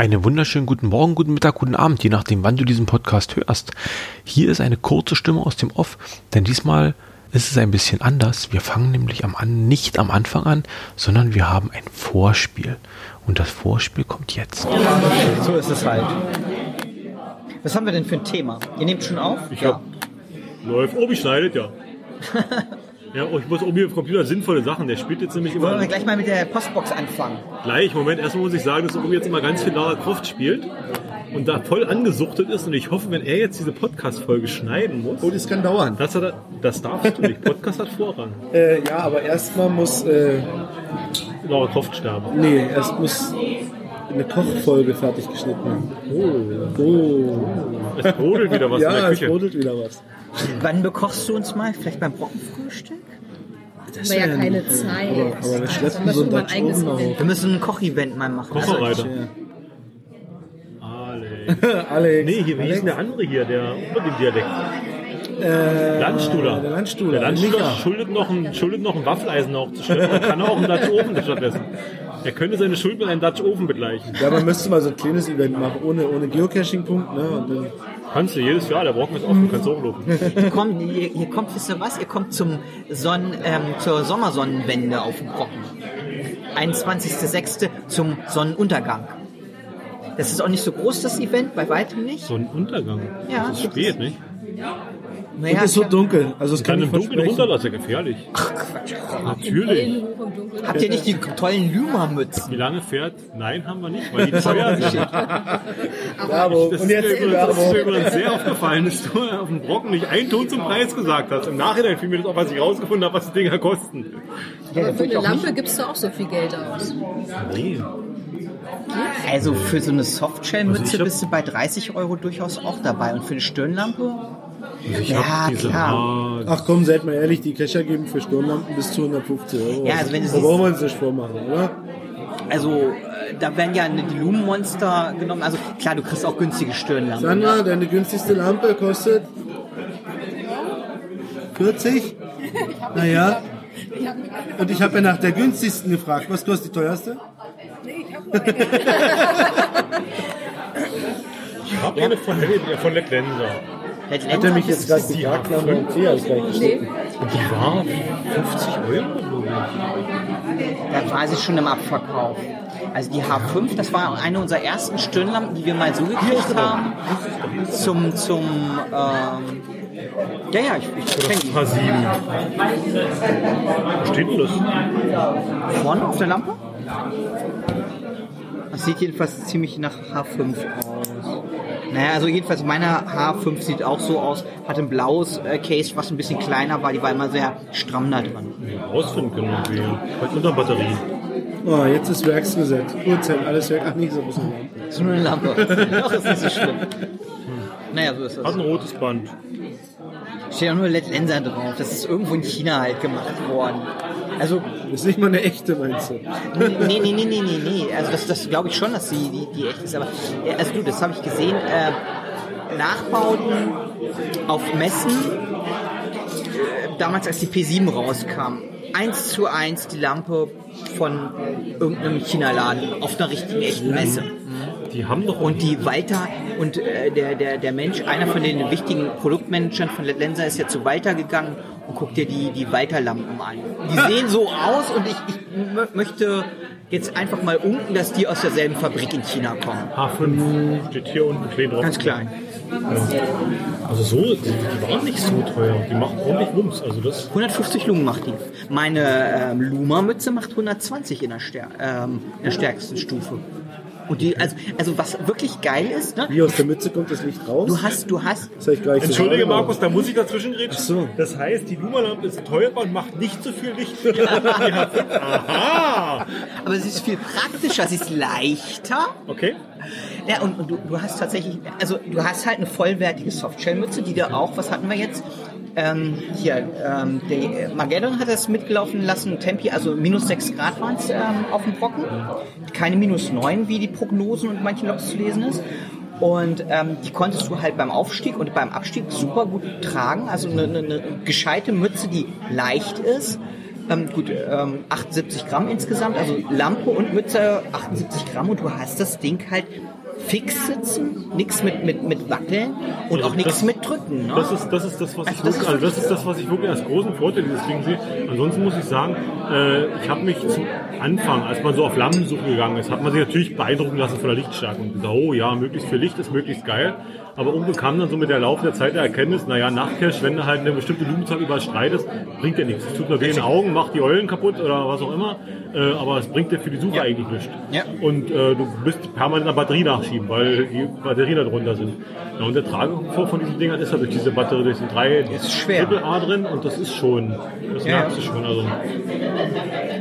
Einen wunderschönen guten Morgen, guten Mittag, guten Abend, je nachdem, wann du diesen Podcast hörst. Hier ist eine kurze Stimme aus dem Off, denn diesmal ist es ein bisschen anders. Wir fangen nämlich am an, nicht am Anfang an, sondern wir haben ein Vorspiel. Und das Vorspiel kommt jetzt. So ist es halt. Was haben wir denn für ein Thema? Ihr nehmt schon auf? Ich hab, läuft. Obi schneidet, ja. ja, oh, ich muss Obi auf dem Computer sinnvolle Sachen. Der spielt jetzt nämlich Wollen immer wir gleich mal mit der Postbox anfangen? gleich. Moment, erstmal muss ich sagen, dass Obi jetzt immer ganz viel Lara Croft spielt und da voll angesuchtet ist. Und ich hoffe, wenn er jetzt diese Podcast-Folge schneiden muss, Oh, das kann dauern. das, hat er, das darfst du nicht. Podcast hat Vorrang. Äh, ja, aber erstmal muss, äh, Lara Croft sterben. nee, erst muss eine Kochfolge fertig geschnitten werden. Oh. Es brodelt wieder was in ja, der es Küche. brodelt wieder was. Wann bekochst du uns mal? Vielleicht beim Brockenfrühstück? Das haben wir ja keine äh, Zeit. Aber, aber wir schleppen müssen so ein Dutch eigenes Oven auf. Wir müssen ein Kochevent mal machen. Kocherreiter. Ja. Alex. Alex. Nee, hier, wie hieß denn der andere hier, der über dem Dialekt? Landstuhler. Der Landstuhler. Der Landstuhler schuldet noch, ein, schuldet noch ein Waffeleisen auch zu schleppen. Er kann auch einen Dutch Oven stattdessen. Er könnte seine Schuld mit einem Dutch Oven begleichen. Ja, man müsste mal so ein kleines Event machen, ohne, ohne Geocaching-Punkt. Ne? Und dann, Kannst du jedes Jahr, der Brocken ist offen, kannst du hochlopen. Ihr kommt, ihr, ihr kommt, wisst ihr was? Ihr kommt zum Sonn, ähm, zur Sommersonnenwende auf dem Brocken. 21.06. zum Sonnenuntergang. Das ist auch nicht so groß, das Event, bei weitem nicht. So ein Untergang. Ja, Das ist spät, nicht? Naja, und es ist so dunkel. Also es kann im Dunkeln versprechen. runter, das ist ja gefährlich. Natürlich. Hoch im Dunkeln. Habt ihr nicht die tollen Lümermützen? Wie lange fährt? Nein, haben wir nicht, weil die teuer sind. Werbung. Das Und ist, jetzt ist mir übrigens sehr aufgefallen, dass du auf dem Brocken nicht einen Ton zum Preis gesagt hast. Im Nachhinein fiel mir das auch, was ich rausgefunden habe, was die Dinger kosten. Aber für eine Lampe gibst du auch so viel Geld aus. Nee. Also für so eine Also Softshell-Mütze bist du bei 30 Euro durchaus auch dabei. Und für eine Stirnlampe? Also ich Ja, hab diese klar. Haar- Ach komm, seid mal ehrlich, die Kescher geben für Stirnlampen bis zu 150 Euro. Ja, also wenn da brauchen wir uns nicht vormachen, oder? Also äh, da werden ja die Lumenmonster genommen. Also klar, du kriegst auch günstige Stirnlampen. Sandra, deine günstigste Lampe kostet 40? Naja. Und ich habe ja nach der günstigsten gefragt. Was kostet die teuerste? Ich habe eine von, äh, von Let Lenser. Hat er mich jetzt gerade die gefragt, nach meinem Tee, ich gleich. Und die war 50 Euro, Da war sie schon im Abverkauf. Also die H5, das war eine unserer ersten Stirnlampen, die wir mal so gekriegt haben. Zum, zum, ähm, ja, ja, ich, ich kenne ich. H7. Wo steht denn das? die. Vorne auf der Lampe? Das sieht jedenfalls ziemlich nach H5 aus. Naja, also jedenfalls meine H5 sieht auch so aus, hat ein blaues äh, Case, was ein bisschen kleiner war, die war immer sehr stramm da drin. Rausfinden können irgendwie. Halt unter Batterie. Oh, jetzt ist Werksgesetz. Uhrzeit, alles weg. Ach, nicht so ein bisschen. So eine Lampe. Doch, ist nicht so schlimm. Naja, so ist das. Hat ein rotes Band. Steht auch nur Let Lenser drauf. Das ist irgendwo in China halt gemacht worden. Also, Das ist nicht mal eine echte, meinst du? nee, nee, nee, nee, nee, nee. Also das, das glaube ich schon, dass die, die, die echt ist. Aber, äh, also du, das habe ich gesehen. Äh, Nachbauten auf Messen, äh, damals als die P7 rauskam. Eins zu eins die Lampe von irgendeinem China-Laden auf einer richtigen, echten Messe. Die haben doch Und die Walter und äh, der, der, der Mensch, einer von den wichtigen Produktmanagern von Lenser ist ja zu Walter gegangen und guckt dir die, die Walter-Lampen an. Die sehen so aus und ich, ich mö- möchte jetzt einfach mal unken, dass die aus derselben Fabrik in China kommen. H5 steht hier unten klein drauf. Ganz klein. Also so, die, die waren nicht so teuer. Die machen ordentlich Wumms. Also das 150 Lumen macht die. Meine ähm, Luma-Mütze macht 120 in der, Stär ähm, in der stärksten Stufe. Und die, also, also was wirklich geil ist, ne? Wie aus der Mütze kommt das Licht raus? Du hast, du hast, das ich gleich so Entschuldige wahrgenommen. Markus, da muss ich dazwischen reden. Ach so. Das heißt, die Lumalampe ist teurer und macht nicht so viel Licht. wie die H5. Aha! aber sie ist viel praktischer, sie ist leichter. Okay. Ja, und, und du, du hast tatsächlich, also du hast halt eine vollwertige Softshell-Mütze, die dir auch, was hatten wir jetzt? Ähm, hier, ähm, Magellan hat das mitgelaufen lassen, Tempi, also minus 6 Grad waren es ähm, auf dem Brocken. Keine minus 9, wie die Prognosen und manchen Logs zu lesen ist. Und ähm, die konntest du halt beim Aufstieg und beim Abstieg super gut tragen. Also eine, eine, eine gescheite Mütze, die leicht ist. Ähm, gut, ähm, 78 Gramm insgesamt, also Lampe und Mütze 78 Gramm und du hast das Ding halt fix sitzen, nichts mit, mit, mit Wackeln und Also auch nichts mit Drücken. Ne? Das ist, das ist das, was ich Also das wirklich, also das ist das, was ich wirklich als großen Vorteil dieses Ding sehe. Ansonsten muss ich sagen, äh, ich habe mich zum Anfang, als man so auf Lampensuche gegangen ist, hat man sich natürlich beeindrucken lassen von der Lichtstärke und gesagt, oh ja, möglichst viel Licht ist möglichst geil. Aber irgendwo kam dann so mit der Laufe der Zeit der Erkenntnis, naja, Nachtcash, wenn du halt eine bestimmte Lumenzahl überschreitest, bringt ja nichts. Es tut nur weh in den Augen, macht die Eulen kaputt oder was auch immer, äh, aber es bringt dir für die Suche eigentlich nichts. Ja. Und äh, du bist permanent an der Batterie nachschieben, weil die Batterien da drunter sind. Ja, und der Tragekomfort von diesen Dingern ist ja durch diese Batterie, durch die drei A drin und das ist schon, das Ja, merkst du schon. Also.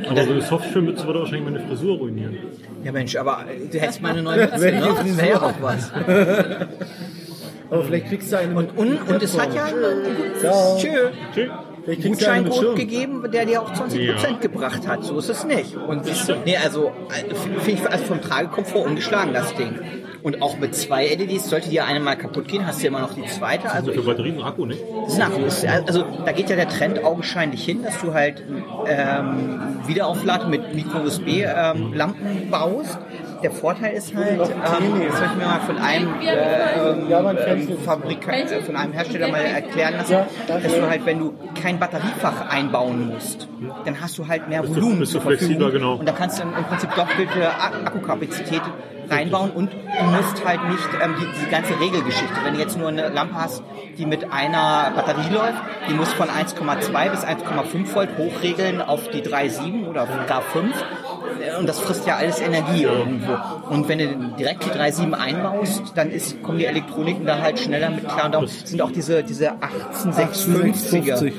Aber so eine Softshellmütze würde wahrscheinlich meine Frisur ruinieren. Ja Mensch, aber du hättest mal eine neue Mütze, ne? Das wäre ja auch was. Aber vielleicht kriegst du eine Und, und, und es hat ja einen. Tschö. Tschüss. Vielleicht kriegst du eine mit Gutscheincode gegeben, der dir auch 20% Ja. gebracht hat. So ist es nicht. Und das, nee, also äh, finde ich also vom Tragekomfort ungeschlagen, das Ding. Und auch mit zwei LEDs, sollte dir eine mal kaputt gehen, hast du immer noch die zweite. Also Für Batterien und Akku nicht. das ist Akku. Ist- Also da geht ja der Trend augenscheinlich hin, dass du halt ähm, Wiederauflad mit Micro-USB-Lampen baust. Der Vorteil ist halt, ähm, das habe ich mir mal von einem äh, ähm. Fabrikant, äh, von einem Hersteller mal erklären lassen, dass du halt, wenn du kein Batteriefach einbauen musst, dann hast du halt mehr Bist du- Volumen bist du zur Verfügung. flexibler, genau. Und da kannst du im Prinzip doppelte Ak- Akkukapazität reinbauen und du musst halt nicht ähm, die, die ganze Regelgeschichte. Wenn du jetzt nur eine Lampe hast, die mit einer Batterie läuft, die muss von 1,2 bis 1,5 Volt hochregeln auf die 3,7 oder gar 5. Und das frisst ja alles Energie irgendwo. Und wenn du direkt die 3.7 einbaust, dann ist, kommen die Elektroniken da halt schneller mit klar. Und darum sind auch diese, diese 18650er, 18650,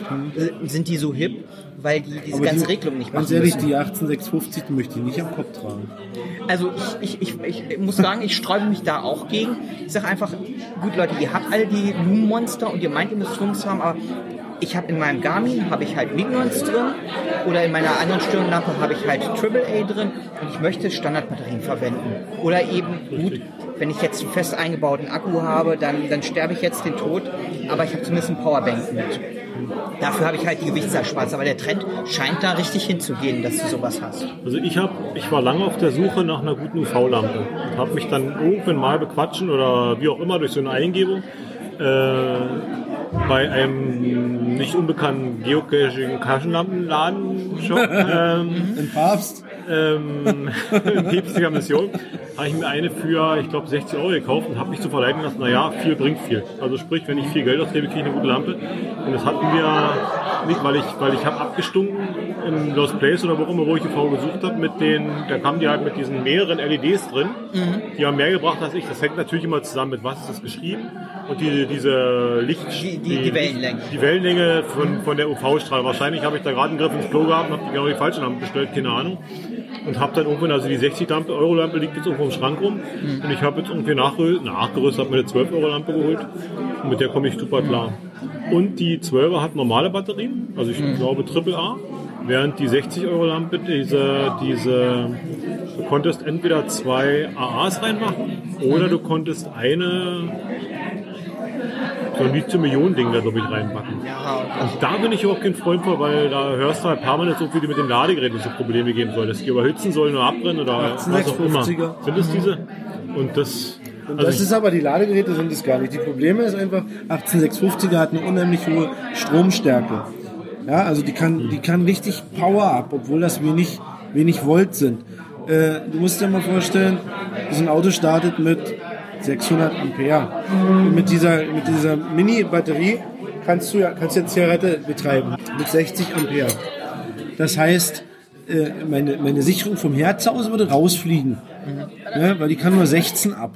äh, sind die so hip, weil die diese Aber ganze die- Regelung nicht machen Ganz ehrlich, müssen. die 18650 die möchte ich nicht am Kopf tragen. Also ich, ich, ich, ich muss sagen, ich sträube mich da auch gegen. Ich sage einfach, gut Leute, ihr habt alle die Lumen Monster und ihr meint, ihr müsst Jungs haben, aber ich habe in meinem Garmin habe ich halt Mignons drin oder in meiner anderen Stirnlampe habe ich halt AAA drin und ich möchte Standardbatterien verwenden. Oder eben, gut, wenn ich jetzt einen fest eingebauten Akku habe, dann, dann sterbe ich jetzt den Tod, aber ich habe zumindest einen Powerbank mit. Dafür habe ich halt die Gewichtsersparnis, aber der Trend scheint da richtig hinzugehen, dass du sowas hast. Also ich habe, ich war lange auf der Suche nach einer guten UV-Lampe und habe mich dann irgendwann mal bequatschen oder wie auch immer durch so eine Eingebung äh, bei einem nicht unbekannten geocaching Taschenlampenladen-Shop ähm, Ein Papst? Ähm, in päpstlicher Mission, habe ich mir eine für, ich glaube, 60 Euro gekauft und habe mich zu verleiten lassen, naja, viel bringt viel. Also sprich, wenn ich viel Geld ausgebe, kriege ich eine gute Lampe. Und das hatten wir nicht, weil ich, weil ich habe abgestunken im Lost Place oder wo auch immer, wo ich die Frau gesucht habe, mit den, da kamen die halt mit diesen mehreren LEDs drin. Die haben mehr gebracht als ich. Das hängt natürlich immer zusammen mit, was ist das geschrieben und die, diese Licht... Die- die- die Wellenlänge. Die Wellenlänge von, von der UV-Strahl. Wahrscheinlich habe ich da gerade einen Griff ins Klo gehabt und habe genau die falsche Lampe bestellt, keine Ahnung. Und habe dann irgendwann, also die 60-Euro-Lampe liegt jetzt irgendwo im Schrank rum. Und ich habe jetzt irgendwie nachgerüstet, nachgerüstet habe mir eine 12-Euro-Lampe geholt. Und mit der komme ich super klar. Und die 12er hat normale Batterien, also ich glaube Triple A. Während die 60-Euro-Lampe, diese, diese, du konntest entweder zwei AAs reinmachen oder du konntest eine, so ein Lithium-Ionen-Ding da, glaube ich, reinpacken. Ja, Und da bin ich überhaupt kein Freund von, weil da hörst du halt permanent so viel, die mit den Ladegeräten so Probleme geben soll, dass die überhitzen sollen oder abbrennen oder was auch immer. 1850er. Sind es diese? Und das, Und also das ist aber, die Ladegeräte sind es gar nicht. Die Probleme ist einfach, 18650er hat eine unheimlich hohe Stromstärke. Ja, also die kann, die kann richtig Power ab, obwohl das wenig, wenig Volt sind. Äh, du musst dir mal vorstellen, so ein Auto startet mit 600 Ampere. Und mit dieser, mit dieser Mini-Batterie kannst du ja, kannst ja Zigarette betreiben. Mit 60 Ampere. Das heißt, äh, meine, meine Sicherung vom Herz aus würde rausfliegen. Ja, weil die kann nur 16 ab.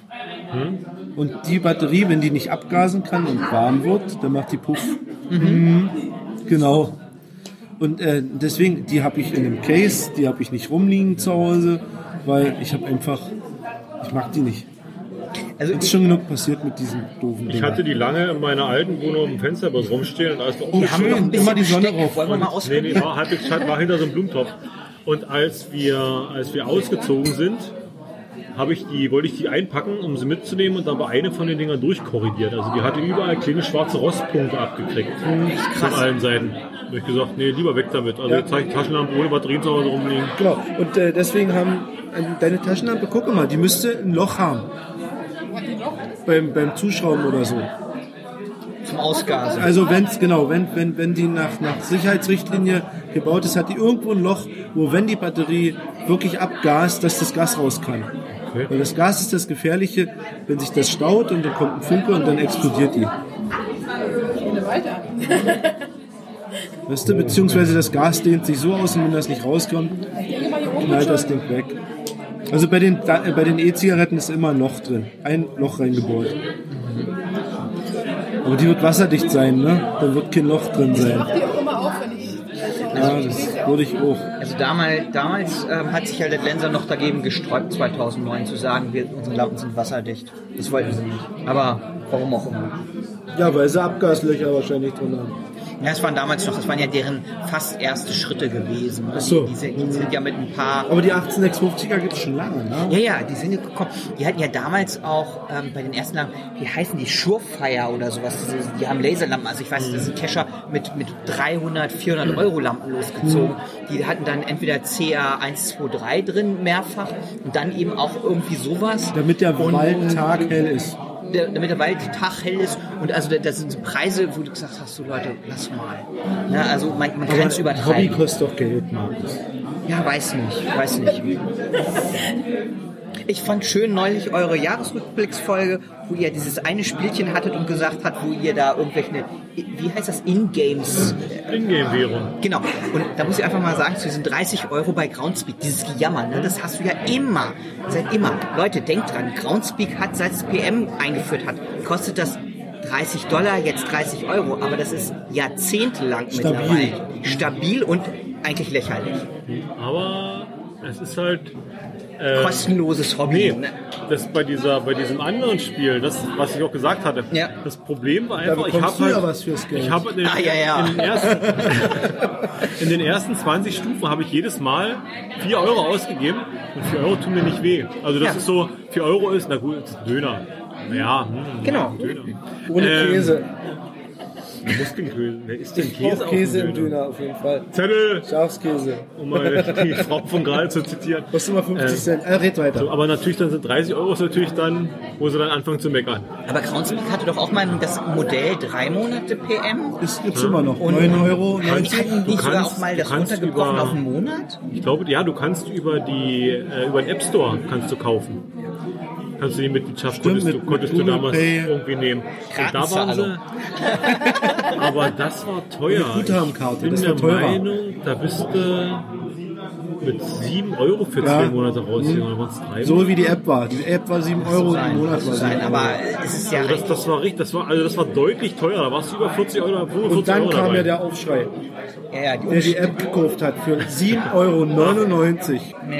Und die Batterie, wenn die nicht abgasen kann und warm wird, dann macht die Puff. Mhm. Genau. Und äh, deswegen, die habe ich in einem Case, die habe ich nicht rumliegen zu Hause, weil ich habe einfach, ich mag die nicht. Also ist schon genug passiert mit diesen doofen ich Dingen. hatte die lange in meiner alten Wohnung im Fensterbus rumstehen und als wir wir haben noch ein immer die Sonne drauf. Wollen wir mal Nee, nee, ausprobieren? war Stadt, war hinter so einem Blumentopf. Und als wir, als wir ausgezogen sind, habe ich die, wollte ich die einpacken, um sie mitzunehmen und war eine von den Dingern durchkorrigiert. Also die hatte überall kleine schwarze Rostpunkte abgekriegt. Von allen Seiten. Da habe ich gesagt, nee, lieber weg damit. Also Ja. jetzt zeige ich Taschenlampe ohne Batterien zu Hause rumliegen. Genau. Und äh, deswegen haben äh, deine Taschenlampe, guck mal, die müsste ein Loch haben. Beim, beim Zuschrauben oder so. Zum Ausgasen. Also wenn's genau, wenn, wenn, wenn die nach, nach Sicherheitsrichtlinie gebaut ist, hat die irgendwo ein Loch, wo wenn die Batterie wirklich abgast, dass das Gas raus kann. Okay. Weil das Gas ist das Gefährliche, wenn sich das staut und dann kommt ein Funke und dann explodiert die. Weißt du, beziehungsweise das Gas dehnt sich so aus und wenn das nicht rauskommt, knallt das Ding weg. Also bei den, da- äh, bei den E-Zigaretten ist immer ein Loch drin. Ein Loch reingebohrt. Aber die wird wasserdicht sein, ne? Da wird kein Loch drin sein. Mach die auch immer auf, wenn ich. Ja, das würde ich auch. Also damals, damals ähm, hat sich halt der Lenser noch dagegen gesträubt, 2009 zu sagen, wir, unsere Lampen sind wasserdicht. Das wollten sie nicht. Aber warum auch immer. Ja, weil sie Abgaslöcher wahrscheinlich drin haben. Ja, es waren damals noch, das waren ja deren fast erste Schritte gewesen. Ach so. Die, die, die sind ja mit ein paar Aber die 18650er gibt es schon lange, ne? Ja, ja, die sind ja gekommen. Die hatten ja damals auch ähm, bei den ersten Lampen, wie heißen die, Surefire oder sowas. Diese, die haben Laserlampen. Also ich weiß, das sind Kescher mit, mit 300, 400 Euro Lampen losgezogen. Die hatten dann entweder CA123 drin, mehrfach, und dann eben auch irgendwie sowas. Damit der Wald taghell ist. Der, damit der Wald Tag hell ist und also da- das sind so Preise, wo du gesagt hast, so Leute, lass mal. Ja, also man, man kann es Aber Hobby übertreiben. kostet doch Geld, Markus. Ja, weiß nicht, weiß nicht. Ich fand schön neulich eure Jahresrückblicksfolge, wo ihr dieses eine Spielchen hattet und gesagt habt, wo ihr da irgendwelche, wie heißt das, In-Games, Ingame-Währung. genau. Und da muss ich einfach mal sagen, zu diesen 30 Euro bei Groundspeak, dieses Gejammer, ne, das hast du ja immer, seit immer. Leute, denkt dran, Groundspeak hat, seit es PM eingeführt hat, kostet das 30 Dollar, jetzt 30 Euro, aber das ist jahrzehntelang Stabil. mittlerweile. Stabil und eigentlich lächerlich. Aber es ist halt. Äh, Kostenloses Hobby. Nee, Ne? das bei dieser, bei diesem anderen Spiel, das, was ich auch gesagt hatte, Ja. das Problem war einfach, ich habe halt, was fürs Geld. ich habe in, den- Ah, ja, ja. in den ersten, in den ersten 20 Stufen habe ich jedes Mal 4 Euro ausgegeben und 4 Euro tun mir nicht weh. Also das Ja. ist so, 4 Euro ist, na gut, Döner. Ja, hm, Genau. Döner. Ohne Ähm, Muskelkäse. Wer isst denn Ich Käse Käse im Döner auf jeden Fall. Zettel, Schafskäse. um mal die Frau von gerade zu zitieren. Kostet immer 50 Ähm, Cent. Äh, red weiter. So, aber natürlich dann sind 30 Euro ist natürlich dann, wo sie dann anfangen zu meckern. Aber Groundspeak hatte doch auch mal das Modell drei Monate PM. Das gibt's immer noch. Und 9 Euro. Hatten die 90. hatten nicht sogar kannst- auch mal du das kannst runtergebrochen über- auf einen Monat? Ich glaube, ja, du kannst über die äh, über den App Store kannst du kaufen. Kannst du die Mitgliedschaft Stimmt, konntest, mit- du, mit konntest du Google damals Pay. irgendwie nehmen. Und da waren sie. aber das war teuer. Guthabenkarte, Ich bin das der war teurer. Meinung, da bist du mit 7 Euro für Ja. zwei Monate rausgegangen. Oder es drei So wie die App war. Die App war 7 Euro im Monat. War sein, 7 Euro. aber es ist ja Also das, das war richtig, das war, also das war deutlich teurer. Da warst du über 40 Euro, 45 Und dann Euro kam dabei. ja der Aufschrei, ja, ja, die der die App gekauft hat für 7,99 Euro. ja.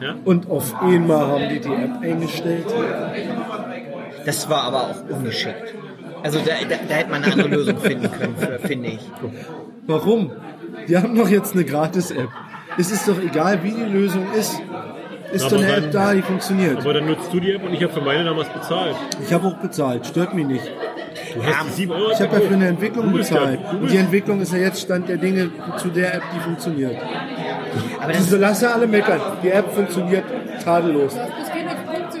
ja? Und auf einmal haben die die App eingestellt. Das war aber auch ungeschickt. Also da, da, da hätte man eine andere Lösung finden können, finde ich. Warum? Die haben doch jetzt eine Gratis-App. Es ist doch egal, wie die Lösung ist. Ist Aber doch eine dann- App da, die funktioniert. Aber dann nutzt du die App und ich habe für meine damals bezahlt. Ich habe auch bezahlt, stört mich nicht. Du hast die 7 Euro Ich habe ja für eine Entwicklung ja- bezahlt. du Und die Entwicklung ist ja jetzt Stand der Dinge zu der App, die funktioniert. Aber das Also lass ja alle meckern. Die App funktioniert tadellos.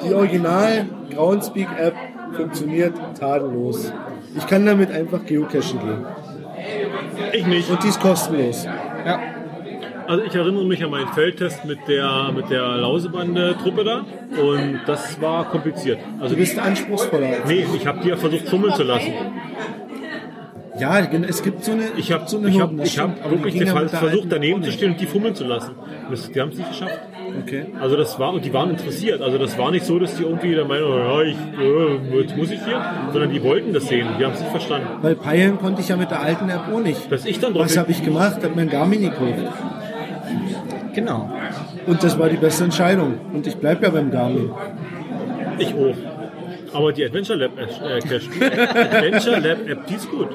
Die. Original Groundspeak App funktioniert tadellos. Ich kann damit einfach geocachen gehen. Ich nicht. Und die ist kostenlos. Also ich erinnere mich an meinen Feldtest mit der mit der Lausebande-Truppe da und das war kompliziert. Also Du bist anspruchsvoller. als- nee, ich habe die ja versucht fummeln zu lassen. Ja, es gibt so eine, Ich habe so eine ich Hürden, hab, ich hab wirklich mit der versucht daneben zu stehen und die fummeln zu lassen. Das, die haben es nicht geschafft. Okay. Also das war und die waren interessiert. Also das war nicht so, dass die irgendwie der Meinung, ja, ich äh, jetzt muss ich hier, sondern die wollten das sehen. Die haben es nicht verstanden. Weil peilen konnte ich ja mit der alten App auch nicht. Dass ich dann drauf Was habe ich gemacht? Habe mein Garmin gekauft. Genau. Und das war die beste Entscheidung. Und ich bleibe ja beim Garmin. Ich auch. Aber die Adventure Lab äh, Cache, Adventure Lab App, die ist gut.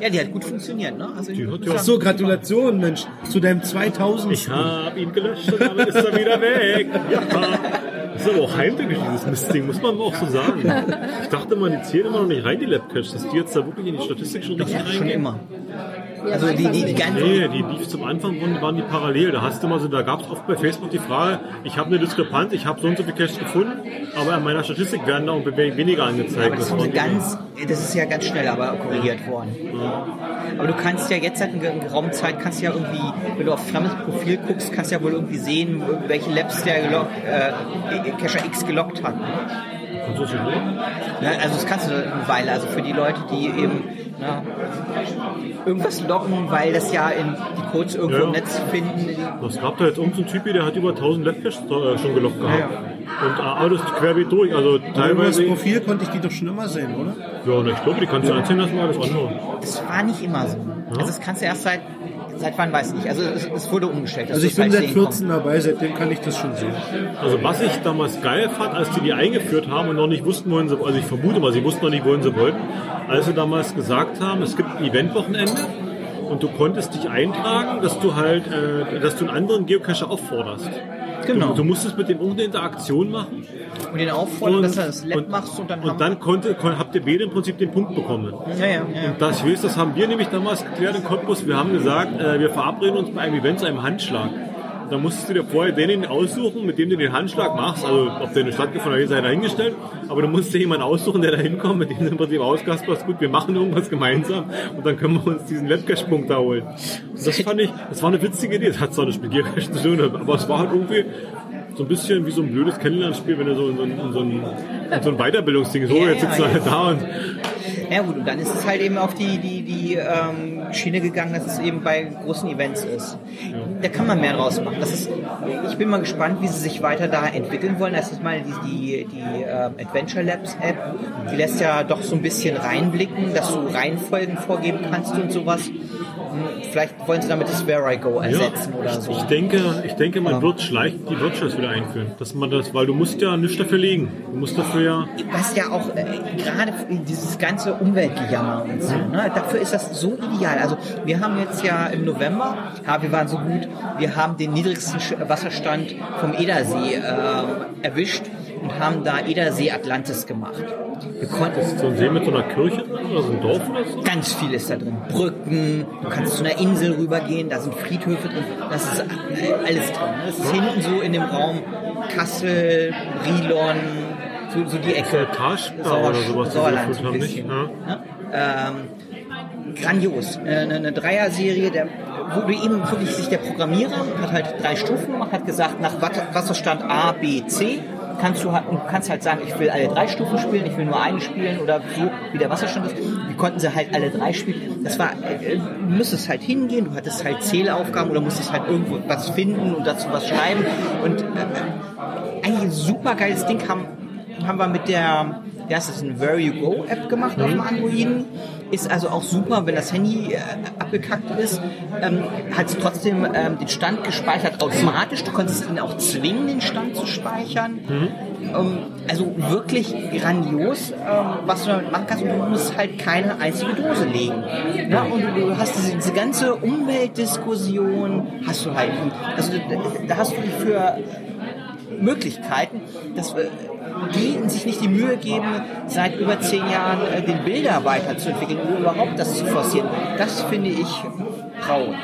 Ja, die hat gut funktioniert, ne? Also Die hat ja- Ach so, Gratulation, Mensch, zu deinem 2000. Ich habe ihn gelöscht und damit ist er wieder weg. Ja. Das ist aber auch heimtückisch, dieses Mistding, muss man auch so sagen. Ich dachte mal, die zählen immer noch nicht rein, die Lab Caches, dass die jetzt da wirklich in die Statistik schon richtig ja, schon reingehen. immer. Also die, die, die ganzen. Nee, die lief zum Anfang waren, waren die parallel. Da hast du mal so, da gab es oft bei Facebook die Frage, ich habe eine Diskrepanz, ich habe so und so viel Cash gefunden, aber in meiner Statistik werden da auch weniger angezeigt. Aber das, sie ganz, das ist ja ganz schnell aber korrigiert worden. Aber du kannst ja jetzt seit einer geraumen Zeit, kannst ja irgendwie, wenn du auf fremdes Profil guckst, kannst ja wohl irgendwie sehen, welche Labs der gelockt, äh, Cacher X gelockt hat. Und so viel Uhr? Ja, also das kannst du eine Weile, also für die Leute, die eben na, irgendwas locken, weil das ja in die Codes irgendwo Ja. im Netz finden. Es gab da jetzt irgendeinen Typ, der hat über 1000 Left-Caches äh, schon gelockt gehabt. Und äh, alles querbeet durch. Also über das teilweise. Profil konnte ich die doch schon immer sehen, oder? Ja, ich glaube, die kannst du anzeigen lassen, alles andere. das war nicht immer so. Also das kannst du erst seit, seit wann weiß ich nicht. Also es, es wurde umgestellt. Also ich bin seit halt sehen 14 dabei, seitdem kann ich das schon sehen. Also was ich damals geil fand, als die die eingeführt haben und noch nicht wussten, wohin sie, also ich vermute mal, sie wussten noch nicht, wohin sie wollten, als sie damals gesagt haben, es gibt ein Eventwochenende und du konntest dich eintragen, dass du halt, äh, dass du einen anderen Geocacher aufforderst. Genau. Du, du musstest mit dem irgendeine Interaktion machen Und den auffordern, dass du das Lab machst und dann und dann konnte, kon, habt ihr beide im Prinzip den Punkt bekommen. ja, ja, ja. Und das, ich weiß, das haben wir nämlich damals geklärt in Cottbus. Wir haben gesagt, äh, wir verabreden uns bei einem Event zu einem Handschlag. Und Da musstest du dir vorher den aussuchen, mit dem du den Handschlag machst. Also, ob der in der Stadt gefunden hat, sei dahingestellt. Aber du musst dir jemanden aussuchen, der da hinkommt, mit dem du im Prinzip auskasperst. Gut, wir machen irgendwas gemeinsam und dann können wir uns diesen Labcash-Punkt da holen. Und das fand ich, das war eine witzige Idee. Das hat zwar nicht mit Geocache zu tun, aber es war halt irgendwie so ein bisschen wie so ein blödes Kennenlernspiel, wenn du so in so ein, in so ein, in so ein Weiterbildungsding, so, jetzt sitzt du halt da und Ja gut, und dann ist es halt eben auf die, die, die ähm, Schiene gegangen, dass es eben bei großen Events ist. Da kann man mehr draus machen. Das ist, ich bin mal gespannt, wie sie sich weiter da entwickeln wollen. Das ist mal die, die, die ähm, Adventure Labs App, die lässt ja doch so ein bisschen reinblicken, dass du Reihenfolgen vorgeben kannst und sowas. Vielleicht wollen sie damit das Where I Go ersetzen oder so. Ich denke, ich denke, man wird schleichend die Wirtschaft wieder einführen. Dass man das, weil du musst ja nichts dafür legen. Du musst dafür ja. was ja auch äh, gerade dieses ganze Umweltgejammer und so, ne, dafür ist das so ideal. Also wir haben jetzt ja im November, ja, wir waren so gut, wir haben den niedrigsten Wasserstand vom Edersee äh, erwischt und haben da Edersee Atlantis gemacht. Wir konnten So ein See mit so einer Kirche oder so ein Dorf oder so. ganz viel ist da drin. Brücken, du kannst zu einer Insel rübergehen, da sind Friedhöfe drin, das ist alles drin. ne? Das ist hinten so in dem Raum Kassel, Brilon, so, so die Ecke. Talsperr oder sowas, Sauerland so ein bisschen. nicht? Ja. Ne? Ähm, grandios. Eine, eine Dreier-Serie, der, wo du eben wirklich sich der Programmierer hat halt drei Stufen gemacht, hat gesagt, nach Wasserstand A, B, C kannst du halt, kannst halt sagen, ich will alle drei Stufen spielen, ich will nur eine spielen oder so, wie der Wasserstand ist. Die konnten sie halt alle drei spielen. Das war, äh, du musstest halt hingehen, du hattest halt Zählaufgaben oder musstest halt irgendwo was finden und dazu was schreiben und äh, eigentlich ein super geiles Ding haben, haben wir mit der, ja, es ist eine Where You Go App gemacht auf dem Androiden. Ist also auch super, wenn das Handy äh, abgekackt ist, ähm, hat es trotzdem ähm, den Stand gespeichert automatisch. Du konntest ihn auch zwingen, den Stand zu speichern. Ähm, also wirklich grandios, ähm, was du damit machen kannst. Und du musst halt keine einzige Dose legen. Ja, und du, du hast diese, diese ganze Umweltdiskussion, hast du halt. Also da, hast du für Möglichkeiten, dass äh, die sich nicht die Mühe geben, seit über zehn Jahren äh, den Bilder weiterzuentwickeln und überhaupt das zu forcieren. Das finde ich traurig.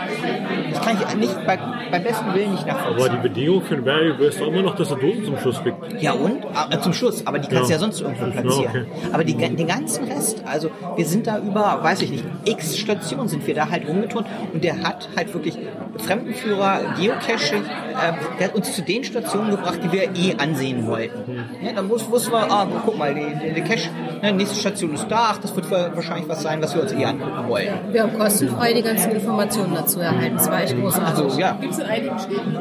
Das kann ich nicht bei, beim besten Willen nicht Aber nachvollziehen. die Bedingung für ein Variable ist doch immer noch, dass er Dosen zum Schluss kriegt. Ja und? Ah, zum Schluss, aber die kannst du Ja. ja sonst irgendwo platzieren. Ja, okay. Aber die, den ganzen Rest, also wir sind da über, weiß ich nicht, x Stationen sind wir da halt rumgeturnt und der hat halt wirklich Fremdenführer, Geocache, äh, der hat uns zu den Stationen gebracht, die wir eh ansehen wollten. Hm. Ja, dann wus- wussten wir, ah, guck mal, die, die, die Cache, ne, nächste Station ist da, ach, das wird wahrscheinlich was sein, was wir uns eh angucken wollen. Wir haben kostenfrei die ganzen Informationen dazu erhalten. Das war echt großartig. Also ja, Gibt es in einigen Städten?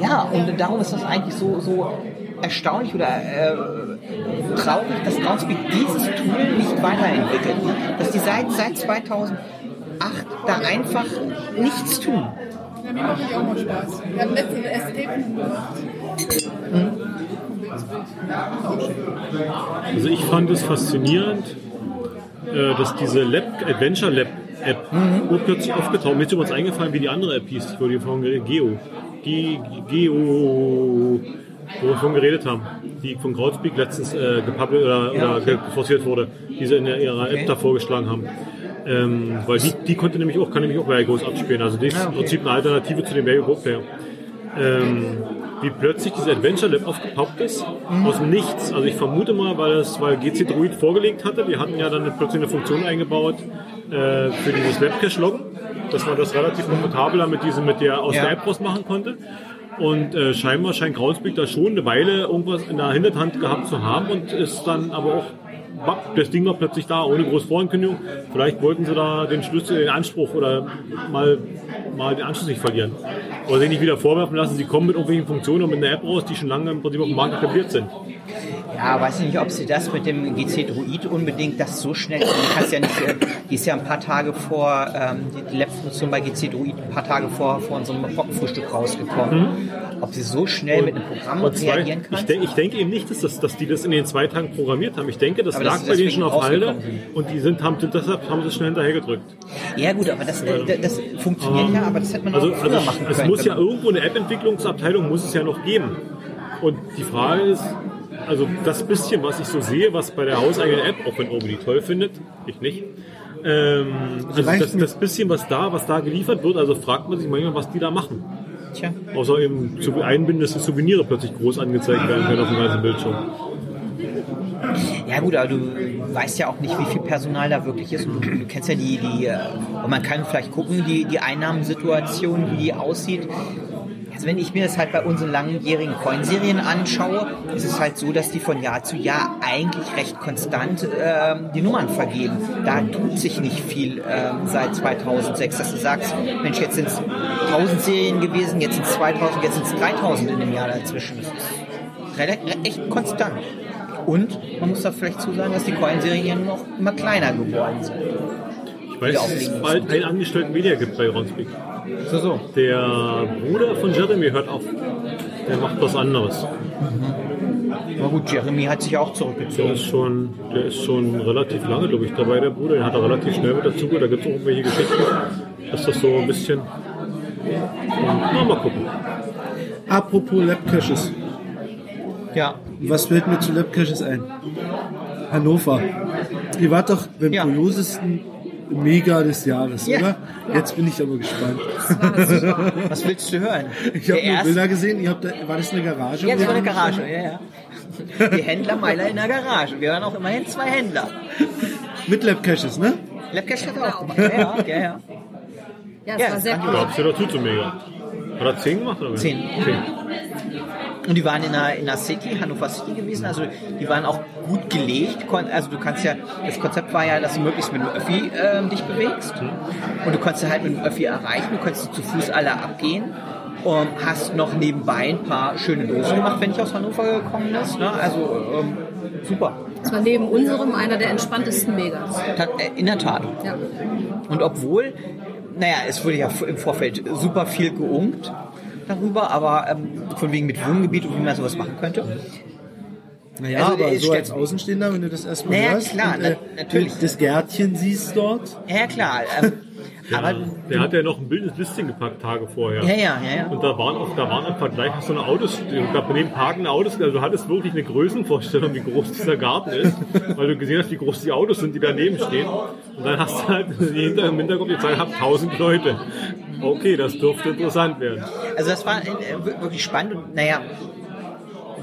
Ja, und darum ist das eigentlich so, so erstaunlich oder äh, traurig, dass Groundspeak dieses Tool nicht weiterentwickelt. Dass die seit, seit 2008 da einfach nichts tun. Ja, mir macht auch mal Spaß. Wir haben letztens eine gemacht. Also ich fand es faszinierend, äh, dass diese Lab, Adventure Lab App Mhm. urplötzlich aufgetaucht ist. Mir ist übrigens eingefallen, wie die andere App hieß, wo wir vorhin geredet Geo. Ge, Geo, wo wir vorhin geredet haben, die von Crowdspeak letztens äh, gepublished oder, Ja, oder okay. geforciert wurde, die sie in ihrer Okay. App da vorgeschlagen haben. Ähm, weil die, die konnte nämlich auch, kann nämlich auch Variegos abspielen. Also die ist im Prinzip eine Alternative zu dem Variego Player. Ähm, wie plötzlich dieses Adventure Lab aufgepoppt ist, aus dem Nichts. Also ich vermute mal, weil es, weil GC Druid vorgelegt hatte, die hatten ja dann plötzlich eine Funktion eingebaut äh, für dieses Webcache-Loggen, dass man das relativ komfortabler mit diesem, mit der aus Ja. der App raus machen konnte. Und äh, scheinbar scheint Groundspeak da schon eine Weile irgendwas in der Hinterhand gehabt zu haben und ist dann aber auch, das Ding war plötzlich da, ohne große Vorankündigung. Vielleicht wollten sie da den Schlüssel, den Anspruch oder mal, mal den Anschluss nicht verlieren. Oder sich nicht wieder vorwerfen lassen, sie kommen mit irgendwelchen Funktionen und mit einer App raus, die schon lange im Prinzip auf dem Markt etabliert sind. Ja, weiß ich nicht, ob sie das mit dem GC Druid unbedingt das so schnell. Du kannst ja nicht, äh, die ist ja ein paar Tage vor, ähm, die, die Lab-Funktion bei GC Druid ein paar Tage vor, vor unserem Rockenfrühstück rausgekommen. Ob sie so schnell mit einem Programm Und reagieren ich, kann? denk, ich denke eben nicht, dass, das, dass die das in den zwei Tagen programmiert haben. Ich denke, das Aber lag bei denen schon auf Halde und die sind, haben, deshalb haben sie es schnell hinterhergedrückt. Ja gut, aber das, äh, das funktioniert ja, aber das hätte man Also, auch früher also machen es können. muss ja irgendwo eine App-Entwicklungsabteilung muss es ja noch geben. Und die Frage ist, also das bisschen, was ich so sehe, was bei der hauseigenen App, auch wenn Obi die toll findet, ich nicht, ähm, also das, das bisschen, was da, was da geliefert wird, also fragt man sich manchmal, was die da machen. Tja. Außer eben zu einbinden, dass die Souvenire plötzlich groß angezeigt werden können auf dem ganzen Bildschirm. Ja gut, aber du weißt ja auch nicht, wie viel Personal da wirklich ist. Und du, du kennst ja die, die äh, und man kann vielleicht gucken, die, die Einnahmensituation, wie die aussieht. Also wenn ich mir das halt bei unseren langjährigen Coinserien anschaue, ist es halt so, dass die von Jahr zu Jahr eigentlich recht konstant ähm, die Nummern vergeben. Da tut sich nicht viel ähm, seit 2006, dass du sagst, Mensch, jetzt sind es 1000 Serien gewesen, jetzt sind es 2000, jetzt sind es 3000 in dem Jahr dazwischen. Das ist relativ, echt konstant. Und man muss da vielleicht zu sagen, dass die Coin-Serien noch immer kleiner geworden sind. Ich weiß, dass es bald einen angestellten Media gibt bei Ronspeak. So, so. Der Bruder von Jeremy hört auf. Der macht was anderes. Na gut, Jeremy hat sich auch Der zurückgezogen. ist schon, der ist schon relativ lange, glaube ich, dabei, der Bruder. Den hat er relativ schnell mit dazu. Da gibt es auch irgendwelche Geschichten, dass das so ein bisschen. Na, mal gucken. Apropos Labcaches. Ja. Was fällt mir zu Labcaches ein? Hannover. Ihr wart doch beim Ja. kuriosesten Mega des Jahres, Ja. oder? Jetzt bin ich aber gespannt. Was willst du hören? Ich habe nur erste- Bilder gesehen. Ihr habt da, war das eine Garage? Ja, das war eine Garage, ja, ja. Die Händler Meiler in der Garage. Wir waren auch immerhin zwei Händler. Mit Labcaches, ne? Labcash hat er auch gemacht. Ja, ja, ja. ja. Ja, es Ja, war sehr cool. Du dazu zu mega? Hat er 10 gemacht oder was? Zehn. Zehn. Und die waren in der, in der City, Hannover City gewesen. Also die waren auch gut gelegt. Also du kannst ja, das Konzept war ja, dass du möglichst mit dem Öffi ähm, dich bewegst. Und du konntest halt mit dem Öffi erreichen. Du konntest zu Fuß alle abgehen. Und hast noch nebenbei ein paar schöne Dosen gemacht, wenn ich aus Hannover gekommen bist. Ne? Also ähm, super. Es war neben unserem einer der entspanntesten Megas. Äh, In der Tat. Ja. Und obwohl, naja, es wurde ja im Vorfeld super viel geungt darüber, aber ähm, von wegen mit Wohngebiet und wie man sowas machen könnte. Naja, Also, aber es so als Außenstehender, wenn du das erstmal Naja, hörst klar, und, äh, na- natürlich. das Gärtchen siehst dort. Ja, klar. Ähm, aber Der hat ja noch ein Bild ins Listing gepackt, Tage vorher. ja, ja, ja, ja. Und da waren auch, da waren im Vergleich so eine Autos, glaube, bei dem parkende Autos, also du hattest wirklich eine Größenvorstellung, wie groß dieser Garten ist, weil du gesehen hast, wie groß die Autos sind, die daneben stehen. Und dann hast du halt im Hintergrund gezeigt, habt 1000 Leute. Okay, das dürfte interessant werden. Also das war äh, wirklich spannend und naja,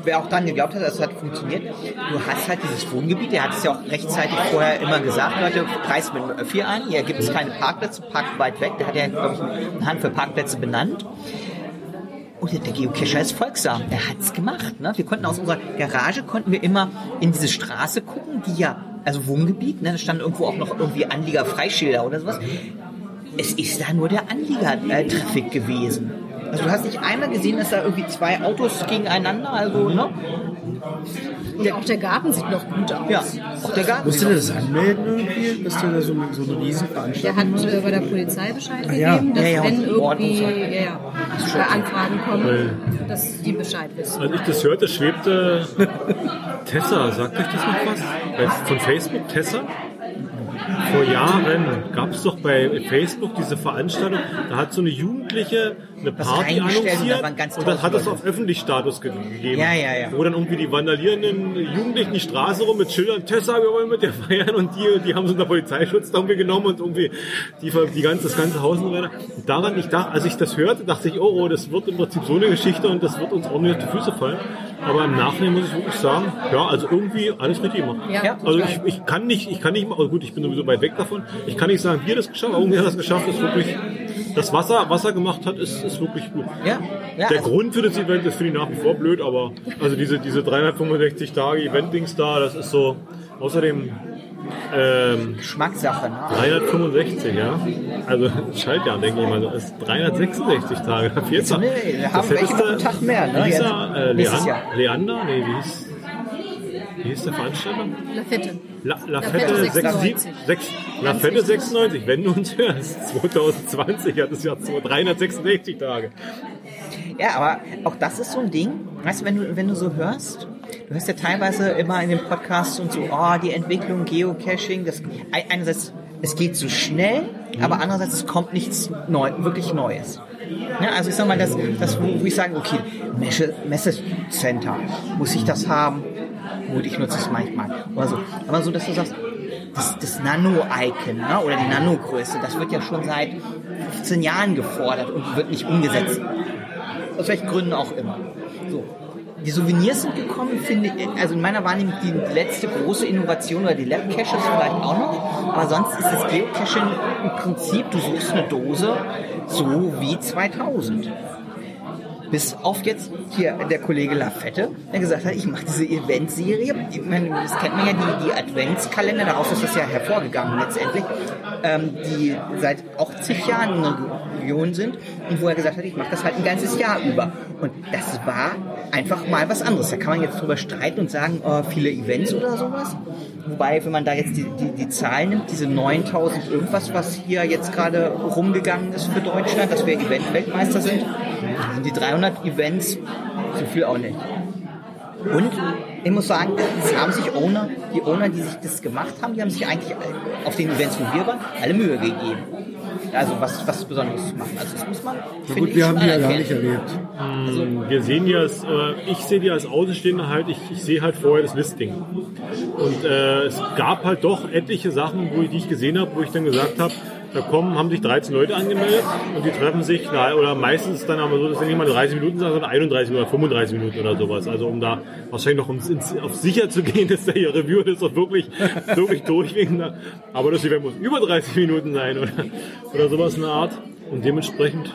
wer auch dann geglaubt hat, dass es hat funktioniert, du hast halt dieses Wohngebiet, der hat es ja auch rechtzeitig vorher immer gesagt, Leute, preist mit dem Öffi ein, hier gibt es keine Parkplätze, parkt weit weg, der hat ja, glaube ich, eine Hand für Parkplätze benannt. Und der Geocacher ist folgsam, der hat's gemacht. Ne? Wir konnten aus unserer Garage, konnten wir immer in diese Straße gucken, die ja, also Wohngebiet, ne? da standen irgendwo auch noch irgendwie Anlieger-Freischilder oder sowas. Es ist da nur der Anlieger-Traffic gewesen. Also du hast nicht einmal gesehen, dass da irgendwie zwei Autos gegeneinander, also, ne? Und auch der Garten sieht noch gut aus. Ja, auch der Garten. Musst du das anmelden irgendwie, dass du da so, eine- so eine Riesenveranstaltung Der hat äh, bei der Polizei Bescheid ja. gegeben, dass Ja, ja, wenn irgendwie ja, ja, Anfragen kommen, dass die Bescheid wissen. Als ich das hörte, schwebte Tessa, sagt euch das noch was? Von Facebook, Tessa? Vor Jahren gab es doch bei Facebook diese Veranstaltung, da hat so eine Jugendliche eine Party und annonciert ganz und dann hat es tausend auf Öffentlich-Status ge gegeben. Ja, ja, ja. Wo dann irgendwie die vandalierenden Jugendlichen die Straße rum mit Schildern, Tessa, wir wollen mit dir feiern und die, die haben so unter Polizeischutz da irgendwie genommen und irgendwie die, die ganze, das ganze Haus und so weiter. Und daran, ich dachte, als ich das hörte, dachte ich, oh, oh, das wird im Prinzip so eine Geschichte und das wird uns auch nicht auf die Füße fallen. Aber im Nachhinein muss ich wirklich sagen, ja, also irgendwie alles richtig gemacht. Ja, Also ich, ich kann nicht, ich kann nicht, also gut, ich bin sowieso weit weg davon. Ich kann nicht sagen, wir das geschafft, aber irgendwie hat das geschafft, ist wirklich, das Wasser, was er gemacht hat, ist, ist wirklich gut. Ja, ja Der also, Grund für das Event ist finde ich nach wie vor blöd, aber also diese, diese 365 Tage Event-Dings da, das ist so, außerdem, ähm, Geschmackssache. Ne? 365, ja. Also Schaltjahr, denke ich mal, das ist 366 Tage. Jetzt, Nee, wir haben welche einen Tag mehr, ne? Er? Äh, Nächstes Leander? Nee, wie hieß, wie hieß der Veranstalter? Lafette. La, La Fette Fette 96. 96. Sechs- La Ganz Fette wichtig. 96, wenn du uns hörst. 2020 hat es ja 366 Tage. Ja, aber auch das ist so ein Ding. Weißt du, wenn du, wenn du so hörst, du hörst ja teilweise immer in den Podcasts und so, oh, die Entwicklung, Geocaching, das, ein- einerseits, es geht so schnell, aber andererseits, es kommt nichts neu, wirklich Neues. Ja, also ich sag mal, das, das wo, wo ich sage, okay, Messe, Messecenter, muss ich das haben? Gut, ich nutze es manchmal. Oder so. Aber so, dass du sagst, das, das Nano-Icon ne, oder die Nano-Größe, das wird ja schon seit 15 Jahren gefordert und wird nicht umgesetzt. Aus welchen Gründen auch immer. So. Die Souvenirs sind gekommen, finde ich, also in meiner Wahrnehmung die letzte große Innovation oder die Lab Caches vielleicht auch noch. Aber sonst ist das Geocaching im Prinzip, du suchst eine Dose so wie 2000. Bis auf jetzt hier der Kollege Lafette, der gesagt hat, ich mache diese Eventserie. Das kennt man ja, die, die Adventskalender, daraus ist das ja hervorgegangen letztendlich, ähm, die seit auch zig Jahren in der Region sind und wo er gesagt hat, ich mache das halt ein ganzes Jahr über. Und das war einfach mal was anderes. Da kann man jetzt drüber streiten und sagen, oh, viele Events oder sowas. Wobei, wenn man da jetzt die, die, die Zahlen nimmt, diese 9000 irgendwas, was hier jetzt gerade rumgegangen ist für Deutschland, dass wir Event-Weltmeister sind, sind die 300 Events so viel auch nicht. Und ich muss sagen, es haben sich Owner, die Owner, die sich das gemacht haben, die haben sich eigentlich auf den Events, wo wir waren, alle Mühe gegeben. Also was, was Besonderes zu machen. Also das muss man, Na gut, wir haben die ja gar nicht erlebt. Wir sehen ja, als, äh, ich sehe die als Außenstehender halt, ich, ich sehe halt vorher das Listing. Und äh, es gab halt doch etliche Sachen, wo ich, die ich gesehen habe, wo ich dann gesagt habe, da kommen, haben sich 13 Leute angemeldet und die treffen sich, na, oder meistens dann aber so, dass sie nicht mal 30 Minuten sagen, sondern 31 oder 35 Minuten oder sowas. Also um da wahrscheinlich noch ins, ins, auf sicher zu gehen, dass der hier Review das doch wirklich, wirklich durchwinken. Aber das Event muss über 30 Minuten sein oder, oder sowas in der Art. Und dementsprechend,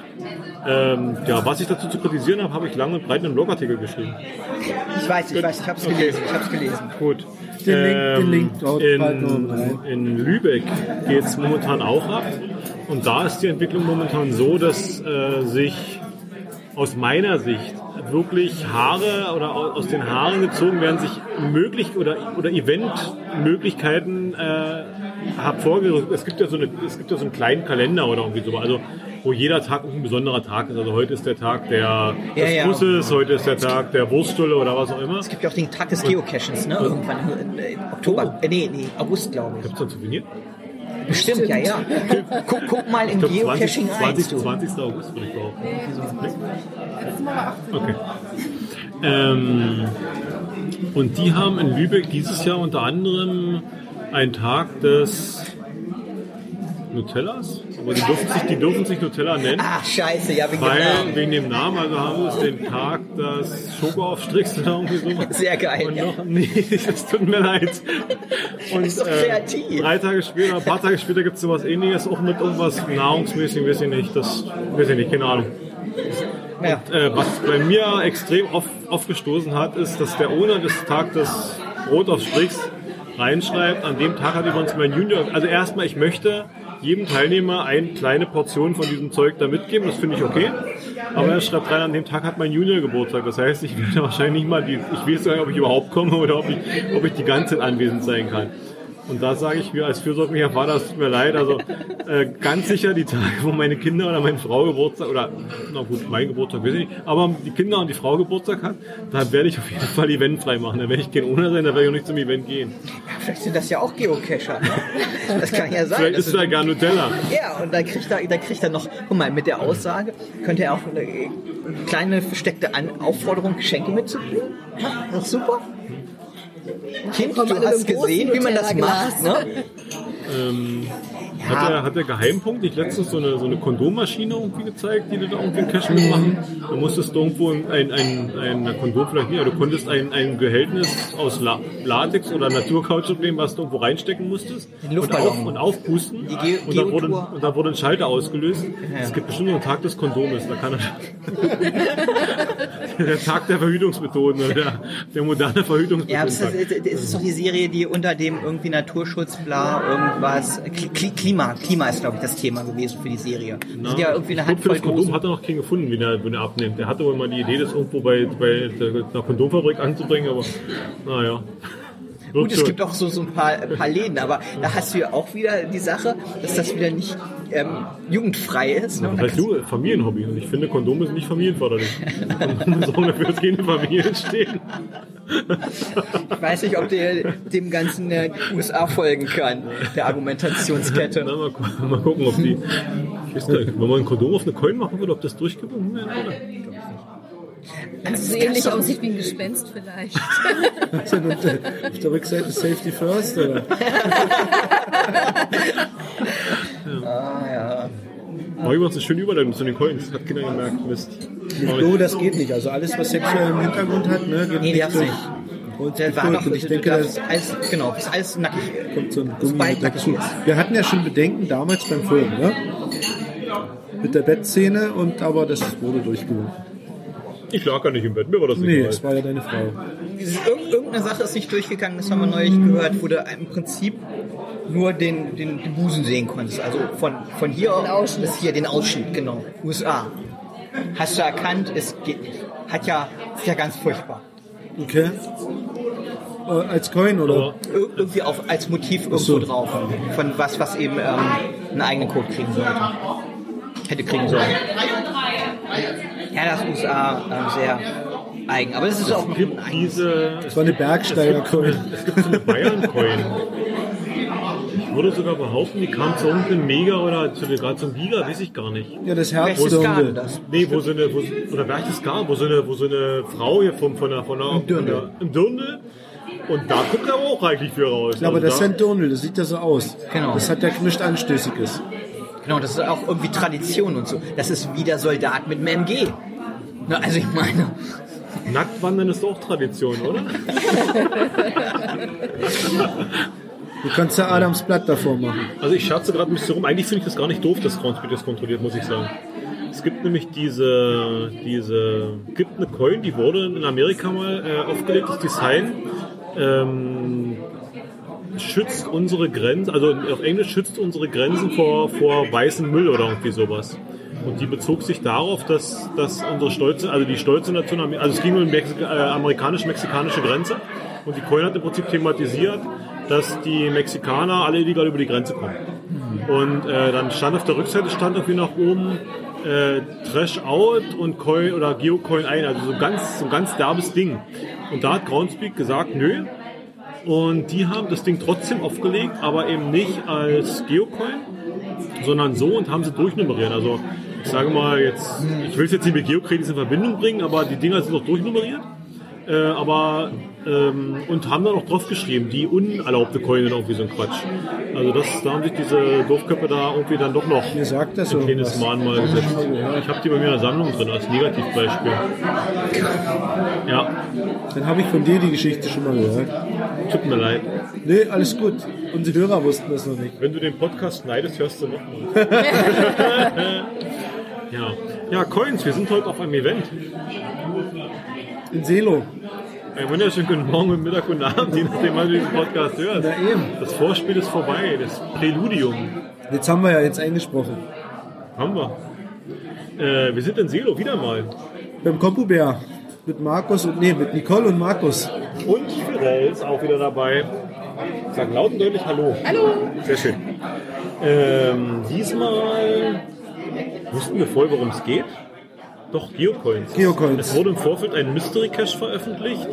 ähm, ja, was ich dazu zu kritisieren habe, habe ich lange und breit in einem Blogartikel geschrieben. Ich weiß, ich weiß, ich habe es Okay. gelesen. Ich habe es gelesen. Gut. Den Link- in, in Lübeck geht es momentan auch ab. Und da ist die Entwicklung momentan so, dass äh, sich aus meiner Sicht wirklich Haare oder au- aus den Haaren gezogen werden, sich möglich oder, oder Eventmöglichkeiten äh, hervorgerückt. Es gibt ja so eine, es gibt ja so einen kleinen Kalender oder irgendwie so, also wo jeder Tag ein besonderer Tag ist. Also heute ist der Tag der, Ja, des ja. Fusses, heute ist der Tag der Wurststulle oder was auch immer. Es gibt ja auch den Tag des Geocachings, ne? Irgendwann im, im Oktober. Äh, nee, nee, August, glaube ich. Gibt's da ein Souvenir? Bestimmt, ja, ja. Guck, guck mal in 20, Geocaching rein. 20, du. 20. August würde ich behaupten. 18. Okay. Ähm, und die haben in Lübeck dieses Jahr unter anderem einen Tag des Nutellas. Aber die dürfen sich, die dürfen sich Nutella nennen. Ah, scheiße, ja, wegen dem Weil, Namen. wegen dem Namen, also haben sie es den Tag des Schokoaufstrichs oder irgendwie sowas. Sehr geil, Und noch, nee, das tut mir leid. Und, ist doch kreativ. drei Tage später, ein paar Tage später gibt es sowas ähnliches, auch mit irgendwas nahrungsmäßig, weiß ich nicht, das, weiß ich nicht, keine Ahnung. Ja. Äh, was bei mir extrem auf, aufgestoßen hat, ist, dass der Owner des Tag des Brot auf Strichs reinschreibt, an dem Tag hat übrigens mein Junior, also erstmal, ich möchte jedem Teilnehmer eine kleine Portion von diesem Zeug da mitgeben, das finde ich okay. Aber er schreibt rein, an dem Tag hat mein Junior Geburtstag. Das heißt, ich werde wahrscheinlich nicht mal, die, ich weiß gar nicht, ob ich überhaupt komme oder ob ich, ob ich die ganze Zeit anwesend sein kann. Und da sage ich mir als fürsorglicher Vater, es tut mir leid, also äh, ganz sicher die Tage, wo meine Kinder oder meine Frau Geburtstag, oder na gut, mein Geburtstag weiß ich nicht, aber die Kinder und die Frau Geburtstag hat, da werde ich auf jeden Fall Event frei machen. Da werde ich kein Owner sein, da werde ich auch nicht zum Event gehen. Vielleicht sind das ja auch Geocacher. Ne? Das kann ja sein. Vielleicht ist da gar Nutella. Ja, und dann kriegt er, dann kriegt er noch, guck mal, mit der Aussage könnte er auch eine kleine versteckte Aufforderung, Geschenke mitzubringen. Ja, das ist super. Kind, du hast gesehen, wie man das macht. Ne? Ähm, hat, der, hat der Geheimpunkt nicht letztens so eine, so eine Kondommaschine irgendwie gezeigt, die du da irgendwie in Cash mitmachen? Da musstest du irgendwo ein, ein, ein, ein Kondom vielleicht nicht, aber du konntest ein, ein Behältnis aus La Latex oder Naturkautschuk nehmen, was du irgendwo reinstecken musstest und, auf, und aufpusten. Und, da wurde, und da wurde ein Schalter ausgelöst. Es gibt bestimmt noch einen Tag des Kondomes, da kann er der Tag der Verhütungsmethoden oder der, der moderne Verhütungsmethoden. Ja, das ist, das ist doch die Serie, die unter dem irgendwie Naturschutz, bla, irgendwas, Kli- Klima, Klima ist, glaube ich, das Thema gewesen für die Serie. Die sind ja irgendwie eine Handvoll das Kondom hat er noch keinen gefunden, wie er, wenn er abnimmt. Er hatte wohl mal die Idee, das irgendwo bei, bei einer Kondomfabrik anzubringen, aber naja. Gut, es gibt auch so, so ein paar, ein paar Läden, aber da hast du ja auch wieder die Sache, dass das wieder nicht ähm, jugendfrei ist. Ne? Und Das heißt du, Familienhobby. Und ich finde, Kondome sind nicht familienförderlich. Kondome sollen dafür, dass keine Familien stehen. Ich weiß nicht, ob der dem Ganzen äh, USA folgen kann, der Argumentationskette. Na, mal, mal gucken, ob die. Ich weiß nicht, wenn man ein Kondom auf eine Coin machen würde, ob das durchgewunken wäre? Also so ähnlich aussieht wie ein Gespenst vielleicht. Also, auf der Rückseite Safety First, oder? Mach übrigens eine schöne Überleitung zu den Coins. Hat keiner gemerkt. Mist. No, das geht nicht. Also alles, was sexuell im Hintergrund hat, ne, geht Nee, die durch. nicht. Und Der war und ich denke, das das alles, genau, ist alles nackig. kommt so ein das Gummi dazu. ist. Wir hatten ja schon Bedenken damals beim Film, ne? Mit der Bettszene, und aber das wurde durchgewunken. Ich lag gar nicht im Bett, mir war das Nee, egal. es war ja deine Frau. Irgendeine Sache ist nicht durchgegangen, das haben wir neulich gehört, wo du im Prinzip nur den, den, den Busen sehen konntest. Also von, von hier Ausschnitt. bis hier den Ausschnitt, genau. USA. Hast du erkannt, es geht nicht. Hat ja, ist ja ganz furchtbar. Okay. Äh, als Coin, oder? Ir irgendwie auf, als Motiv irgendwo so. drauf. Von was, was eben ähm, einen eigenen Code kriegen sollte. Hätte kriegen sollen. Ja, das ist USA ähm, sehr eigen. Aber das ist auch es noch gibt diese. Das war eine Bergsteiger-Coin. Es gibt so eine Bayern-Coin. Ich würde sogar behaupten, die kam zu irgendeinem Mega oder zu gerade zum Giga, weiß ich gar nicht. Ja, das Berchtesgaden, Herzdirndl. das. Nee, wo so eine, wo, oder Berchtesgaden, wo so eine, wo so eine Frau hier vom, von der, von der, Im Dirndl. Im Dirndl. Und da guckt er aber auch reichlich für raus. Ja, aber Also das ist da- ein Dirndl, das sieht ja so aus. Genau. Das hat ja nichts Anstößiges. Genau, das ist auch irgendwie Tradition und so. Das ist wie der Soldat mit dem MG. Na, also ich meine, Nacktwandern ist auch Tradition, oder? Du kannst ja Adams Blatt davor machen. Also ich scherze gerade ein bisschen rum. Eigentlich finde ich das gar nicht doof, dass Groundspeed das kontrolliert, muss ich sagen. Es gibt nämlich diese, diese, gibt eine Coin, die wurde in Amerika mal äh, aufgelegt, das Design ähm, schützt unsere Grenzen, also auf Englisch schützt unsere Grenzen vor, vor weißem Müll oder irgendwie sowas. Und die bezog sich darauf, dass, dass unsere stolze, also die stolze Nation, also es ging um die Mexik äh, amerikanisch-mexikanische Grenze und die Coin hat im Prinzip thematisiert, dass die Mexikaner alle illegal über die Grenze kommen. Und äh, dann stand auf der Rückseite stand irgendwie nach oben äh, Trash Out und Coin oder Geocoin ein, also so ganz, so ein ganz derbes Ding. Und da hat Groundspeak gesagt, nö. Und die haben das Ding trotzdem aufgelegt, aber eben nicht als Geocoin, sondern so und haben sie durchnummeriert. Also ich sage mal jetzt, ich will es jetzt nicht mit Geocredits in Verbindung bringen, aber die Dinger sind noch durchnummeriert. Äh, aber ähm, und haben dann auch drauf geschrieben, die unerlaubte Coin und irgendwie so ein Quatsch. Also das, da haben sich diese Doofköpfe da irgendwie dann doch noch Mir sagt das ein kleines. Mahnmal gesetzt. Ich habe die bei mir in der Sammlung drin als Negativbeispiel. Ja, Dann habe ich von dir die Geschichte schon mal gehört. tut mir leid. Nee, alles gut. Unsere Hörer wussten das noch nicht. Wenn du den Podcast schneidest, hörst du nochmal. ja. ja, Coins, wir sind heute auf einem Event. In Selo. Einen wunderschönen guten Morgen und Mittag und Abend, je nachdem, wann du diesen Podcast hörst. Na eben. Das Vorspiel ist vorbei, das Präludium Jetzt haben wir ja jetzt eingesprochen. haben wir. Äh, wir sind in Selo wieder mal. Beim Kompubär. Mit Markus und, nee, mit Nicole und Markus. Und Fidel ist auch wieder dabei. Sag laut und deutlich Hallo. Hallo. Sehr schön. Ähm, diesmal wussten wir voll, worum es geht. Doch, Geocoins. Geocoins. Es wurde im Vorfeld ein Mystery Cache veröffentlicht.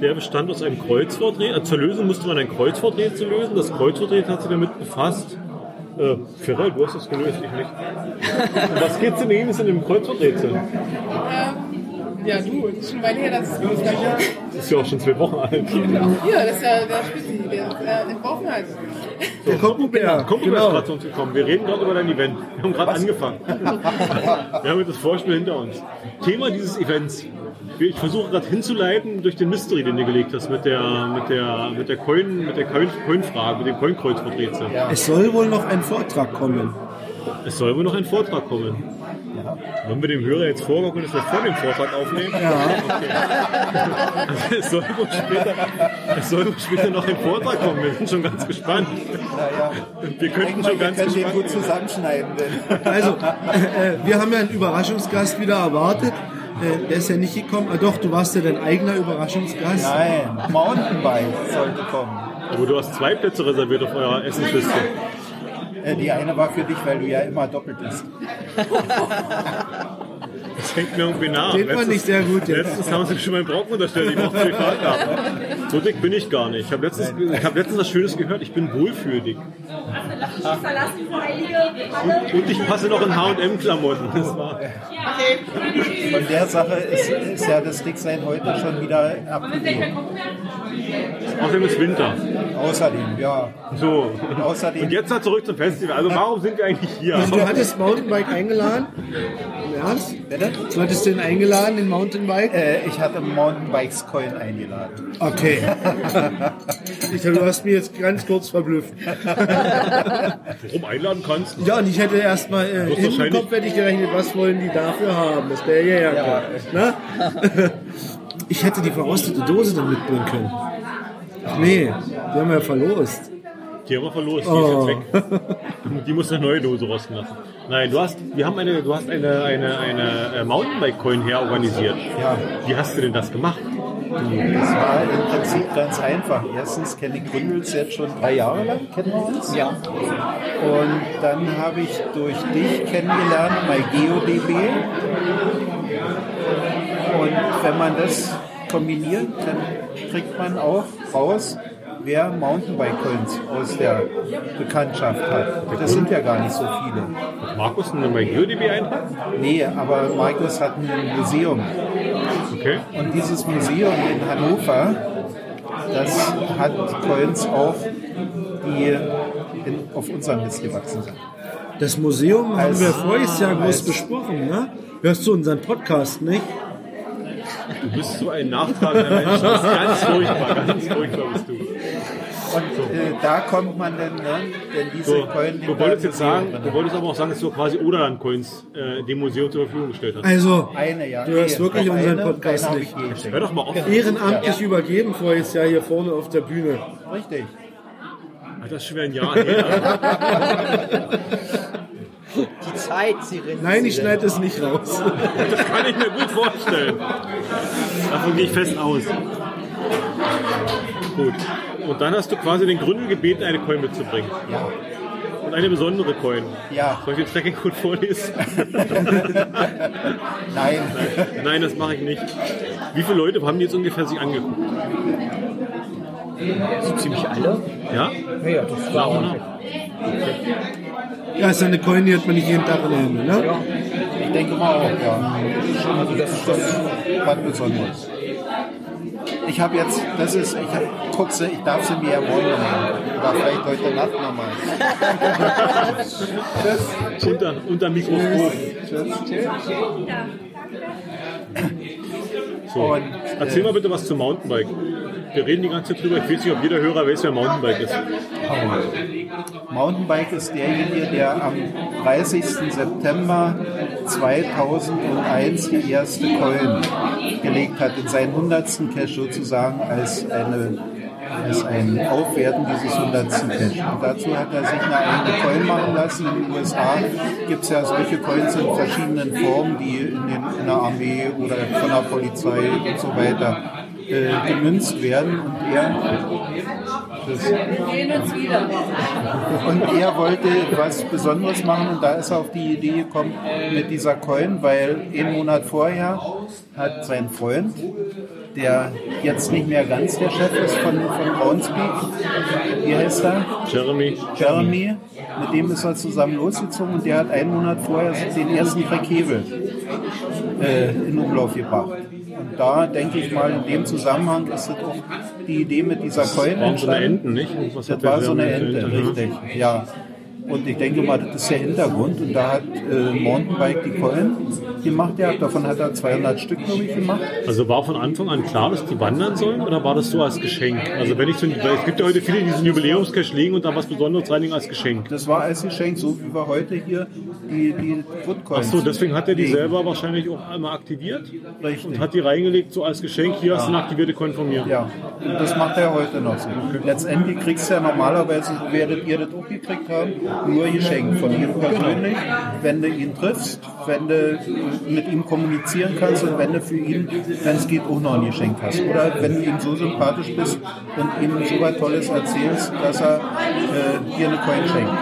Der bestand aus einem Kreuzworträtsel. Also zur Lösung musste man ein Kreuzworträtsel lösen. Das Kreuzworträtsel hat sich damit befasst. Äh, Ferrell, du hast das gelöst, ich nicht. Was geht's denn eben in dem Kreuzworträtsel? Ja, du, ist schon mal her, dass es. Das ist ja auch schon zwei Wochen alt. Hier, das ist ja der Spitze, der äh, entworfen hat. Der Koppenbär. Komm, du bist Genau. gerade zu uns gekommen. Wir reden gerade über dein Event. Wir haben gerade angefangen. Wir haben jetzt das Vorspiel hinter uns. Thema dieses Events. Ich versuche gerade hinzuleiten durch den Mystery, den du gelegt hast mit der mit der mit der Coin mit der Coin Coin-Frage, mit dem Coin-Kreuzworträtsel. Es soll wohl noch ein Vortrag kommen. Es soll wohl noch ein Vortrag kommen. Wollen wir dem Hörer jetzt vorgaukeln, dass wir vor dem Vortrag aufnehmen? Ja. Okay. Es, soll wohl später, es soll wohl später noch ein Vortrag kommen. Wir sind schon ganz gespannt. Wir könnten schon ganz können den gespannt gut zusammenschneiden. Denn Also, äh, äh, wir haben ja einen Überraschungsgast wieder erwartet. Äh, der ist ja nicht gekommen. Ah, doch, du warst ja dein eigener Überraschungsgast. Nein, Mountainbike sollte kommen. Aber du hast zwei Plätze reserviert auf eurer Essensliste. Äh, Die eine war für dich, weil du ja immer doppelt isst. Das hängt mir irgendwie nach. Den fand ich sehr gut jetzt. Letztens haben sie schon meinen Brocken unterstellt, ich brauche privat haben. So dick bin ich gar nicht. Ich habe letztens, ich hab letztens was Schönes gehört, ich bin wohlfühlig. Und, und ich passe noch in H&M-Klamotten. Das war Von der Sache ist, ist ja das Dicksein heute schon wieder abgegeben. Außerdem ist Winter. Außerdem, ja. So. Und außerdem, Und jetzt mal zurück zum Festival. Also warum sind wir eigentlich hier? Du hattest Mountainbike eingeladen? Im Ernst? Bitte? Du hattest den eingeladen, den Mountainbike? äh, ich hatte Mountainbikes Coin eingeladen. Okay. Ich, du hast mich jetzt ganz kurz verblüfft. Warum einladen kannst? Ja, und ich hätte erstmal äh, im Kopf hätte ich gerechnet, was wollen die dafür haben, dass der hierher kommt. Na? Ich hätte die verrostete Dose dann mitbringen können. Ach nee, die haben wir ja verlost. Die haben wir verlost, die Oh. ist jetzt weg. Die muss eine neue Dose rosten lassen. Nein, du hast, wir haben eine, du hast eine, eine, eine äh, Mountainbike-Coin her organisiert. Ja. Wie hast du denn das gemacht? Das war im Prinzip ganz einfach. Erstens kenne ich Gründels jetzt schon drei Jahre lang, kennen wir uns. Ja. Und dann habe ich durch dich kennengelernt bei GeoDB. Und wenn man das kombiniert, dann kriegt man auch raus, wer Mountainbike-Coins aus der Bekanntschaft hat. Das sind ja gar nicht so viele. Hat Markus einen bei GeoDB Eintrag? Nee, aber Markus hat ein Museum. Okay. Und dieses Museum in Hannover, das hat Coins auch, die in, auf unserem Mist gewachsen sind. Das Museum haben Als- wir voriges Jahr groß besprochen, ne? Hörst du unseren Podcast nicht? Du bist so ein nachtragender Mensch. Das ist ganz furchtbar, ganz furchtbar. Und äh, da kommt man dann, ne, denn diese So, Coin du wolltest jetzt sagen, drin. du wolltest aber auch sagen, dass du quasi Oderland-Coins äh, dem Museum zur Verfügung gestellt hast. Also, eine, ja. du hörst Nee, wirklich unseren eine, Podcast nicht. Hör doch mal auf. Ehrenamtlich übergeben voriges Jahr hier vorne auf der Bühne. Richtig. Das ist schon wieder ein Jahr her. Die Zeit, sie rennt. Nein, ich schneide es nicht raus. Das kann ich mir gut vorstellen. Davon gehe ich fest aus. Gut. Und dann hast du quasi den Gründel gebeten, eine Coin mitzubringen. Ja. Und eine besondere Coin. Ja. Soll ich den Tracking Code vorlesen? Nein. Nein, das mache ich nicht. Wie viele Leute haben die jetzt ungefähr sich angeguckt? So ziemlich alle. Ja? Ja, ja, das war auch noch. Ja, ist ja eine Coin, die hat man nicht jeden Tag in der Hände, ne? Ich denke mal auch, ja. Also das ist das was Besonderes. Ich habe jetzt, das ist, ich hab, kurze, ich darf sie mir ja morgen nehmen. Oder vielleicht heute Nacht nochmal. Tschüss. Unter, unter Mikroskop. So. Und, Erzähl mal bitte was zum Mountainbike. Wir reden die ganze Zeit drüber. Ich weiß nicht, ob jeder Hörer weiß, wer Mountainbike ist. Mountainbike ist derjenige, der am 30. September 2001 die erste Coin gelegt hat, in seinen 100. Cache sozusagen als, eine, als ein Aufwerten dieses 100. Cache. Und dazu hat er sich eine eigene Coin machen lassen. In den USA gibt es ja solche Coins in verschiedenen Formen, die in, den, in der Armee oder von der Polizei und so weiter äh, gemünzt werden. Und er. Und er wollte was Besonderes machen und da ist er auf die Idee gekommen mit dieser Coin, weil einen Monat vorher hat sein Freund, der jetzt nicht mehr ganz der Chef ist von, von Groundspeak, wie heißt er? Jeremy. Jeremy, mit dem ist er zusammen losgezogen und der hat einen Monat vorher den ersten Krekebel äh, in Umlauf gebracht. Und da denke ich mal, in dem Zusammenhang ist das auch die Idee mit dieser Coin Waren so eine. Enten, nicht? Das war so eine Ente, richtig, ja. Und ich denke mal, das ist der Hintergrund. Und da hat äh, Mountainbike die Coin gemacht. Ja, davon hat er 200 Stück, glaube ich, gemacht. Also war von Anfang an klar, dass die wandern sollen oder war das so als Geschenk? Also wenn ich so, weil es gibt ja heute viele, die diesen Jubiläumscash legen und da was Besonderes reinlegen als Geschenk. Das war als Geschenk, so wie wir heute hier die, die Ach Woodcoins so, deswegen hat er die selber wahrscheinlich auch einmal aktiviert Richtig. und hat die reingelegt so als Geschenk. Hier hast du eine aktivierte Coin von mir. Ja, und das macht er heute noch so. Letztendlich kriegst du ja normalerweise, werdet ihr das auch gekriegt haben, nur geschenkt von ihm persönlich. Wenn du ihn triffst, wenn du mit ihm kommunizieren kannst und wenn du für ihn, wenn es geht, auch noch ein Geschenk hast. Oder wenn du ihm so sympathisch bist und ihm so was Tolles erzählst, dass er äh, dir eine Coin schenkt.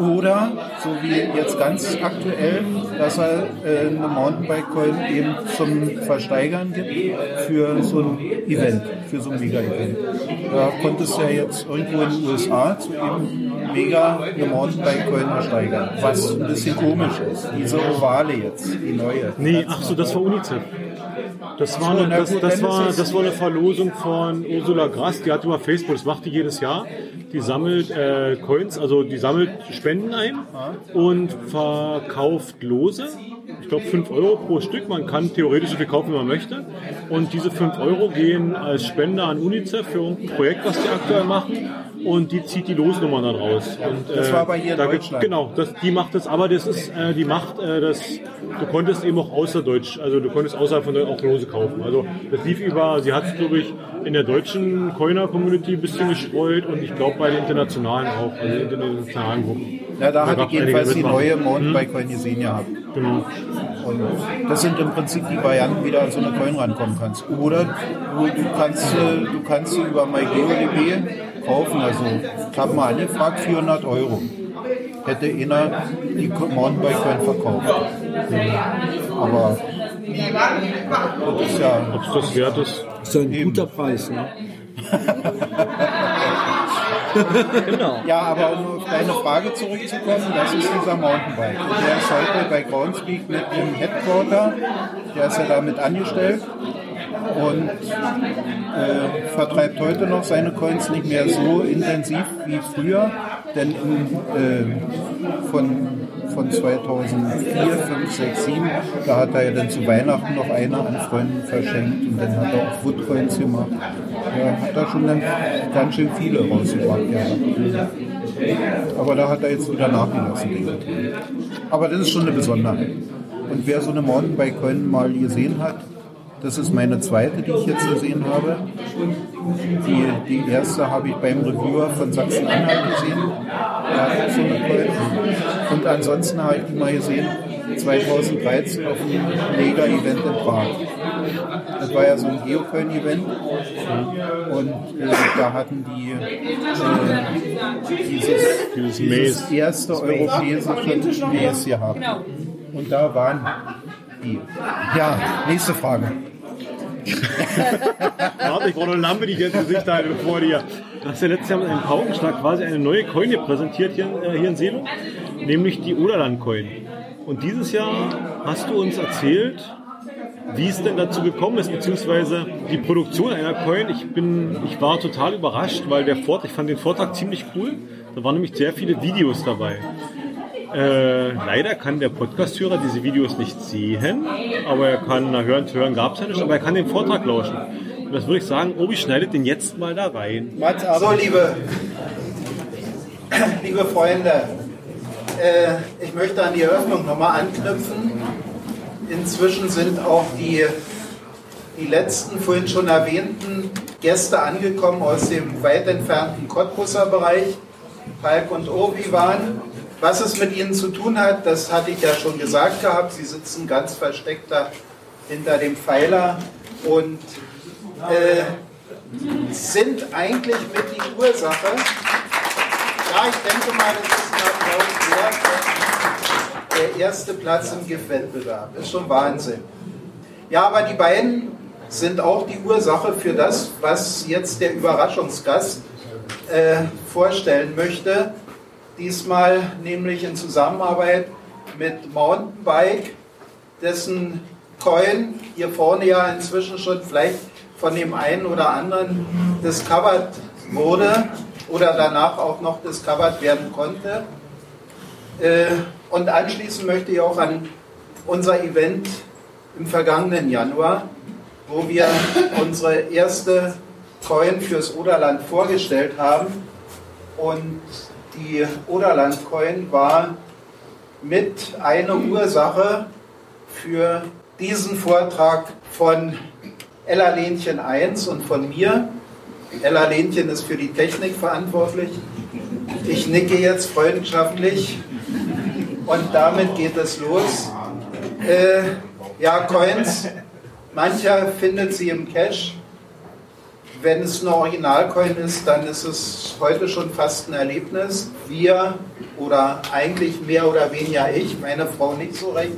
Oder, so wie jetzt ganz aktuell, dass er äh, eine Mountainbike-Coin eben zum Versteigern gibt für so ein Event, für so ein Mega-Event. Da konntest du ja jetzt irgendwo in den USA zu eben Mega eine Mountainbike-Coin ersteigern. Was ein bisschen komisch ist. Diese Ovale jetzt, die neue. Nee, ach so, das war UNICEF. Das war, eine, das, das, war, das war eine Verlosung von Ursula Grass, die hat über Facebook, das macht die jedes Jahr. Die sammelt äh, Coins, also die sammelt Spenden ein und verkauft Lose. Ich glaube 5 Euro pro Stück. Man kann theoretisch so viel kaufen, wie man möchte. Und diese 5 Euro gehen als Spende an UNICEF für irgendein Projekt, was die aktuell machen. Und die zieht die Losnummern dann raus. Und, Das äh, war aber hier in da Deutschland. Genau, das, die macht das, aber das ist, äh, die macht äh, das, du konntest eben auch außerdeutsch, also du konntest außerhalb von Deutschland auch Lose kaufen. Also das lief über, sie hat es glaube ich in der deutschen Coiner-Community ein bisschen gestreut und ich glaube bei den internationalen auch, also in den internationalen Gruppen. Ja, da hatte gab's ich jedenfalls die neue Mountainbike-Coin gesehen gehabt. Genau. Und das sind im Prinzip die Varianten, wie du an so eine Coin rankommen kannst. Oder du, du kannst, äh, du kannst sie über MyGeoDB kaufen. Also ich habe mal angefragt, 400 Euro. Hätte einer die Mountainbike-Coin verkauft. Aber das ist ja Ob es das wert ist? ist ja ein guter Preis. Ne? Genau. Ja, aber um auf deine Frage zurückzukommen, das ist dieser Mountainbike. Und der ist heute bei Groundspeak mit im Headquarter. Der ist ja damit angestellt und äh, vertreibt heute noch seine Coins nicht mehr so intensiv wie früher. Denn in, äh, von, von 2004, 5, 6, 7, da hat er ja dann zu Weihnachten noch eine an Freunden verschenkt und dann hat er auch Woodcoins gemacht. Er hat da schon dann ganz schön viele rausgebracht. Ja. Aber da hat er jetzt wieder nachgelassen. denke ich. Aber das ist schon eine Besonderheit. Und wer so eine Mountainbike-Coin mal gesehen hat, das ist meine zweite, die ich jetzt gesehen habe. Die, die erste habe ich beim Reviewer von Sachsen-Anhalt gesehen. Hat so eine. Und ansonsten habe ich die mal gesehen 2013 auf einem Mega-Event in Prag. Das war ja so ein Geocoin-Event. Und äh, da hatten die äh, dieses, Dieses dieses erste europäische Maze gehabt. Und da waren die. Ja, nächste Frage. Warte, ich brauche noch eine Lampe, die ich jetzt Gesicht halte, bevor die. Du hast ja letztes Jahr mit einem Paukenschlag quasi eine neue Coin hier präsentiert hier, äh, hier in Selo, nämlich die Oderland-Coin. Und dieses Jahr hast du uns erzählt, wie es denn dazu gekommen ist, beziehungsweise die Produktion einer Coin. Ich bin, ich war total überrascht, weil der Vortrag, ich fand den Vortrag ziemlich cool. Da waren nämlich sehr viele Videos dabei. Äh, leider kann der Podcast-Hörer diese Videos nicht sehen, aber er kann, na, hören, hören gab es ja nicht, aber er kann den Vortrag lauschen. Und das würde ich sagen, Obi schneidet den jetzt mal da rein. So, liebe, liebe Freunde, äh, ich möchte an die Eröffnung nochmal anknüpfen. Inzwischen sind auch die, die letzten vorhin schon erwähnten Gäste angekommen aus dem weit entfernten Cottbusser Bereich. Falk und Obi waren. Was es mit ihnen zu tun hat, das hatte ich ja schon gesagt gehabt. Sie sitzen ganz versteckt da hinter dem Pfeiler und äh, sind eigentlich mit die Ursache. Ja, ich denke mal, das ist ein. Der erste Platz im GIF-Wettbewerb. Ist schon Wahnsinn. Ja, aber die beiden sind auch die Ursache für das, was jetzt der Überraschungsgast äh, vorstellen möchte. Diesmal nämlich in Zusammenarbeit mit Mountainbike, dessen Coin hier vorne ja inzwischen schon vielleicht von dem einen oder anderen discovered wurde oder danach auch noch discovered werden konnte. Äh, und anschließend möchte ich auch an unser Event im vergangenen Januar, wo wir unsere erste Coin fürs Oderland vorgestellt haben. Und die Oderland Coin war mit einer Ursache für diesen Vortrag von Ella Lenchen 1 und von mir. Ella Lenchen ist für die Technik verantwortlich. Ich nicke jetzt freundschaftlich und damit geht es los. Äh, ja, Coins, mancher findet sie im Cache. Wenn es ein Originalcoin ist, dann ist es heute schon fast ein Erlebnis. Wir oder eigentlich mehr oder weniger ich, meine Frau nicht so recht,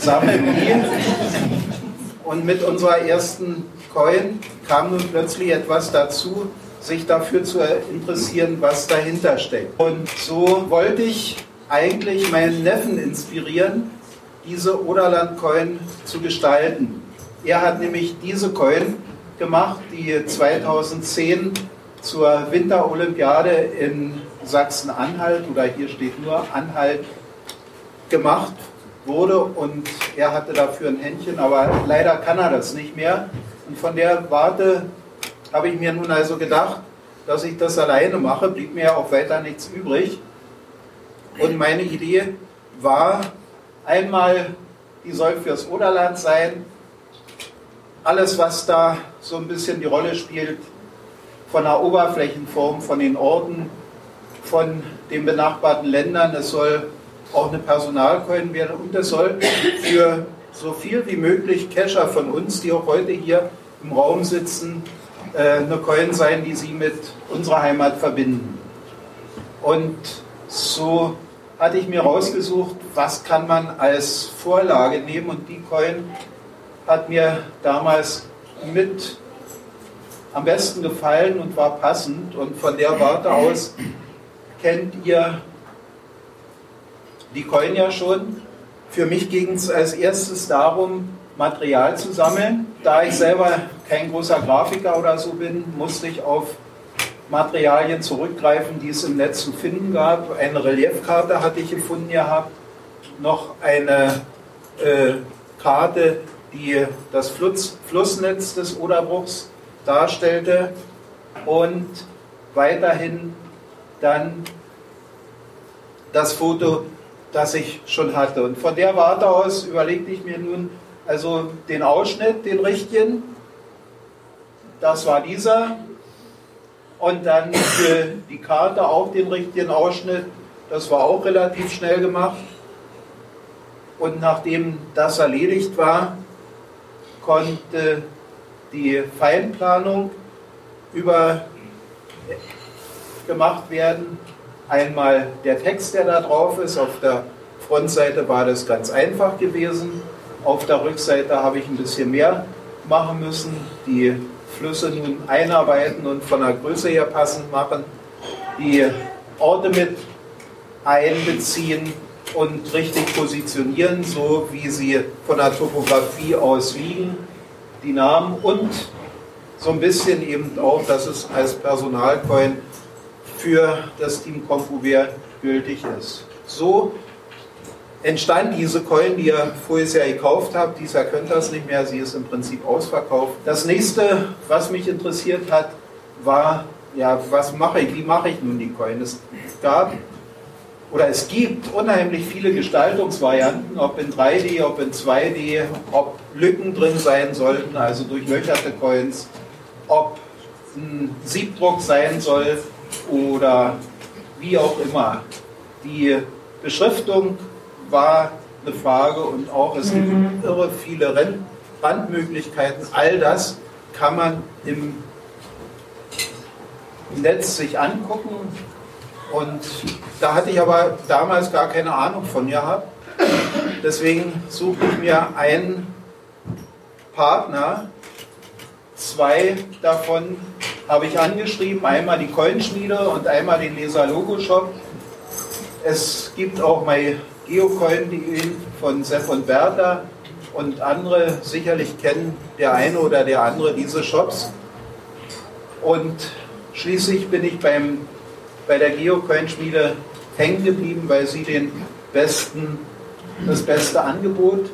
sammeln die. Und mit unserer ersten Coin kam nun plötzlich etwas dazu, sich dafür zu interessieren, was dahinter steckt. Und so wollte ich eigentlich meinen Neffen inspirieren, diese Oderland-Coin zu gestalten. Er hat nämlich diese Coin gemacht, die 2010 zur Winterolympiade in Sachsen-Anhalt oder hier steht nur Anhalt gemacht wurde und er hatte dafür ein Händchen, aber leider kann er das nicht mehr. Und von der Warte habe ich mir nun also gedacht, dass ich das alleine mache, blieb mir auch weiter nichts übrig. Und meine Idee war, einmal, die soll fürs Oderland sein, alles, was da so ein bisschen die Rolle spielt, von der Oberflächenform, von den Orten, von den benachbarten Ländern. Es soll auch eine Personalcoin werden und es soll für so viel wie möglich Cacher von uns, die auch heute hier im Raum sitzen, äh, eine Coin sein, die sie mit unserer Heimat verbinden. Und so hatte ich mir rausgesucht, was kann man als Vorlage nehmen und die Coin hat mir damals mit am besten gefallen und war passend und von der Warte aus kennt ihr die Coin ja schon. Für mich ging es als erstes darum, Material zu sammeln. Da ich selber kein großer Grafiker oder so bin, musste ich auf Materialien zurückgreifen, die es im Netz zu finden gab. Eine Reliefkarte hatte ich gefunden gehabt, noch eine äh, Karte, die das Fluss, Flussnetz des Oderbruchs darstellte und weiterhin dann das Foto das ich schon hatte. Und von der Warte aus überlegte ich mir nun also den Ausschnitt, den richtigen. Das war dieser. Und dann für die Karte auch den richtigen Ausschnitt. Das war auch relativ schnell gemacht. Und nachdem das erledigt war, konnte die Feinplanung über gemacht werden Einmal der Text, der da drauf ist. Auf der Frontseite war das ganz einfach gewesen. Auf der Rückseite habe ich ein bisschen mehr machen müssen. Die Flüsse nun einarbeiten und von der Größe her passend machen. Die Orte mit einbeziehen und richtig positionieren, so wie sie von der Topografie aus liegen. Die Namen und so ein bisschen eben auch, dass es als Personalcoin für das Team Compuver gültig ist. So entstand diese Coin, die ihr voriges Jahr gekauft habt. Dieser könnt das nicht mehr, sie ist im Prinzip ausverkauft. Das nächste, was mich interessiert hat, war, ja, was mache ich, wie mache ich nun die Coin? Es gab oder es gibt unheimlich viele Gestaltungsvarianten, ob in 3D, ob in 2D, ob Lücken drin sein sollten, also durchlöcherte Coins, ob ein Siebdruck sein soll, oder wie auch immer. Die Beschriftung war eine Frage und auch es gibt irre viele Randmöglichkeiten. All das kann man im Netz sich angucken. Und da hatte ich aber damals gar keine Ahnung von gehabt. Deswegen suche ich mir einen Partner. Zwei davon habe ich angeschrieben, einmal die Coinschmiede und einmal den Leser Logo Shop. Es gibt auch mein geocoin.de von Sepp und Bertha und andere sicherlich kennen der eine oder der andere diese Shops. Und schließlich bin ich beim, bei der Geocoin-Schmiede hängen geblieben, weil sie den besten, das beste Angebot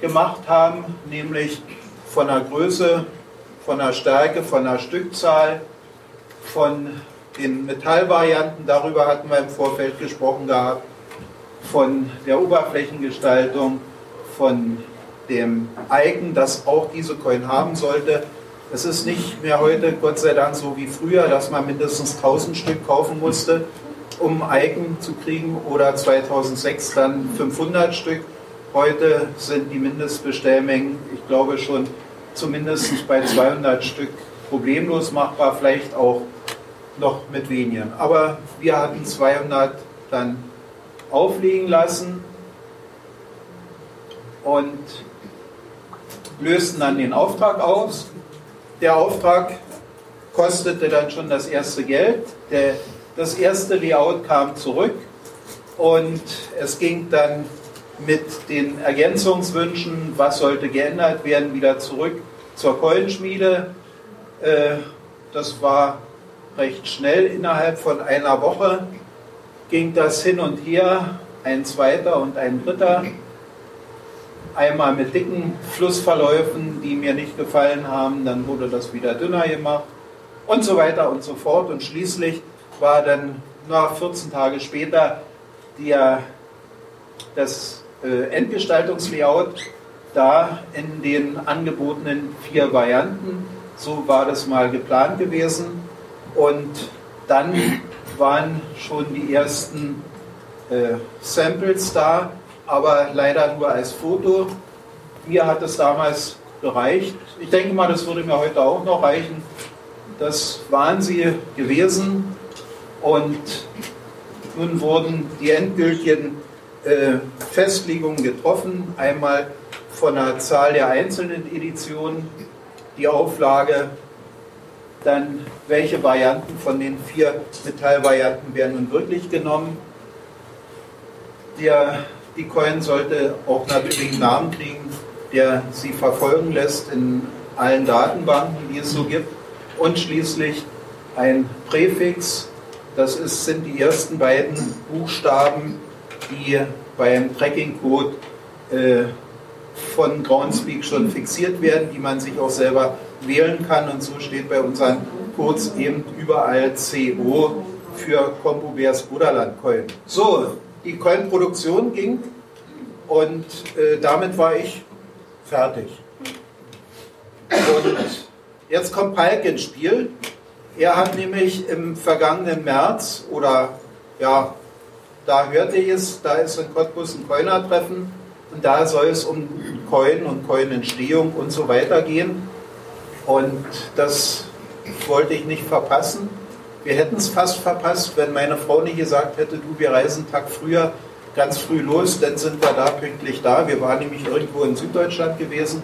gemacht haben, nämlich von der Größe, von der Stärke, von der Stückzahl, von den Metallvarianten, darüber hatten wir im Vorfeld gesprochen gehabt, von der Oberflächengestaltung, von dem Icon, das auch diese Coin haben sollte. Es ist nicht mehr heute, Gott sei Dank, so wie früher, dass man mindestens 1000 Stück kaufen musste, um Icon zu kriegen oder 2006 dann 500 Stück. Heute sind die Mindestbestellmengen, ich glaube schon zumindest bei 200 Stück problemlos machbar, vielleicht auch noch mit weniger. Aber wir hatten 200 dann auflegen lassen und lösten dann den Auftrag aus. Der Auftrag kostete dann schon das erste Geld. Der, das erste Layout kam zurück und es ging dann mit den Ergänzungswünschen, was sollte geändert werden, wieder zurück zur Keulenschmiede. Äh, das war recht schnell, innerhalb von einer Woche ging das hin und her, ein zweiter und ein dritter. Einmal mit dicken Flussverläufen, die mir nicht gefallen haben, dann wurde das wieder dünner gemacht und so weiter und so fort. Und schließlich war dann nach 14 Tage später der, das äh, Endgestaltungslayout da in den angebotenen vier Varianten. So war das mal geplant gewesen. Und dann waren schon die ersten äh, Samples da, aber leider nur als Foto. Mir hat es damals gereicht. Ich denke mal, das würde mir heute auch noch reichen. Das waren sie gewesen und nun wurden die endgültigen äh, Festlegungen getroffen. Einmal von der Zahl der einzelnen Editionen, die Auflage dann welche Varianten von den vier Metallvarianten werden nun wirklich genommen. Der, die Coin sollte auch natürlich einen Namen kriegen, der sie verfolgen lässt in allen Datenbanken, die es so gibt. Und schließlich ein Präfix, das ist, sind die ersten beiden Buchstaben, die beim Tracking-Code äh, von Groundspeak schon fixiert werden, die man sich auch selber wählen kann. Und so steht bei unseren Codes eben überall CO für CompuBears Bruderland Coin. So, die Coin-Produktion ging und äh, damit war ich fertig. Und jetzt kommt Palk ins Spiel. Er hat nämlich im vergangenen März oder ja, da hörte ich es, da ist in Cottbus ein Coiner-Treffen und da soll es um Coin und Coin-Entstehung und so weiter gehen. Und das wollte ich nicht verpassen. Wir hätten es fast verpasst, wenn meine Frau nicht gesagt hätte, du, wir reisen einen Tag früher, ganz früh los, dann sind wir da pünktlich da. Wir waren nämlich irgendwo in Süddeutschland gewesen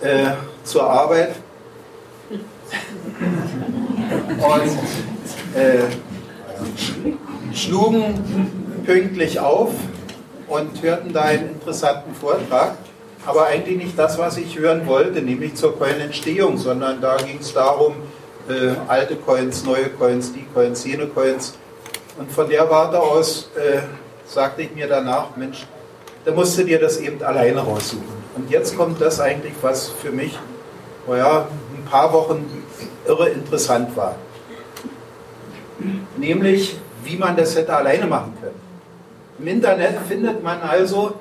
äh, zur Arbeit. Und äh, schlugen pünktlich auf und hörten da einen interessanten Vortrag aber eigentlich nicht das, was ich hören wollte, nämlich zur Coin-Entstehung, sondern da ging es darum, äh, alte Coins, neue Coins, die Coins, jene Coins. Und von der Warte aus äh, sagte ich mir danach, Mensch, da musst du dir das eben alleine raussuchen. Und jetzt kommt das eigentlich, was für mich, naja, ein paar Wochen irre interessant war. Nämlich, wie man das hätte alleine machen können. Im Internet findet man also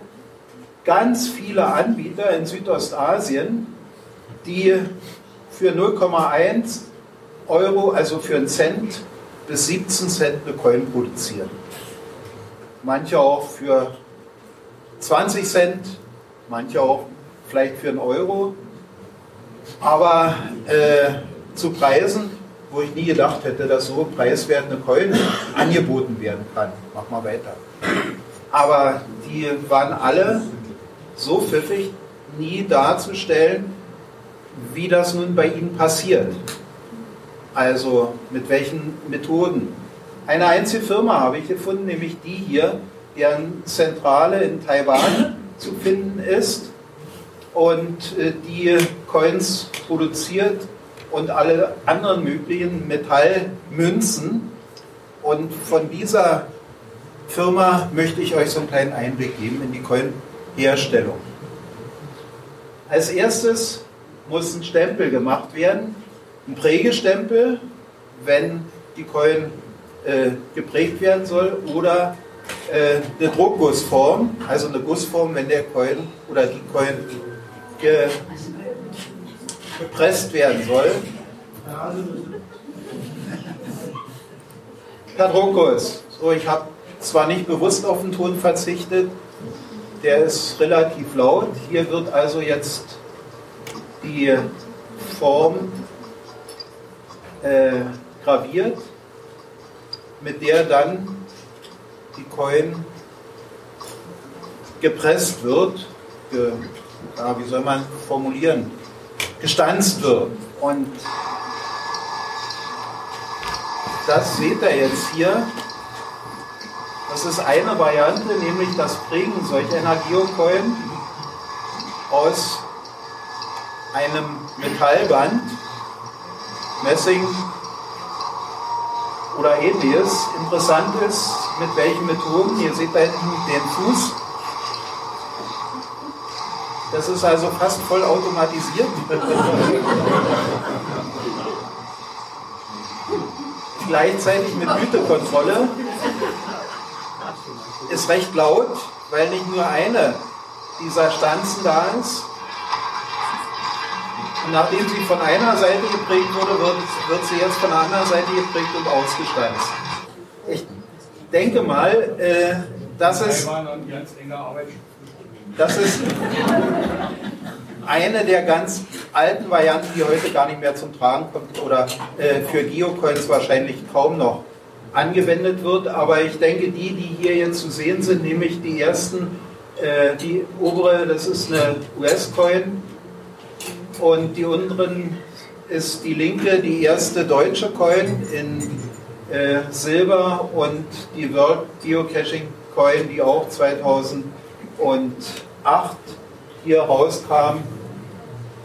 ganz viele Anbieter in Südostasien, die für 0,1 Euro, also für einen Cent bis 17 Cent eine Coin produzieren. Manche auch für 20 Cent, manche auch vielleicht für einen Euro. Aber äh, zu Preisen, wo ich nie gedacht hätte, dass so preiswert eine Coin angeboten werden kann. Mach mal weiter. Aber die waren alle so pfiffig, nie darzustellen, wie das nun bei ihnen passiert. Also mit welchen Methoden. Eine einzige Firma habe ich gefunden, nämlich die hier, deren Zentrale in Taiwan zu finden ist und äh, die Coins produziert und alle anderen möglichen Metallmünzen. Und von dieser Firma möchte ich euch so einen kleinen Einblick geben in die Coin-Herstellung. Als erstes muss ein Stempel gemacht werden, ein Prägestempel, wenn die Coin äh, geprägt werden soll, oder äh, eine Druckgussform, also eine Gussform, wenn der Coin oder die Coin ge gepresst werden soll. Per Druckguss. So, ich habe zwar nicht bewusst auf den Ton verzichtet, der ist relativ laut. Hier wird also jetzt die Form äh, graviert, mit der dann die Coin gepresst wird, ge, ja, wie soll man formulieren, gestanzt wird. Und das seht ihr jetzt hier. Das ist eine Variante, nämlich das Prägen solch einer Geocoin aus einem Metallband, Messing oder ähnliches. Interessant ist, mit welchen Methoden. Ihr seht da hinten den Fuß. Das ist also fast voll automatisiert. Gleichzeitig mit Gütekontrolle. Ist recht laut, weil nicht nur eine dieser Stanzen da ist. Nachdem sie von einer Seite geprägt wurde, wird, wird sie jetzt von der anderen Seite geprägt und ausgestanzt. Ich denke mal, äh, dass es, das ist eine der ganz alten Varianten, die heute gar nicht mehr zum Tragen kommt oder äh, für Geocoins wahrscheinlich kaum noch angewendet wird. Aber ich denke, die, die hier jetzt zu sehen sind, nämlich die ersten, äh, die obere, das ist eine US-Coin, und die unteren ist die linke, die erste deutsche Coin in äh, Silber und die World Geocaching Coin, die auch 2008 hier rauskam,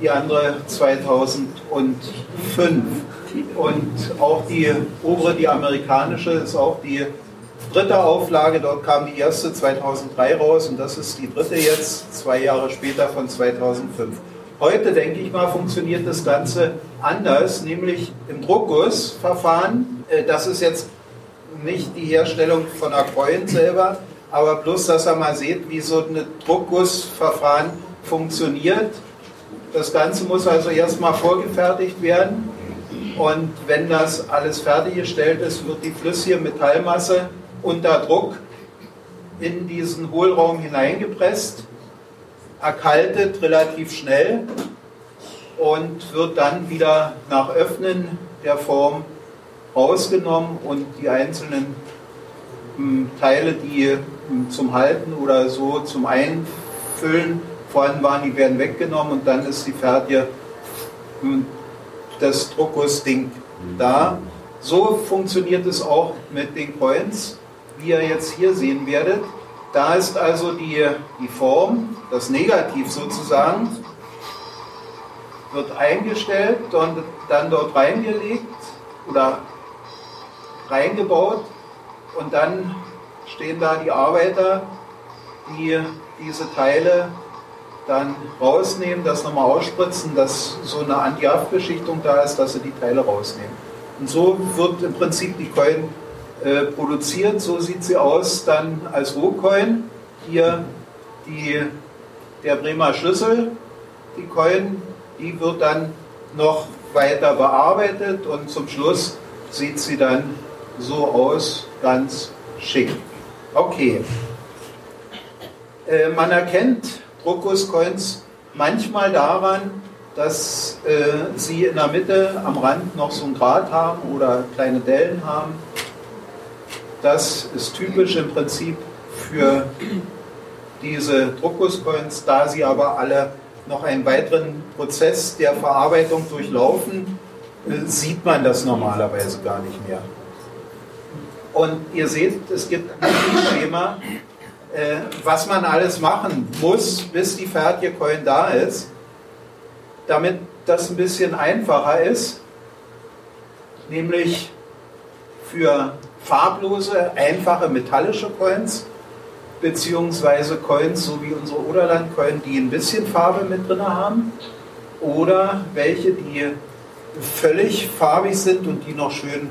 die andere 2005. Und auch die obere, die amerikanische, ist auch die dritte Auflage. Dort kam die erste 2003 raus und das ist die dritte jetzt, zwei Jahre später von 2005. Heute, denke ich mal, funktioniert das Ganze anders, nämlich im Druckgussverfahren. Äh, das ist jetzt nicht die Herstellung von Coin selber, aber bloß, dass ihr mal seht, wie so ein Druckgussverfahren funktioniert. Das Ganze muss also erstmal vorgefertigt werden und wenn das alles fertiggestellt ist, wird die flüssige Metallmasse unter Druck in diesen Hohlraum hineingepresst erkaltet relativ schnell und wird dann wieder nach Öffnen der Form rausgenommen und die einzelnen hm, Teile, die hm, zum Halten oder so zum Einfüllen vorhanden waren, die werden weggenommen und dann ist die fertige hm, das Druckgussding da. So funktioniert es auch mit den Coins, wie ihr jetzt hier sehen werdet. Da ist also die, die Form, das Negativ sozusagen, wird eingestellt und dann dort reingelegt oder reingebaut und dann stehen da die Arbeiter, die diese Teile dann rausnehmen, das nochmal ausspritzen, dass so eine Anti-Haftbeschichtung da ist, dass sie die Teile rausnehmen. Und so wird im Prinzip die Coin äh, produziert. So sieht sie aus dann als Rohcoin. Hier die, der Bremer Schlüssel, die Coin, die wird dann noch weiter bearbeitet und zum Schluss sieht sie dann so aus, ganz schick. Okay. Äh, man erkennt Druckgusscoins manchmal daran, dass äh, Sie in der Mitte am Rand noch so ein Grat haben oder kleine Dellen haben. Das ist typisch im Prinzip für diese Druckgusscoins, da sie aber alle noch einen weiteren Prozess der Verarbeitung durchlaufen, äh, sieht man das normalerweise gar nicht mehr. Und ihr seht, es gibt ein Schema, äh, was man alles machen muss, bis die fertige Coin da ist, damit das ein bisschen einfacher ist, nämlich für farblose, einfache metallische Coins, beziehungsweise Coins, so wie unsere Oderland-Coin, die ein bisschen Farbe mit drin haben, oder welche, die völlig farbig sind und die noch schön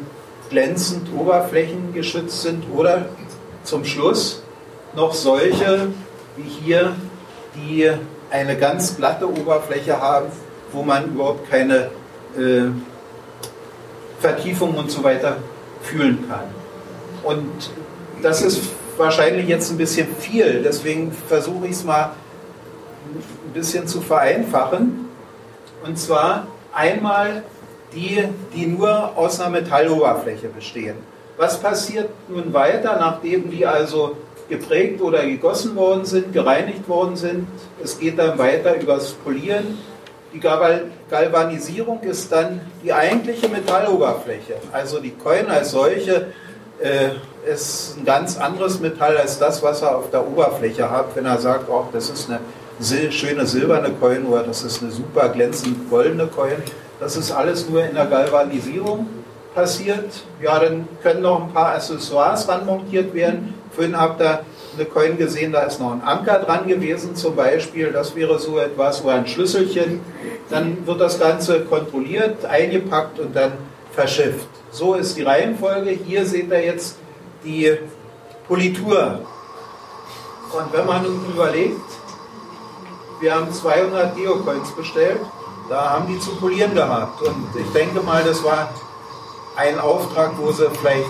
glänzend oberflächengeschützt sind, oder zum Schluss noch solche wie hier, die eine ganz glatte Oberfläche haben, wo man überhaupt keine äh, Vertiefung und so weiter fühlen kann. Und das ist wahrscheinlich jetzt ein bisschen viel, deswegen versuche ich es mal ein bisschen zu vereinfachen. Und zwar einmal die, die nur aus einer Metalloberfläche bestehen. Was passiert nun weiter, nachdem die also geprägt oder gegossen worden sind, gereinigt worden sind? Es geht dann weiter übers Polieren. Die Galvanisierung ist dann die eigentliche Metalloberfläche. Also die Coin als solche äh, ist ein ganz anderes Metall als das, was er auf der Oberfläche hat, wenn er sagt, oh, das ist eine sil schöne silberne Coin oder das ist eine super glänzend goldene Coin. Das ist alles nur in der Galvanisierung passiert. Ja, dann können noch ein paar Accessoires ranmontiert werden. Vorhin habt ihr eine Coin gesehen, da ist noch ein Anker dran gewesen zum Beispiel. Das wäre so etwas, oder ein Schlüsselchen. Dann wird das Ganze kontrolliert, eingepackt und dann verschifft. So ist die Reihenfolge. Hier seht ihr jetzt die Politur. Und wenn man überlegt, wir haben 200 Geocoins bestellt, da haben die zu polieren gehabt. Und ich denke mal, das war ein Auftrag, wo sie vielleicht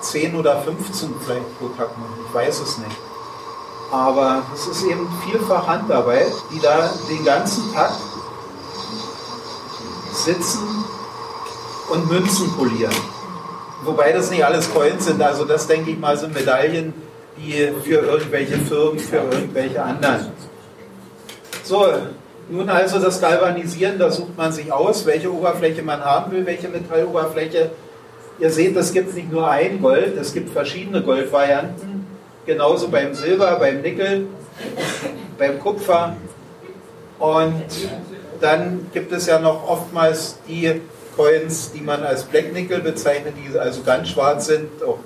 10 oder 15 vielleicht pro Tag machen. Ich weiß es nicht. Aber es ist eben vielfach Handarbeit, die da den ganzen Tag sitzen und Münzen polieren. Wobei das nicht alles Coins sind, also das denke ich mal sind Medaillen, die für irgendwelche Firmen, für irgendwelche anderen. So, nun also das Galvanisieren, da sucht man sich aus, welche Oberfläche man haben will, welche Metalloberfläche. Ihr seht, es gibt nicht nur ein Gold, es gibt verschiedene Goldvarianten. Genauso beim Silber, beim Nickel, beim Kupfer. Und dann gibt es ja noch oftmals die Coins, die man als Black Nickel bezeichnet, die also ganz schwarz sind. Auch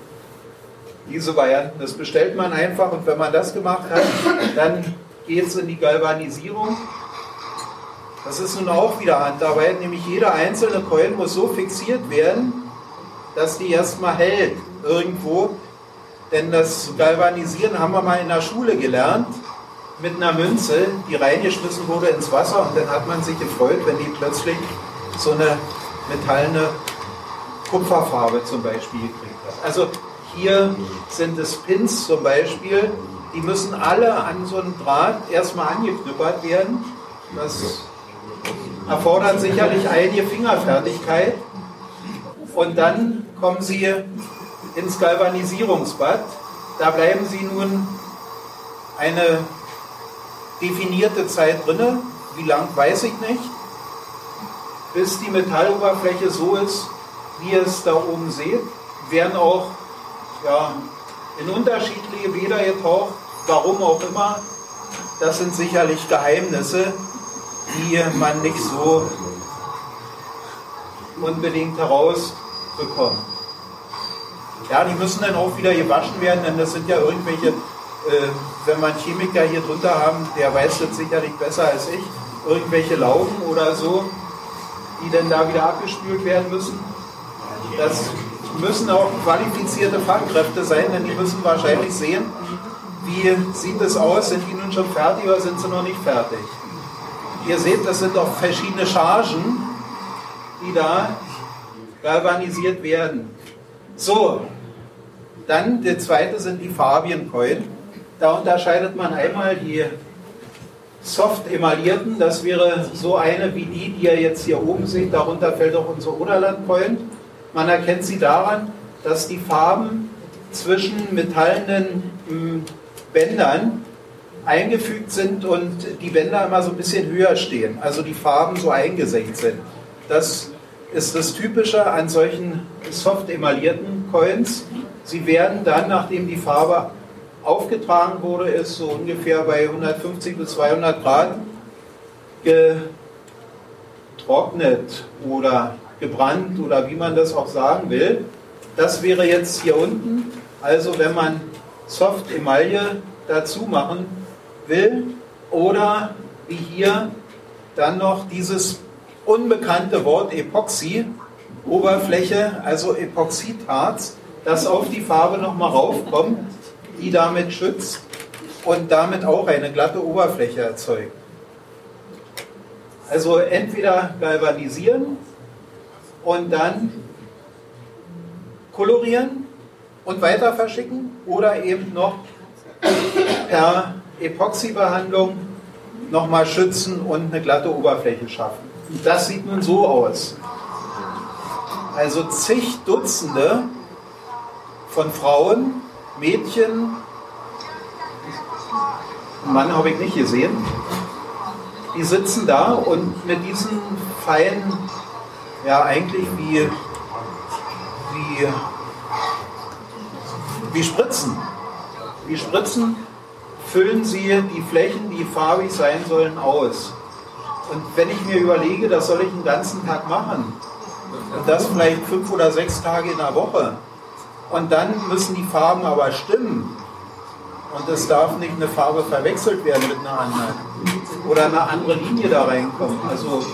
diese Varianten, das bestellt man einfach und wenn man das gemacht hat, dann geht es in die Galvanisierung. Das ist nun auch wieder Handarbeit, nämlich jeder einzelne Coin muss so fixiert werden, dass die erstmal hält irgendwo. Denn das Galvanisieren haben wir mal in der Schule gelernt mit einer Münze, die reingeschmissen wurde ins Wasser und dann hat man sich gefreut, wenn die plötzlich so eine metallene Kupferfarbe zum Beispiel gekriegt hat. Also hier sind es Pins zum Beispiel, die müssen alle an so einem Draht erstmal angeknüppert werden. Das erfordert sicherlich einige Fingerfertigkeit. Und dann kommen sie ins Galvanisierungsbad. Da bleiben sie nun eine definierte Zeit drinne. Wie lang weiß ich nicht bis die Metalloberfläche so ist, wie ihr es da oben seht, werden auch ja, in unterschiedliche Bäder getaucht, warum auch immer. Das sind sicherlich Geheimnisse, die man nicht so unbedingt herausbekommt. Ja, die müssen dann auch wieder gewaschen werden, denn das sind ja irgendwelche, äh, wenn man Chemiker hier drunter haben, der weiß das sicherlich besser als ich, irgendwelche Laugen oder so, die denn da wieder abgespült werden müssen. Das müssen auch qualifizierte Fachkräfte sein, denn die müssen wahrscheinlich sehen, wie sieht es aus, sind die nun schon fertig oder sind sie noch nicht fertig. Ihr seht, das sind auch verschiedene Chargen, die da galvanisiert werden. So, dann der zweite sind die Fabiencoin. Da unterscheidet man einmal die soft emaillierten, das wäre so eine wie die, die ihr jetzt hier oben seht, darunter fällt auch unsere Oderland Point. Man erkennt sie daran, dass die Farben zwischen metallenen mh, Bändern eingefügt sind und die Bänder immer so ein bisschen höher stehen, also die Farben so eingesenkt sind. Das ist das Typische an solchen soft emaillierten Coins. Sie werden dann, nachdem die Farbe aufgetragen wurde, ist so ungefähr bei 150 bis 200 Grad getrocknet oder gebrannt oder wie man das auch sagen will. Das wäre jetzt hier unten. Also wenn man Soft Emaille dazu machen will oder wie hier dann noch dieses unbekannte Wort Epoxy, Oberfläche, also Epoxidharz, das auf die Farbe nochmal raufkommt, die damit schützt und damit auch eine glatte Oberfläche erzeugt. Also entweder galvanisieren und dann kolorieren und weiter verschicken oder eben noch per Epoxybehandlung nochmal schützen und eine glatte Oberfläche schaffen. Das sieht nun so aus. Also zig Dutzende von Frauen, Mädchen, Mann habe ich nicht gesehen, die sitzen da und mit diesen feinen, ja eigentlich wie, wie, wie Spritzen, wie Spritzen füllen sie die Flächen, die farbig sein sollen, aus. Und wenn ich mir überlege, das soll ich den ganzen Tag machen, und das vielleicht fünf oder sechs Tage in der Woche, und dann müssen die Farben aber stimmen, und es darf nicht eine Farbe verwechselt werden mit einer anderen, oder eine andere Linie da reinkommt. Also,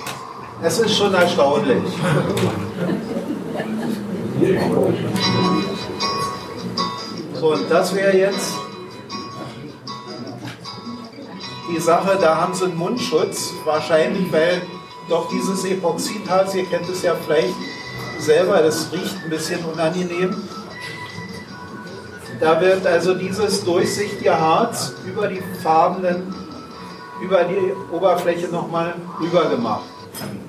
es ist schon erstaunlich. So, und das wäre jetzt die Sache, da haben sie einen Mundschutz, wahrscheinlich, weil doch dieses Epoxidharz, ihr kennt es ja vielleicht selber, das riecht ein bisschen unangenehm. Da wird also dieses durchsichtige Harz über die farbenen, über die Oberfläche nochmal rüber gemacht.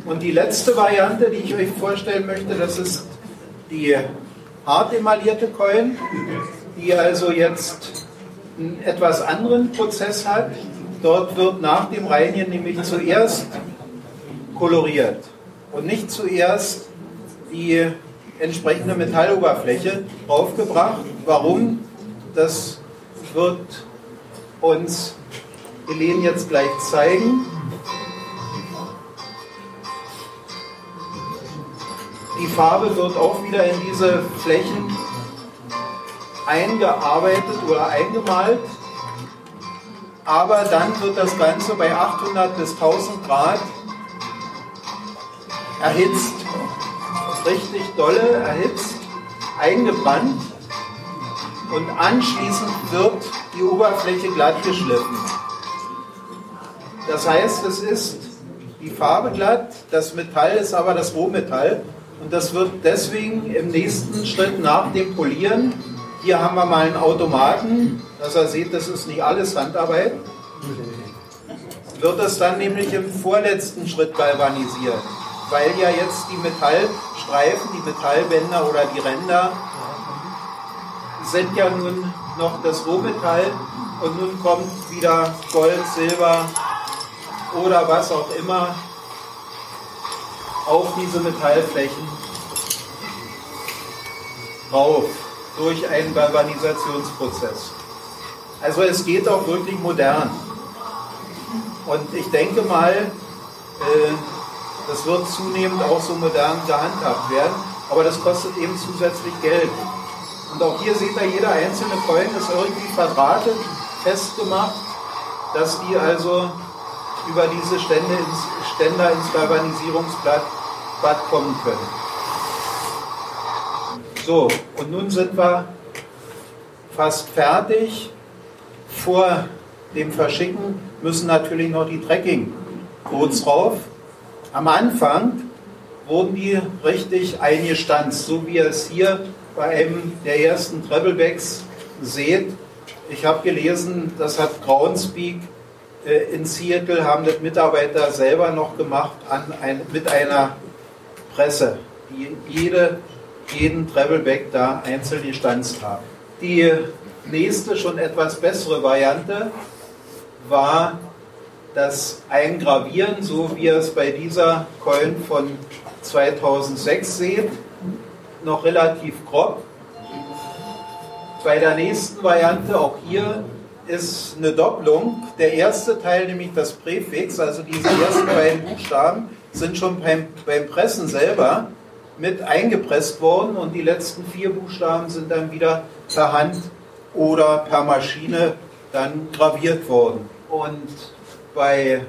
Und die letzte Variante, die ich euch vorstellen möchte, das ist die hart emaillierte Coin, die also jetzt einen etwas anderen Prozess hat. Dort wird nach dem Reinigen nämlich zuerst koloriert und nicht zuerst die entsprechende Metalloberfläche draufgebracht. Warum? Das wird uns Helene jetzt gleich zeigen. Die Farbe wird auch wieder in diese Flächen eingearbeitet oder eingemalt aber dann wird das Ganze bei 800 bis 1000 Grad erhitzt, richtig dolle erhitzt, eingebrannt und anschließend wird die Oberfläche glatt geschliffen. Das heißt, es ist die Farbe glatt, das Metall ist aber das Rohmetall und das wird deswegen im nächsten Schritt nach dem Polieren hier haben wir mal einen Automaten, dass er sieht, das ist nicht alles Handarbeit. Wird es dann nämlich im vorletzten Schritt galvanisiert, weil ja jetzt die Metallstreifen, die Metallbänder oder die Ränder sind ja nun noch das Rohmetall und nun kommt wieder Gold, Silber oder was auch immer auf diese Metallflächen drauf durch einen Galvanisationsprozess. Also es geht auch wirklich modern. Und ich denke mal, äh, das wird zunehmend auch so modern gehandhabt werden, aber das kostet eben zusätzlich Geld. Und auch hier seht ihr, jeder einzelne Coin ist irgendwie verdrahtet, festgemacht, dass die also über diese Stände ins, Ständer ins Galvanisierungsblatt kommen können. So, und nun sind wir fast fertig. Vor dem Verschicken müssen natürlich noch die Tracking-Codes drauf. Am Anfang wurden die richtig eingestanzt, so wie ihr es hier bei einem der ersten Treblebags seht. Ich habe gelesen, das hat Groundspeak äh, in Seattle haben das Mitarbeiter selber noch gemacht an ein, mit einer Presse, die jede, jeden Travelback da einzeln gestanzt haben. Die nächste, schon etwas bessere Variante war das Eingravieren, so wie ihr es bei dieser Coin von 2006 seht, noch relativ grob. Bei der nächsten Variante, auch hier, ist eine Doppelung. Der erste Teil, nämlich das Präfix, also diese ersten beiden Buchstaben, sind schon beim, beim Pressen selber mit eingepresst worden und die letzten vier Buchstaben sind dann wieder per Hand oder per Maschine dann graviert worden. Und bei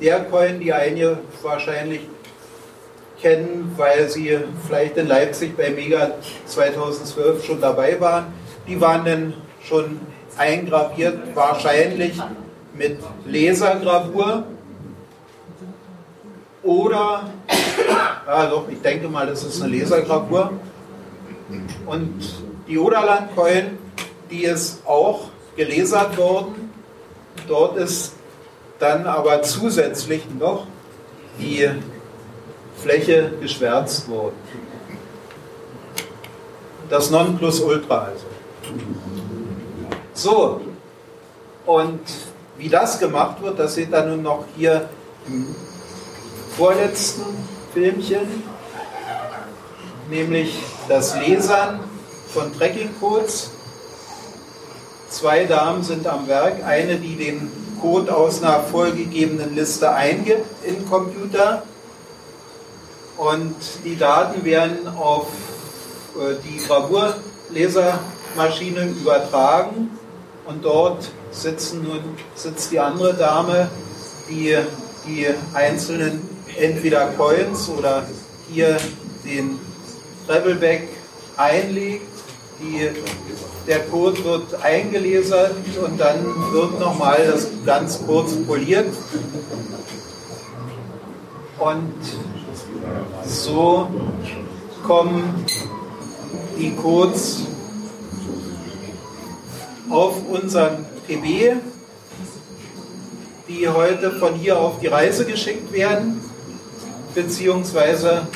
der Coin, die einige wahrscheinlich kennen, weil sie vielleicht in Leipzig bei Mega 2012 schon dabei waren, die waren dann schon eingraviert, wahrscheinlich mit Lasergravur oder, ja doch, ich denke mal, das ist eine Lasergravur. Und die Oderland-Coin, die ist auch gelasert worden. Dort ist dann aber zusätzlich noch die Fläche geschwärzt worden. Das Nonplusultra also. So, und wie das gemacht wird, das seht ihr nun noch hier im vorletzten Filmchen, nämlich das Lesern von Tracking-Codes. Zwei Damen sind am Werk, eine, die den Code aus einer vorgegebenen Liste eingibt in Computer und die Daten werden auf äh, die Gravurlesermaschine übertragen und dort sitzen nun, sitzt die andere Dame, die die einzelnen entweder Coins oder hier den Travelback einlegt. Die, der Code wird eingelesert und dann wird nochmal das ganz kurz poliert. Und so kommen die Codes auf unseren PB, die heute von hier auf die Reise geschickt werden, beziehungsweise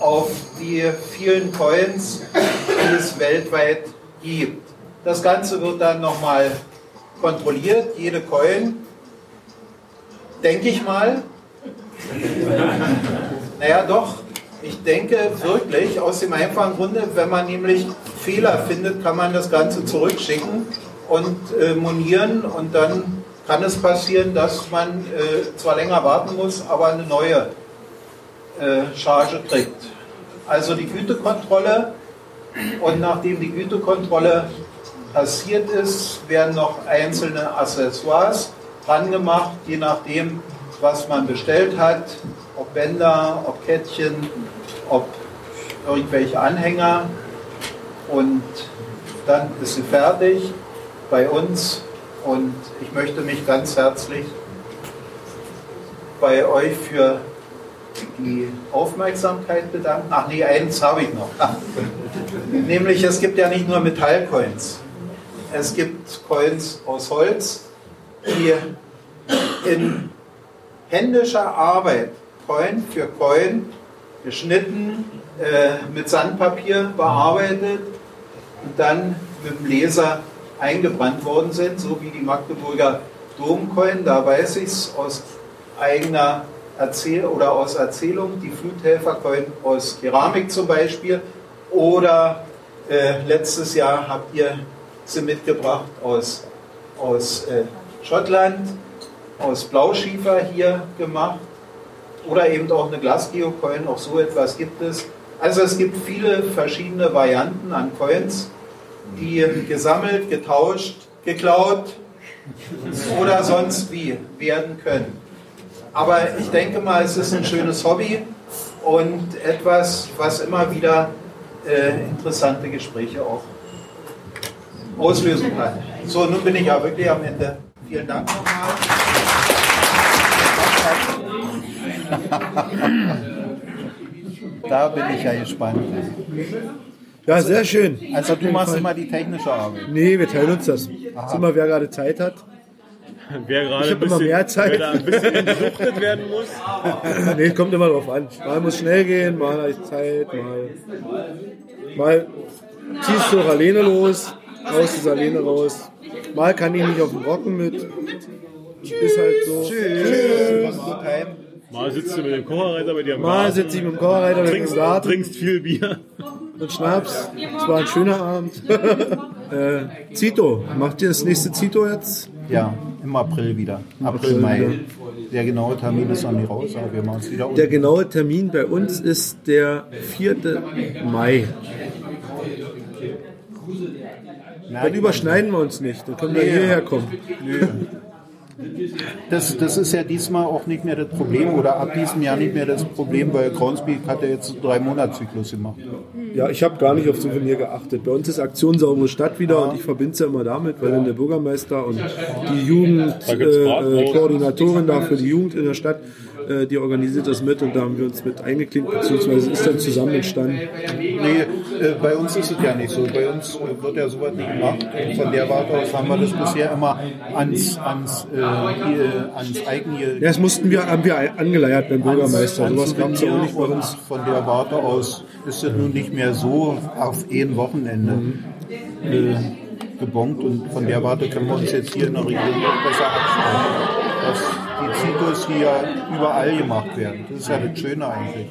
auf die vielen Coins, die es weltweit gibt. Das Ganze wird dann nochmal kontrolliert, jede Coin, denke ich mal. Naja, doch, ich denke wirklich aus dem einfachen Grunde, wenn man nämlich Fehler findet, kann man das Ganze zurückschicken und äh, monieren und dann kann es passieren, dass man äh, zwar länger warten muss, aber eine neue äh, Charge kriegt. Also die Gütekontrolle und nachdem die Gütekontrolle passiert ist, werden noch einzelne Accessoires dran gemacht, je nachdem, was man bestellt hat, ob Bänder, ob Kettchen, ob irgendwelche Anhänger und dann ist sie fertig bei uns und ich möchte mich ganz herzlich bei euch für die Aufmerksamkeit bedanken. Ach nee, eins habe ich noch. Nämlich es gibt ja nicht nur Metallcoins. Es gibt Coins aus Holz, die in händischer Arbeit Coin für Coin geschnitten, äh, mit Sandpapier bearbeitet und dann mit dem Laser eingebrannt worden sind, so wie die Magdeburger Domcoin. Da weiß ich es aus eigener Erzähl oder aus Erzählung, die Fluthelfercoin aus Keramik zum Beispiel. Oder äh, letztes Jahr habt ihr sie mitgebracht aus, aus äh, Schottland, aus Blauschiefer hier gemacht. Oder eben auch eine Glasgeocoin, auch so etwas gibt es. Also es gibt viele verschiedene Varianten an Coins die gesammelt, getauscht, geklaut oder sonst wie werden können. Aber ich denke mal, es ist ein schönes Hobby und etwas, was immer wieder äh, interessante Gespräche auch auslösen kann. So, nun bin ich ja wirklich am Ende. Vielen Dank nochmal. Da bin ich ja gespannt. Ja, sehr schön. Also du machst immer die technische Arbeit. Nee, wir teilen uns das. Aha. Ist immer, wer gerade Zeit hat. Wer gerade Ich ein bisschen, mehr Zeit. wer da ein bisschen entsuchtet werden muss. nee, kommt immer drauf an. Mal muss schnell gehen, mal habe ich Zeit, mal, mal ziehst du auch alleine los, haust es alleine raus. Mal kann ich nicht auf den Rocken mit. Ist halt so. Tschüss. Mal sitzt du mit dem Kocherreiter bei dir am Mal Garten, sitze ich mit dem Kocherreiter mit dem trinkst, Garten trinkst viel Bier. und Schnaps. Es war ein schöner Abend. äh, Zito, macht ihr das nächste Zito jetzt? Ja, im April wieder. April, April Mai. wieder. Der genaue Termin ist noch nicht raus, aber wir machen es wieder. Der genaue Termin bei uns ist der 4. Mai. Dann überschneiden wir uns nicht. Dann können wir hierher kommen. Das, das ist ja diesmal auch nicht mehr das Problem oder ab diesem Jahr nicht mehr das Problem, weil Groundspeak hat ja jetzt einen drei monats zyklus gemacht. Ja, ich habe gar nicht auf Souvenir geachtet. Bei uns ist Aktion Saubere Stadt wieder und ich verbinde es ja immer damit, weil dann der Bürgermeister und die Jugendkoordinatorin äh, Koordinatorin da für die Jugend in der Stadt, äh, die organisiert das mit und da haben wir uns mit eingeklinkt, beziehungsweise ist dann zusammen entstanden. Nee, äh, bei uns ist es ja nicht so. Bei uns äh, wird ja sowas nicht gemacht. Und von der Warte aus haben wir das bisher immer ans, ans, äh, ans eigene Ja, das mussten wir, haben wir angeleiert beim Bürgermeister. Sowas gab es ja auch nicht bei uns. von der Warte aus ist es nun nicht mehr so auf ein Wochenende äh, gebongt und von der Warte können wir uns jetzt hier in der Region besser dass die Zitos hier überall gemacht werden. Das ist ja das Schöne eigentlich.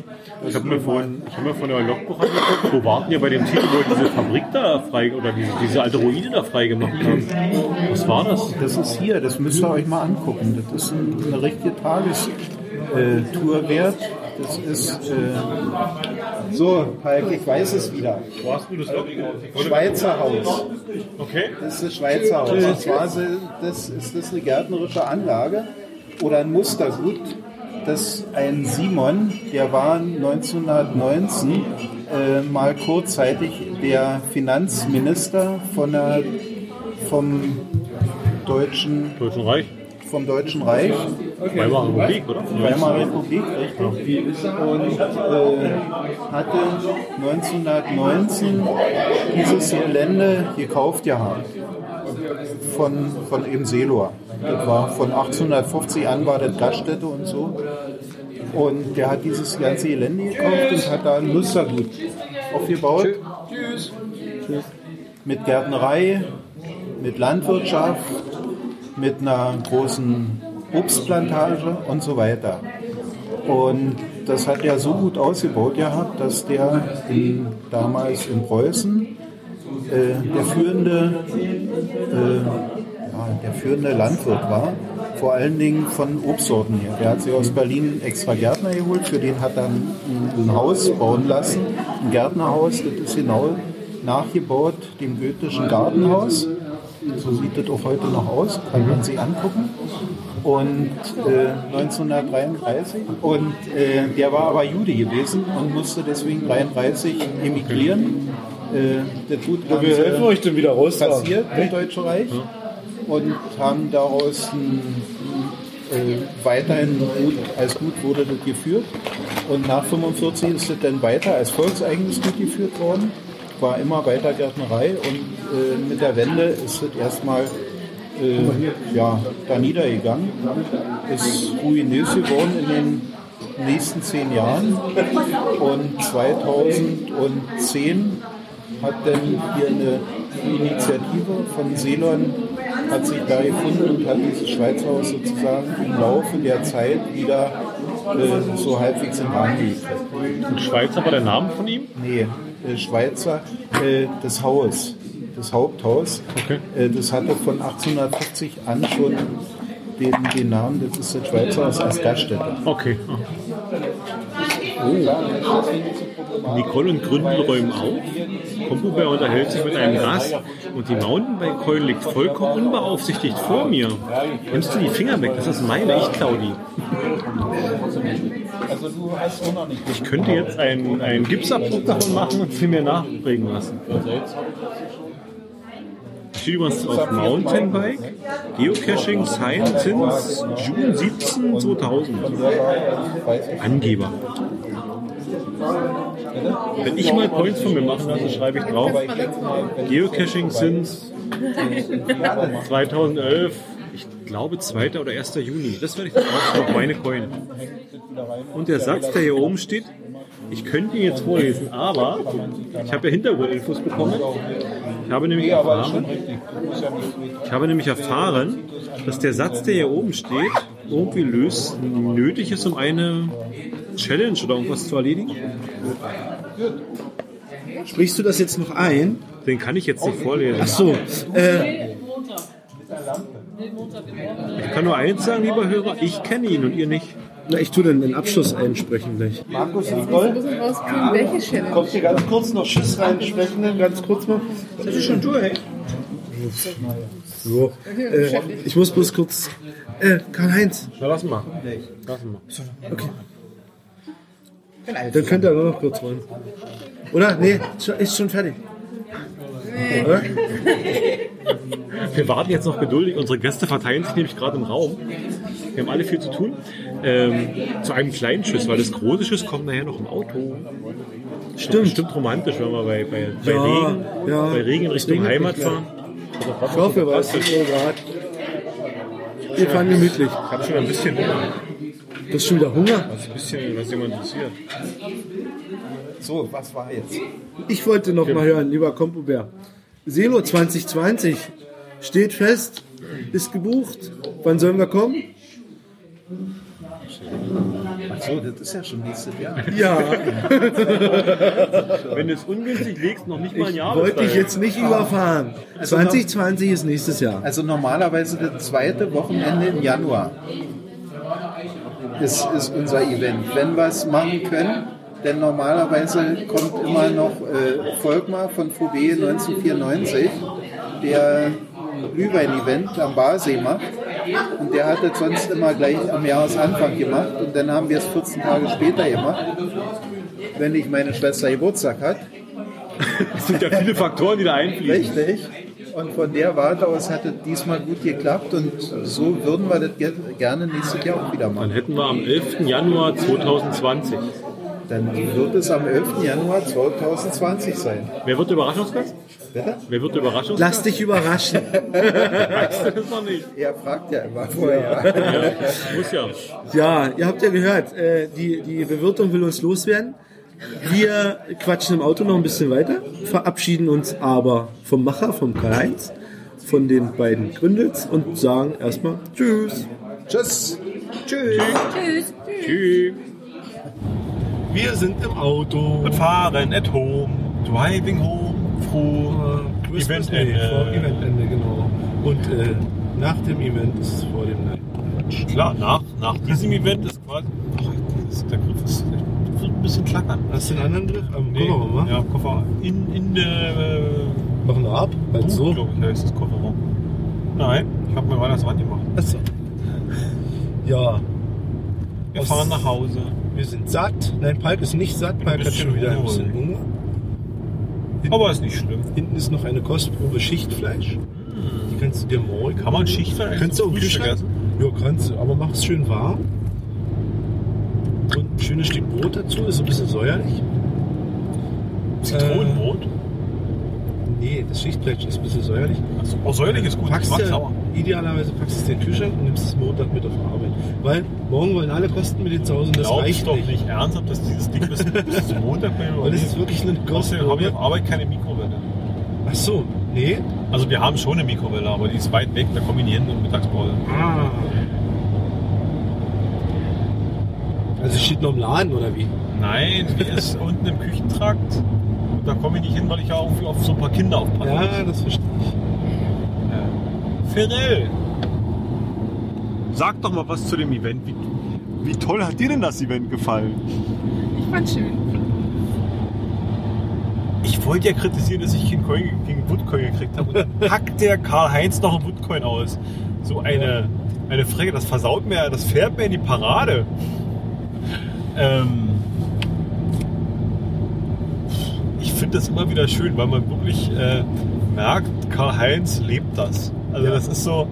Ich habe mir, vorhin- ich hab mir von der Logbuch angeguckt, wo warten ihr bei dem Titel, wo diese Fabrik da frei, oder diese, diese alte Ruine da frei gemacht haben? Was war das? Das ist hier, das müsst ihr euch mal angucken. Das ist ein, eine richtige Tagestour wert. Das ist äh, so, Palk, ich weiß es wieder. Wo hast du das? Schweizer Haus. Okay. Das ist das Schweizer Haus. Zwar sind- das ist das eine gärtnerische Anlage oder ein Mustergut. Das ein Simon, der war 1919 äh, mal kurzzeitig der Finanzminister von der, vom Deutschen Deutschen Reich? vom Deutschen Reich, Weimarer Republik, oder? Weimarer Republik, richtig. Und äh, hatte 1919 dieses Gelände gekauft gehabt von, von eben Selor. Das war von 1850 an war das Gaststätte und so. Und der hat dieses ganze Gelände gekauft und hat da ein Mustergut aufgebaut. Tschüss. Mit Gärtnerei, mit Landwirtschaft, mit einer großen Obstplantage und so weiter. Und das hat er so gut ausgebaut gehabt, dass der in, damals in Preußen äh, der führende äh, der führende Landwirt war, vor allen Dingen von Obstsorten her. Der hat sich aus Berlin extra Gärtner geholt, für den hat er ein, ein Haus bauen lassen, ein Gärtnerhaus, das ist genau nachgebaut dem goethischen Gartenhaus. So sieht das auch heute noch aus, kann man sich angucken. Und äh, 1933 und äh, der war aber Jude gewesen und musste deswegen 33 emigrieren. Äh, der Tut Wir helfen euch dann wieder raus. passiert im Deutschen Reich und haben daraus ein, äh, weiterhin gut, als gut wurde das geführt. Und nach 45 ist es dann weiter als volkseigenes Gut geführt worden. War immer weiter Gärtnerei und äh, mit der Wende ist es erstmal äh, ja, da niedergegangen. Ist ruinös geworden in den nächsten zehn Jahren. Und 2010 hat dann hier eine Initiative von Ceylon hat sich da gefunden und hat dieses Schweizer Haus sozusagen im Laufe der Zeit wieder äh, so halbwegs in Bahn gelegt. Und Schweizer war der Name von ihm? Nee, äh, Schweizer, äh, das Haus, das Haupthaus, Okay. äh, das hatte von 1850 an schon den, den Namen, das ist das Schweizer Haus als Gaststätte. Okay. Oh. Nicole und Gründel räumen auf. Kompubär unterhält sich mit einem Gast und die Mountainbike-Keule liegt vollkommen unbeaufsichtigt vor mir. Nimmst du die Finger weg? Das ist meine, ich nicht Ich könnte jetzt einen, einen Gipsabdruck davon machen und sie mir nachbringen lassen. Steht übrigens auf Mountainbike, Geocaching, Science June 17, 2000. Angeber. Wenn ich mal Points von mir machen lasse, schreibe ich drauf. Geocaching since 2011, ich glaube 2. oder 1. Juni. Das werde ich dann auch auf meine Coin. Und der Satz, der hier oben steht, ich könnte ihn jetzt vorlesen, aber ich habe ja Hintergrundinfos bekommen. Ich habe nämlich erfahren, ich habe nämlich erfahren, dass der Satz, der hier oben steht, irgendwie löst, nötig ist, um eine Challenge oder irgendwas zu erledigen. Sprichst du das jetzt noch ein? Den kann ich jetzt nicht vorlesen. Ach so. Äh, Ich kann nur eins sagen, lieber Hörer, ich kenne ihn und ihr nicht. na, ich tue dann den Abschluss einsprechen gleich. Markus müssen rauskriegen, welche Challenge. kommt hier ganz kurz noch Schiss reinsprechen, ganz kurz mal. Das ist schon durch. So. Äh, ich muss bloß kurz. Äh, Karl-Heinz, Na, lass mal. Lass mal. Dann könnt ihr nur noch kurz wollen. Oder? Nee, ist schon fertig. Oder? Wir warten jetzt noch geduldig. Unsere Gäste verteilen sich nämlich gerade im Raum. Wir haben alle viel zu tun. Ähm, zu einem kleinen Schiss, weil das große Schiss kommt nachher noch im Auto. Stimmt. Stimmt romantisch, wenn wir bei, bei, bei, Ja, Regen, ja. bei Regen in Richtung Heimat fahren. Ich hoffe, ist Uhr Grad. Wir fahren gemütlich. Ich habe schon ein bisschen Hunger. Du hast schon wieder Hunger? Was ein bisschen, was jemand interessiert. So, was war jetzt? Ich wollte noch mal hören, lieber Kompobär. Selo 2020 steht fest, ist gebucht. Wann sollen wir kommen? Ach so, das ist ja schon nächstes Jahr. Ja, Wenn du es ungünstig legst, noch nicht mal ein Jahr. wollte ich jetzt nicht überfahren. 2020 ist nächstes Jahr. Also normalerweise das zweite Wochenende im Januar ist, ist unser Event. Wenn wir es machen können, denn normalerweise kommt immer noch äh, Volkmar von VB 1994, der Glühwein-Event am Barsee macht. Und der hat das sonst immer gleich am Jahresanfang gemacht. Und dann haben wir es 14 Tage später gemacht, wenn nicht meine Schwester Geburtstag hat. Es sind ja viele Faktoren, die da einfließen. Richtig. Und von der Warte aus hat es diesmal gut geklappt und so würden wir das ge- gerne nächstes Jahr auch wieder Dann machen. hätten wir am 11. Januar 2020. Dann wird es am 11. Januar 2020 sein. Wer wird der Überraschungsgast? Bitte? Wer wird der Überraschungsgast? Lass dich überraschen. Weißt du das noch nicht? Er fragt ja immer vorher. Ja, muss ja. Ja, ihr habt ja gehört, äh, die, die Bewirtung will uns loswerden. Wir quatschen im Auto noch ein bisschen weiter, verabschieden uns aber vom Macher, vom Karl-Heinz, von den beiden Gründels und sagen erstmal Tschüss. Tschüss. Tschüss. Tschüss. Tschüss. Wir sind im Auto. Und fahren at home. Driving home. Froh. Christmas Day, Eventende. vor Eventende, genau. Und äh, nach dem Event ist es vor dem Nein. Klar, nach, nach diesem Event ist quasi. Ach, das, der Griff ist, bisschen klackern. Hast du einen anderen Griff? Am Nee, Kofferraum, wa? ja, Koffer. In, in der. Äh, Machen wir ab? Halt so? glaube ich, heißt das Kofferraum. Nein, ich habe mir weiter das Rand gemacht. Achso. Ja, Wir Aus- fahren nach Hause. wir sind satt. Nein, Palk ist nicht satt. Palk hat schon wieder ein bisschen Hunger. Aber ist nicht schlimm. Hinten ist noch eine Kostprobe Schichtfleisch. Die kannst du dir morgen. Kann man Schichtfleisch Kannst du auch Kühlschrank? Ja, kannst du, aber mach es schön warm. Und schönes Stück Brot dazu, ist ein bisschen säuerlich. Zitronenbrot. Nee, das Schichtfleisch ist ein bisschen säuerlich. Achso, oh, säuerlich ist gut. Ich Packst mag du, sauer. idealerweise packst du es in den Kühlschrank und nimmst es Montag mit auf Arbeit. Weil morgen wollen alle Kosten mit den zu Hause und das Glaubst reicht doch nicht. nicht ernsthaft, dass dieses Ding bis, bis zum Montag bei Weil das ist wirklich eine Außerdem habe ich auf Arbeit keine Mikrowelle. Ach so, nee. Also wir haben schon eine Mikrowelle, aber die ist weit weg, da komme ich nie hin in Mittagspause. Ah. Also steht noch im Laden oder wie? Nein, die ist unten im Küchentrakt. Und da komme ich nicht hin, weil ich ja irgendwie auf so ein paar Kinder aufpasse. Ja, das verstehe ich. Ferrell! Sag doch mal was zu dem Event. Wie, wie toll hat dir denn das Event gefallen? Ich fand schön. Ich wollte ja kritisieren, dass ich keinen Coin gegen Woodcoin gekriegt habe. Und dann packt der Karl-Heinz noch einen Woodcoin aus. So eine, eine Frecke, das versaut mir, das fährt mir in die Parade. Ähm, ich finde das immer wieder schön, weil man wirklich äh, merkt, Karl-Heinz lebt das. Also das ist so,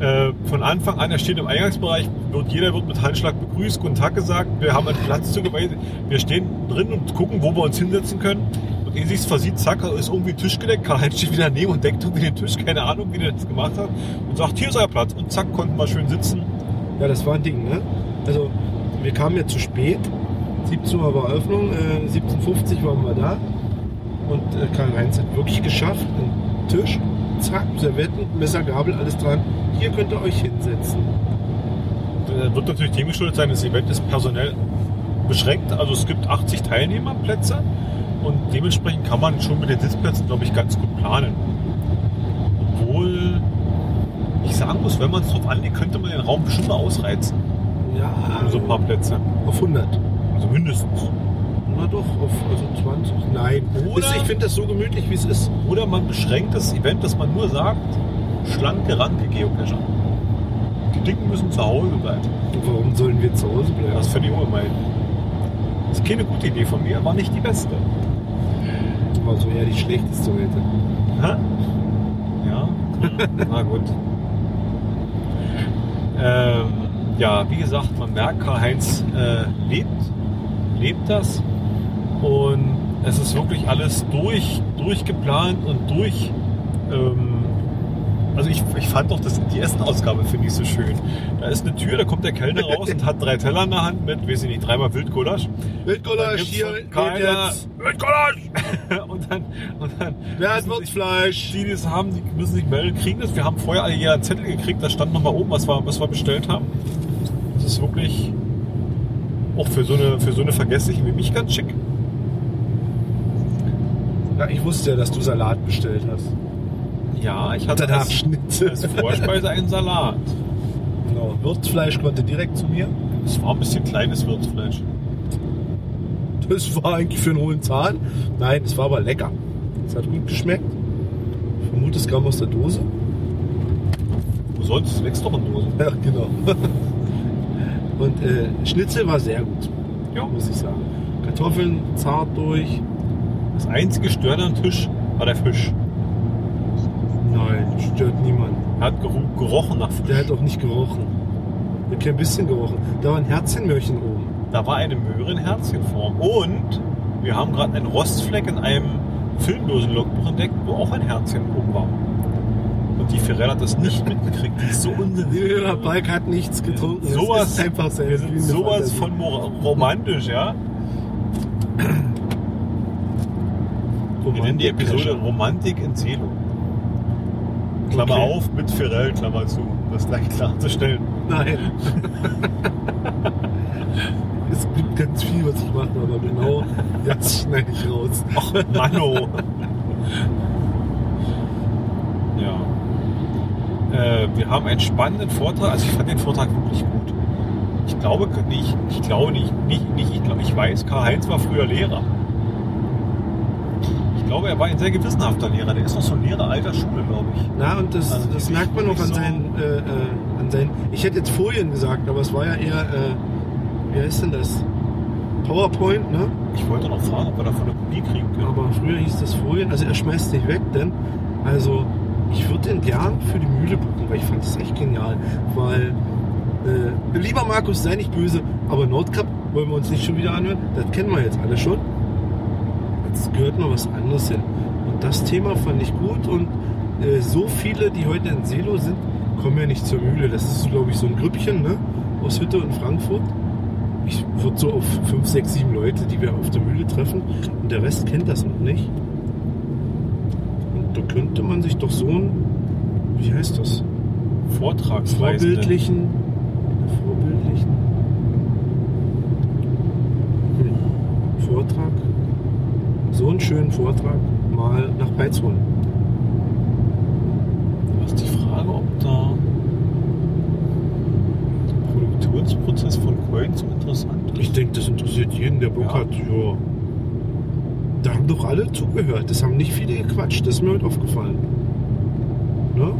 äh, von Anfang an, er steht im Eingangsbereich, wird, jeder wird mit Handschlag begrüßt, guten Tag gesagt, wir haben einen Platz zugewiesen, wir stehen drin und gucken, wo wir uns hinsetzen können. Und ehe sich's versieht, zack, ist irgendwie Tisch gedeckt. Karl-Heinz steht wieder daneben und deckt irgendwie den Tisch, keine Ahnung, wie der das gemacht hat. Und sagt, hier ist euer Platz. Und zack, konnten wir schön sitzen. Ja, das war ein Ding, ne? Also, wir kamen ja zu spät. 17 Uhr war Eröffnung, äh, 17.50 waren wir da. Und äh, Karl-Heinz hat wirklich geschafft, einen Tisch, zack, Servetten, Messer, Gabel, alles dran. Hier könnt ihr euch hinsetzen. Äh, wird natürlich dem geschuldet sein, das Event ist personell beschränkt. Also es gibt 80 Teilnehmerplätze und dementsprechend kann man schon mit den Sitzplätzen, glaube ich, ganz gut planen. Obwohl ich sagen muss, wenn man es drauf anlegt, könnte man den Raum bestimmt mal ausreizen. Ja, Um so ein paar Plätze. auf 100. Also mindestens. Na doch, auf also 20. Nein. Oder- ich finde das so gemütlich, wie es ist. Oder man beschränkt das Event, dass man nur sagt, schlanke, ranke Geocacher. Die Dicken müssen zu Hause bleiben. Und warum sollen wir zu Hause bleiben? Das finde ich auch gemein. Das ist keine gute Idee von mir, war nicht die beste. war so eher die schlechteste heute. Hä? Ja, na gut. Ähm, ja, wie gesagt, man merkt, Karl-Heinz äh, lebt, lebt das. Und es ist wirklich alles durch, durchgeplant und durch. Ähm, also ich, ich fand doch das, die Essenausgabe finde ich so schön. Da ist eine Tür, da kommt der Kellner raus und hat drei Teller in der Hand mit, weiß ich nicht, dreimal Wildgulasch. Wildgulasch hier, keiner. Wildgulasch! und dann, und dann Wer hat Würzfleisch? die, die es haben, die müssen sich melden, kriegen das. Wir haben vorher alle jeder einen Zettel gekriegt, da stand nochmal oben, was wir, was wir bestellt haben. Das ist wirklich auch für so eine, für so eine Vergessliche wie mich ganz schick. Ja, ich wusste ja, dass du Salat bestellt hast. Ja, ich hatte als, Schnitzel. als Vorspeise einen Salat. Genau. Würzfleisch konnte direkt zu mir. Es war ein bisschen kleines Würzfleisch. Das war eigentlich für einen hohen Zahn. Nein, es war aber lecker. Es hat gut geschmeckt. Ich vermute, es kam aus der Dose. Wo sonst? Es wächst doch in Dosen. Ja, genau. Und äh, Schnitzel war sehr gut, Ja. muss ich sagen. Kartoffeln zart durch. Das einzige Störende am Tisch war der Fisch. Stört niemand. Er hat gerochen nach Fisch. Der hat auch nicht gerochen. Der hat kein bisschen gerochen. Da war ein Herzchenmöhrchen oben. Da war eine Möhre in Herzchenform. Und wir haben gerade einen Rostfleck in einem Filmdosen-Logbuch entdeckt, wo auch ein Herzchen oben war. Und die Firella hat das nicht mitgekriegt. Die ist so unsensibel. Der Balk hat nichts getrunken. Sowas, ist einfach wir sind sowas Fantasie. von romantisch, ja. Wir nennen die Episode Romantik in Selo. Klammer Okay. auf, mit Firell, Klammer zu. Das gleich klarzustellen. Nein. es gibt ganz viel, was ich mache, aber genau jetzt schneide ich raus. Ach, Manno. ja. Äh, wir haben einen spannenden Vortrag. Also ich fand den Vortrag wirklich gut. Ich glaube nicht, ich glaube nicht, nicht, nicht ich, glaube, ich weiß, Karl-Heinz war früher Lehrer. Ich glaube, er war ein sehr gewissenhafter Lehrer. Der ist noch so ein Lehrer alter Schule, glaube ich. Na, und das, Also das merkt man auch an so- seinen, äh, äh, an seinen. Ich hätte jetzt Folien gesagt, aber es war ja eher, äh, wie heißt denn das? PowerPoint, ne? Ich wollte noch fragen, ob wir davon eine Kopie kriegen können. Aber früher hieß das Folien. Also er schmeißt nicht weg, denn also ich würde den gern für die Mühle buchen, weil ich fand das echt genial. Weil, äh, lieber Markus, sei nicht böse, aber Nordcup wollen wir uns nicht schon wieder anhören. Das kennen wir jetzt alle schon. Jetzt gehört noch was anderes hin. Und das Thema fand ich gut und äh, so viele, die heute in Selo sind, kommen ja nicht zur Mühle. Das ist, glaube ich, so ein Grüppchen ne? aus Hütte und Frankfurt. Ich würde so auf 5, 6, 7 Leute, die wir auf der Mühle treffen. Und der Rest kennt das noch nicht. Und da könnte man sich doch so ein, wie heißt das? Vortragsweise. Vorbildlichen, vorbildlichen hm, Vortrag, so einen schönen Vortrag mal nach Peitz holen. Da ist die Frage, ob da der Produktionsprozess von Coin so interessant ist. Ich denke, das interessiert jeden, der Bock Ja. hat. Ja. Da haben doch alle zugehört. Das haben nicht viele gequatscht. Das ist mir heute aufgefallen. Ne?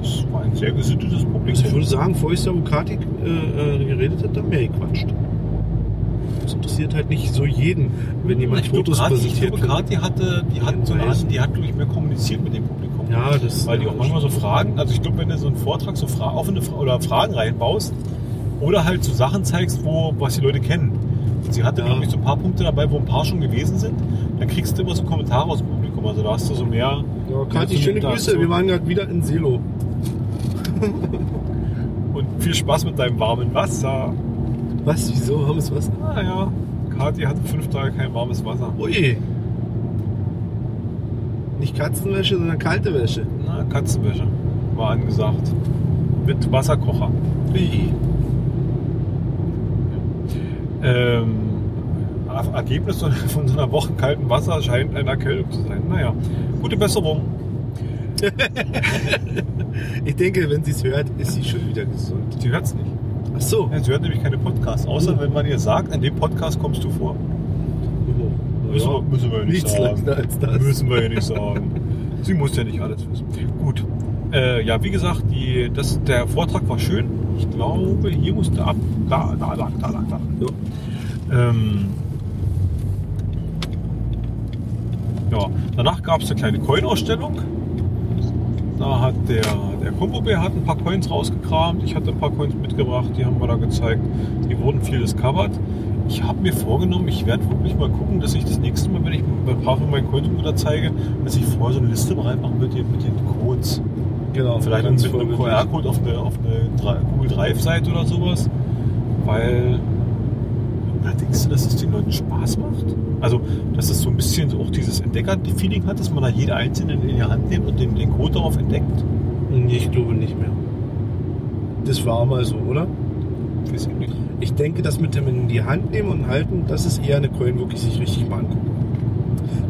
Das war ein sehr gesittetes Also ich Publikum. würde sagen, vor ich da Vukati äh, äh, geredet hat, da mehr gequatscht. Interessiert halt nicht so jeden, wenn jemand ich Fotos ich präsentiert. glaube, Kati hatte, die hat so eine die hat, glaube ich, mehr kommuniziert mit dem Publikum. ja, das Weil die auch manchmal so Fragen, also ich glaube, wenn du so einen Vortrag so fra offene Fra oder Fragen reinbaust oder halt so Sachen zeigst, wo, was die Leute kennen. Und sie hatte, Ja. glaube ich, so ein paar Punkte dabei, wo ein paar schon gewesen sind. dann kriegst du immer so Kommentare aus dem Publikum. Also da hast du so mehr. Ja, Kathi, schöne. Grüße. Wir waren gerade wieder in Selo. Und viel Spaß mit deinem warmen Wasser. Was? Wieso? Warmes Wasser? Naja, Kathi hatte fünf Tage kein warmes Wasser. Ui. Nicht Katzenwäsche, sondern kalte Wäsche. Na, Katzenwäsche war angesagt. Mit Wasserkocher. Ui. Ähm, Er- Ergebnis von von so einer Woche kalten Wasser scheint eine Erkältung zu sein. Naja, gute Besserung. Ich denke, wenn sie es hört, ist sie schon wieder gesund. Sie hört es nicht. Ach so. Ja, Sie hört nämlich keine Podcasts, außer wenn man ihr sagt, in dem Podcast kommst du vor. Müssen, wir, müssen wir ja nicht Nichts sagen. als das. Müssen wir ja nicht sagen. Sie muss ja nicht alles wissen. Gut. Äh, ja, wie gesagt, die, das, der Vortrag war schön. Ich glaube, hier musste ab. Da, da lang, da lang, da lang. Ja. Ähm, ja, danach gab es eine kleine Coin-Ausstellung. Da hat der, der Kombobär hat ein paar Coins rausgekramt. Ich hatte ein paar Coins mitgebracht, die haben wir da gezeigt. Die wurden viel discovered. Ich habe mir vorgenommen, ich werde wirklich mal gucken, dass ich das nächste Mal, wenn ich ein paar von meinen Coins wieder zeige, dass ich vorher so eine Liste bereit mache mit den, mit den Codes. Genau. Vielleicht mit einem. QR-Code auf eine, auf eine Google Drive-Seite oder sowas. Weil, oder denkst du, dass es den Leuten Spaß macht? Also, dass es so ein bisschen auch dieses Entdecker-Feeling hat, dass man da jede einzelne in die Hand nimmt und den, den Code darauf entdeckt? Ich glaube nicht mehr. Das war mal so, oder? Weiß ich nicht. Ich denke, das mit dem in die Hand nehmen und halten, das ist eher eine Coin, wirklich sich richtig mal angucken.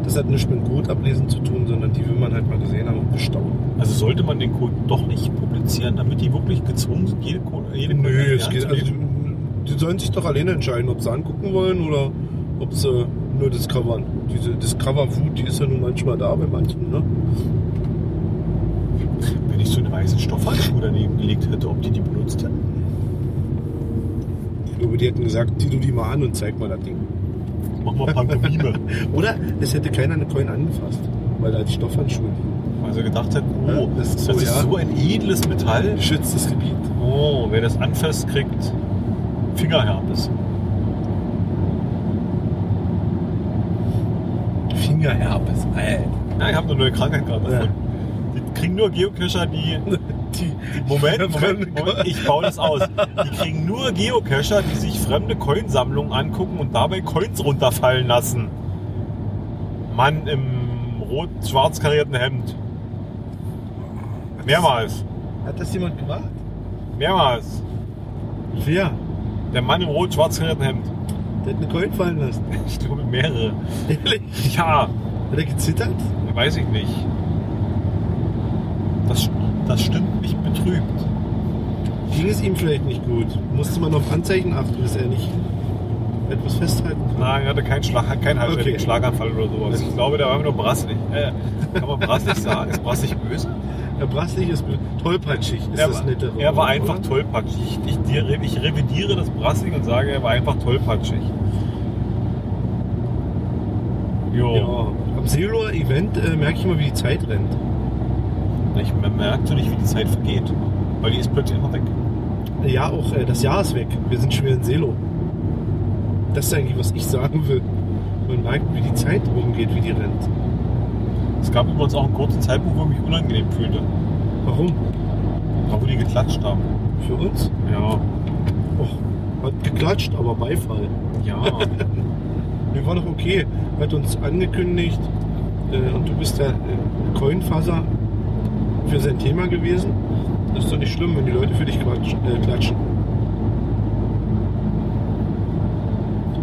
Das hat nichts mit Code ablesen zu tun, sondern die will man halt mal gesehen haben und bestaunen. Also sollte man den Code doch nicht publizieren, damit die wirklich gezwungen sind, jede Code, jede Code Nö, die es geht, also, nehmen? die sollen sich doch alleine entscheiden, ob sie angucken wollen oder ob sie nur discovern. Diese Discover-Wut, die ist ja nun manchmal da bei manchen, ne? Wenn ich so einen weißen Stoffhandschuh daneben gelegt hätte, ob die die benutzt hätten? Ich glaube, die hätten gesagt, zieh du die mal an und zeig mal das Ding. Mach mal Pantomime. Oder es hätte keiner eine Coin angefasst, weil da die Stoffhandschuhe liegen. Also gedacht hat, oh, Ja, das das ist ist, so, so, ja. ein edles Metall. Geschütztes Gebiet. Oh, wer das anfasst, kriegt Fingerherpes. Fingerherpes, Alter. Ja, ich habe eine neue Krankheit gerade Ja. davon. Kriegen nur Geocacher, die. Die, Moment, Moment, Moment, ich baue das aus. Die kriegen nur Geocacher, die sich fremde Coinsammlungen angucken und dabei Coins runterfallen lassen. Mann im rot-schwarz karierten Hemd. Mehrmals. Hat das jemand gemacht? Mehrmals. Wer? Der Mann im rot-schwarz karierten Hemd. Der hat eine Coin fallen lassen. Ich glaube mehrere. Ehrlich? Ja, Hat er gezittert? weiß ich nicht. Das, das stimmt mich betrübt. Ging es ihm vielleicht nicht gut? Musste man auf Anzeichen achten, dass er nicht etwas festhalten kann? Nein, er hatte keinen, Schlag, keinen halbfertigen Okay. Schlaganfall oder sowas. Ich glaube, der war nur brasselig. Äh, kann man brasselig sagen? Ist brasselig böse? Er brassig ist tollpatschig, ist Er, das war- nette er war einfach oder? tollpatschig. Ich, ich, ich revidiere das brassig und sage, er war einfach tollpatschig. Jo. Ja, am Seeloer Event äh, merke ich immer, wie die Zeit rennt. Ich man merkt so nicht, wie die Zeit vergeht. Weil die ist plötzlich einfach weg. Ja, auch äh, das Jahr ist weg. Wir sind schon wieder in Selo. Das ist eigentlich, was ich sagen will. Man merkt, wie die Zeit rumgeht, wie die rennt. Es gab übrigens auch einen kurzen Zeitpunkt, wo ich mich unangenehm fühlte. Warum? Da wo die geklatscht haben. Für uns? Ja. Och, hat geklatscht, aber Beifall. Ja. Mir war doch okay. Hat uns angekündigt äh, und du bist der äh, Coinfaser für sein Thema gewesen. Das ist doch nicht schlimm, wenn die Leute für dich äh, klatschen.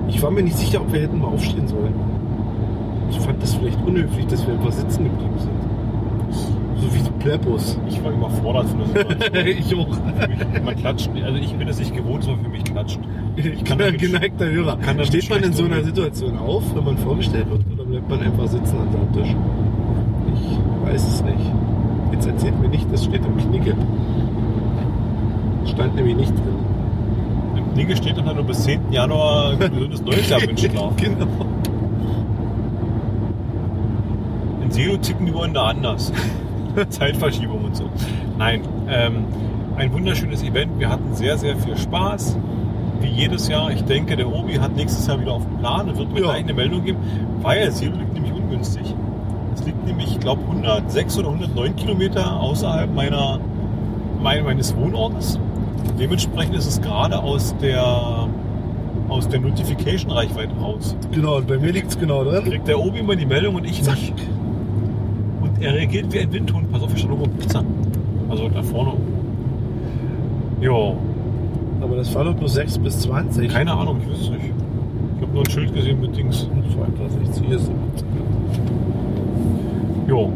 Ich war mir nicht sicher, ob wir hätten mal aufstehen sollen. Ich fand das vielleicht unhöflich, dass wir einfach sitzen geblieben sind. So wie die Plebbos. Ich war überfordert von der Situation. ich auch. Für mich, man klatscht, also ich bin es nicht gewohnt, sondern für mich klatscht. Ich kann damit- geneigter Hörer. kann Steht man in so einer. Situation auf, wenn man vorgestellt wird, oder bleibt man einfach sitzen an seinem Tisch? Ich weiß es nicht. Jetzt erzählt mir nicht, das steht im Knigge. Stand nämlich nicht drin. Im Knigge steht dann nur bis 10. Januar ein gesundes neues Jahr wünschen darf. genau. In Selo ticken die wollen da anders. Zeitverschiebung und so. Nein, ähm, ein wunderschönes Event. Wir hatten sehr, sehr viel Spaß. wie jedes Jahr. Ich denke, der Obi hat nächstes Jahr wieder auf dem Plan und wird mir Ja. gleich eine Meldung geben, weil Silo liegt nämlich ungünstig. Es liegt nämlich, ich glaube, 106 oder 109 Kilometer außerhalb meiner, mein, meines Wohnortes. Dementsprechend ist es gerade aus der, aus der Notification-Reichweite raus. Genau, bei mir liegt es genau drin. Kriegt der Obi immer die Meldung und ich nicht. Und er reagiert wie ein Windhund. Pass auf, ich stand oben auf Pizza. Also da vorne. Jo, Aber das war doch nur 6 bis 20. keine Ahnung, ich weiß es nicht. Ich habe nur ein Schild gesehen mit Dings. 62, hier ist Jo,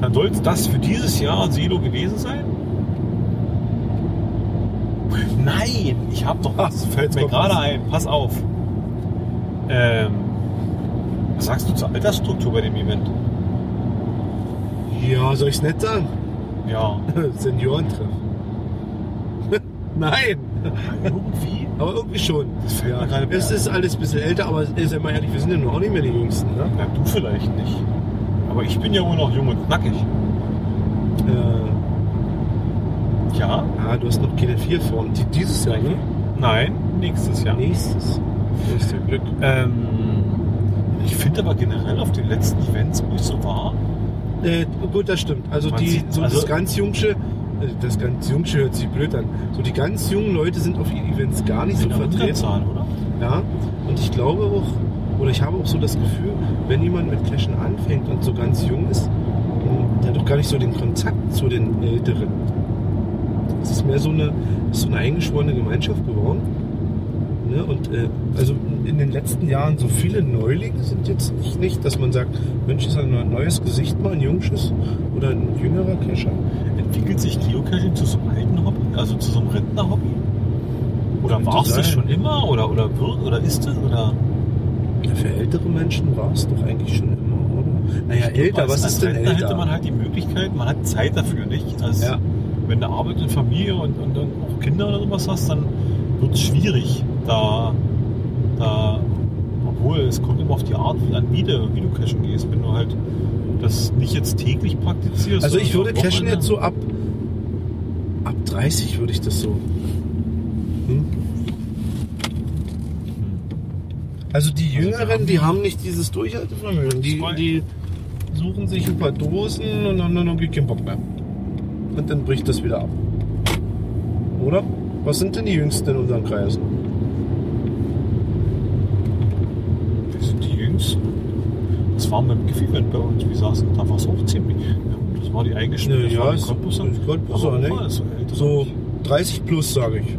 dann soll es das für dieses Jahr Silo gewesen sein? Nein, ich habe noch was. Fällt mir gerade ein. Pass auf. Ähm, was sagst du zur Altersstruktur bei dem Event? Ja, soll ich es nicht sagen? Ja, Seniorentreff. Nein, irgendwie. aber irgendwie schon. fällt Ja, es ist alles ein bisschen älter, aber ist ja mal ehrlich, wir sind ja nur auch nicht mehr die Jüngsten. Ne? Na, du vielleicht nicht. Aber ich bin ja wohl noch jung und knackig. Äh, Ja? ja, du hast noch keine vier vorn. Die, dieses Jahr, ne? Nein, nächstes Jahr. Nächstes. Ja Glück. Ähm, ich finde aber generell auf den letzten Events, wo ich so war, Äh, gut, das stimmt. Also die, sieht- so also- das ganz Jungsche, äh, das ganz Jungsche hört sich blöd an. So die ganz jungen Leute sind auf Events gar nicht so vertreten. Oder? Ja, und ich glaube auch, oder ich habe auch so das Gefühl, wenn jemand mit Cashen anfängt und so ganz jung ist, der hat doch gar nicht so den Kontakt zu den Älteren. Es ist mehr so eine, so eine eingeschworene Gemeinschaft geworden. Ne? Und äh, also in den letzten Jahren so viele Neulinge sind jetzt nicht, nicht dass man sagt, Mensch, ist ein neues Gesicht mal, ein Jungsches oder ein jüngerer Cacher. Entwickelt sich Geocaching zu so einem alten Hobby, also zu so einem Rentner-Hobby? Oder war es das schon immer? Oder, oder wird, oder ist es? Oder? Ältere Menschen war es doch eigentlich schon immer, oder? Naja, älter, was ist denn älter? hätte man halt die Möglichkeit, man hat Zeit dafür, nicht? Also, Ja. Wenn du Arbeit und Familie und, und dann auch Kinder oder sowas hast, dann wird es schwierig, da, da, obwohl es kommt immer auf die Art an, wie du, wie du cashen gehst. Wenn du halt das nicht jetzt täglich praktizierst. Also ich würde cashen jetzt so ab, ab 30 würde ich das so. Hm? Also die Jüngeren, die haben nicht dieses Durchhaltevermögen. Die, die suchen sich ein paar Dosen und dann haben die keinen Bock mehr. Und dann bricht das wieder ab. Oder? Was sind denn die Jüngsten in unseren Kreisen? Wir sind die Jüngsten. Das war beim Giff-Event bei uns. Wir saßen, da war es auch ziemlich. Ja, das war die eingeschnittene Ja, ja, ist- Cottbusser. ne? So 30 plus, sage ich.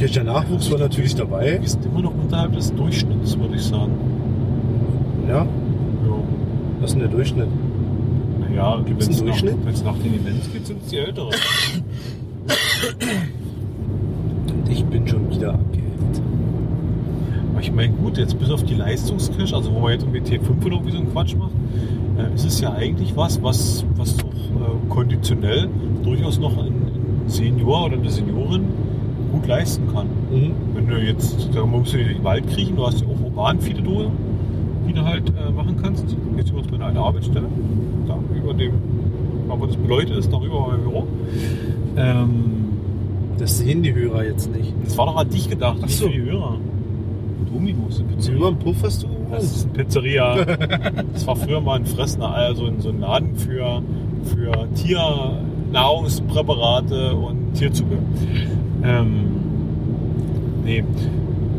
Kescher Nachwuchs war natürlich dabei. Wir sind immer noch unterhalb des Durchschnitts, würde ich sagen. Ja, Ja. was ist denn der Durchschnitt? Naja, Gibt's einen wenn's nach- Durchschnitt? Wenn es nach den Events geht, sind es die Älteren. Und ich bin schon wieder abgehängt. Aber ich meine, gut, jetzt bis auf die Leistungscache, also wo man jetzt irgendwie T5 oder irgendwie so einen Quatsch macht, äh, ist es ja eigentlich was, was, was auch äh, konditionell durchaus noch ein, ein Senior oder eine Seniorin gut leisten kann. Mhm. Wenn du jetzt, da musst du in den Wald kriechen, du hast ja auch urban viele Dohe, die du halt äh, machen kannst. Jetzt übrigens meine alte Arbeitsstelle, da über dem, wo das beleuchtet ist, darüber mein Büro. Ähm, Das sehen die Hörer jetzt nicht. das war doch an dich gedacht, Ach so. für die Hörer. Domino's, eine Pizzeria. Über den Puff hast du Das ist eine Pizzeria. Das war früher mal ein Fressner, also in so ein Laden für, für Tiernahrungspräparate und Tierzubehör. Ähm, nee,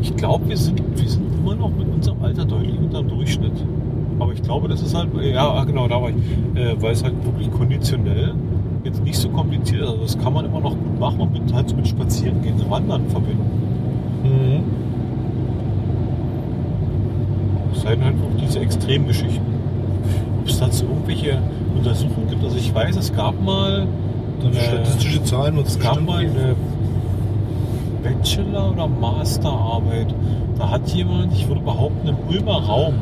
ich glaube, wir sind, wir sind immer noch mit unserem Alter deutlich unter dem Durchschnitt. Aber ich glaube, das ist halt, ja, ah, genau, da war ich, äh, weil es halt wirklich konditionell jetzt nicht so kompliziert ist. Also das kann man immer noch gut machen und mit, halt so mit Spazierengehen, so Wandern verbinden. Mhm. Es sei denn halt auch diese Extremgeschichten. Ob es dazu irgendwelche Untersuchungen gibt. Also ich weiß, es gab mal, Äh, statistische Zahlen und es gab mal eine Bachelor- oder Masterarbeit. Da hat jemand, ich würde behaupten, im Ulmer Raum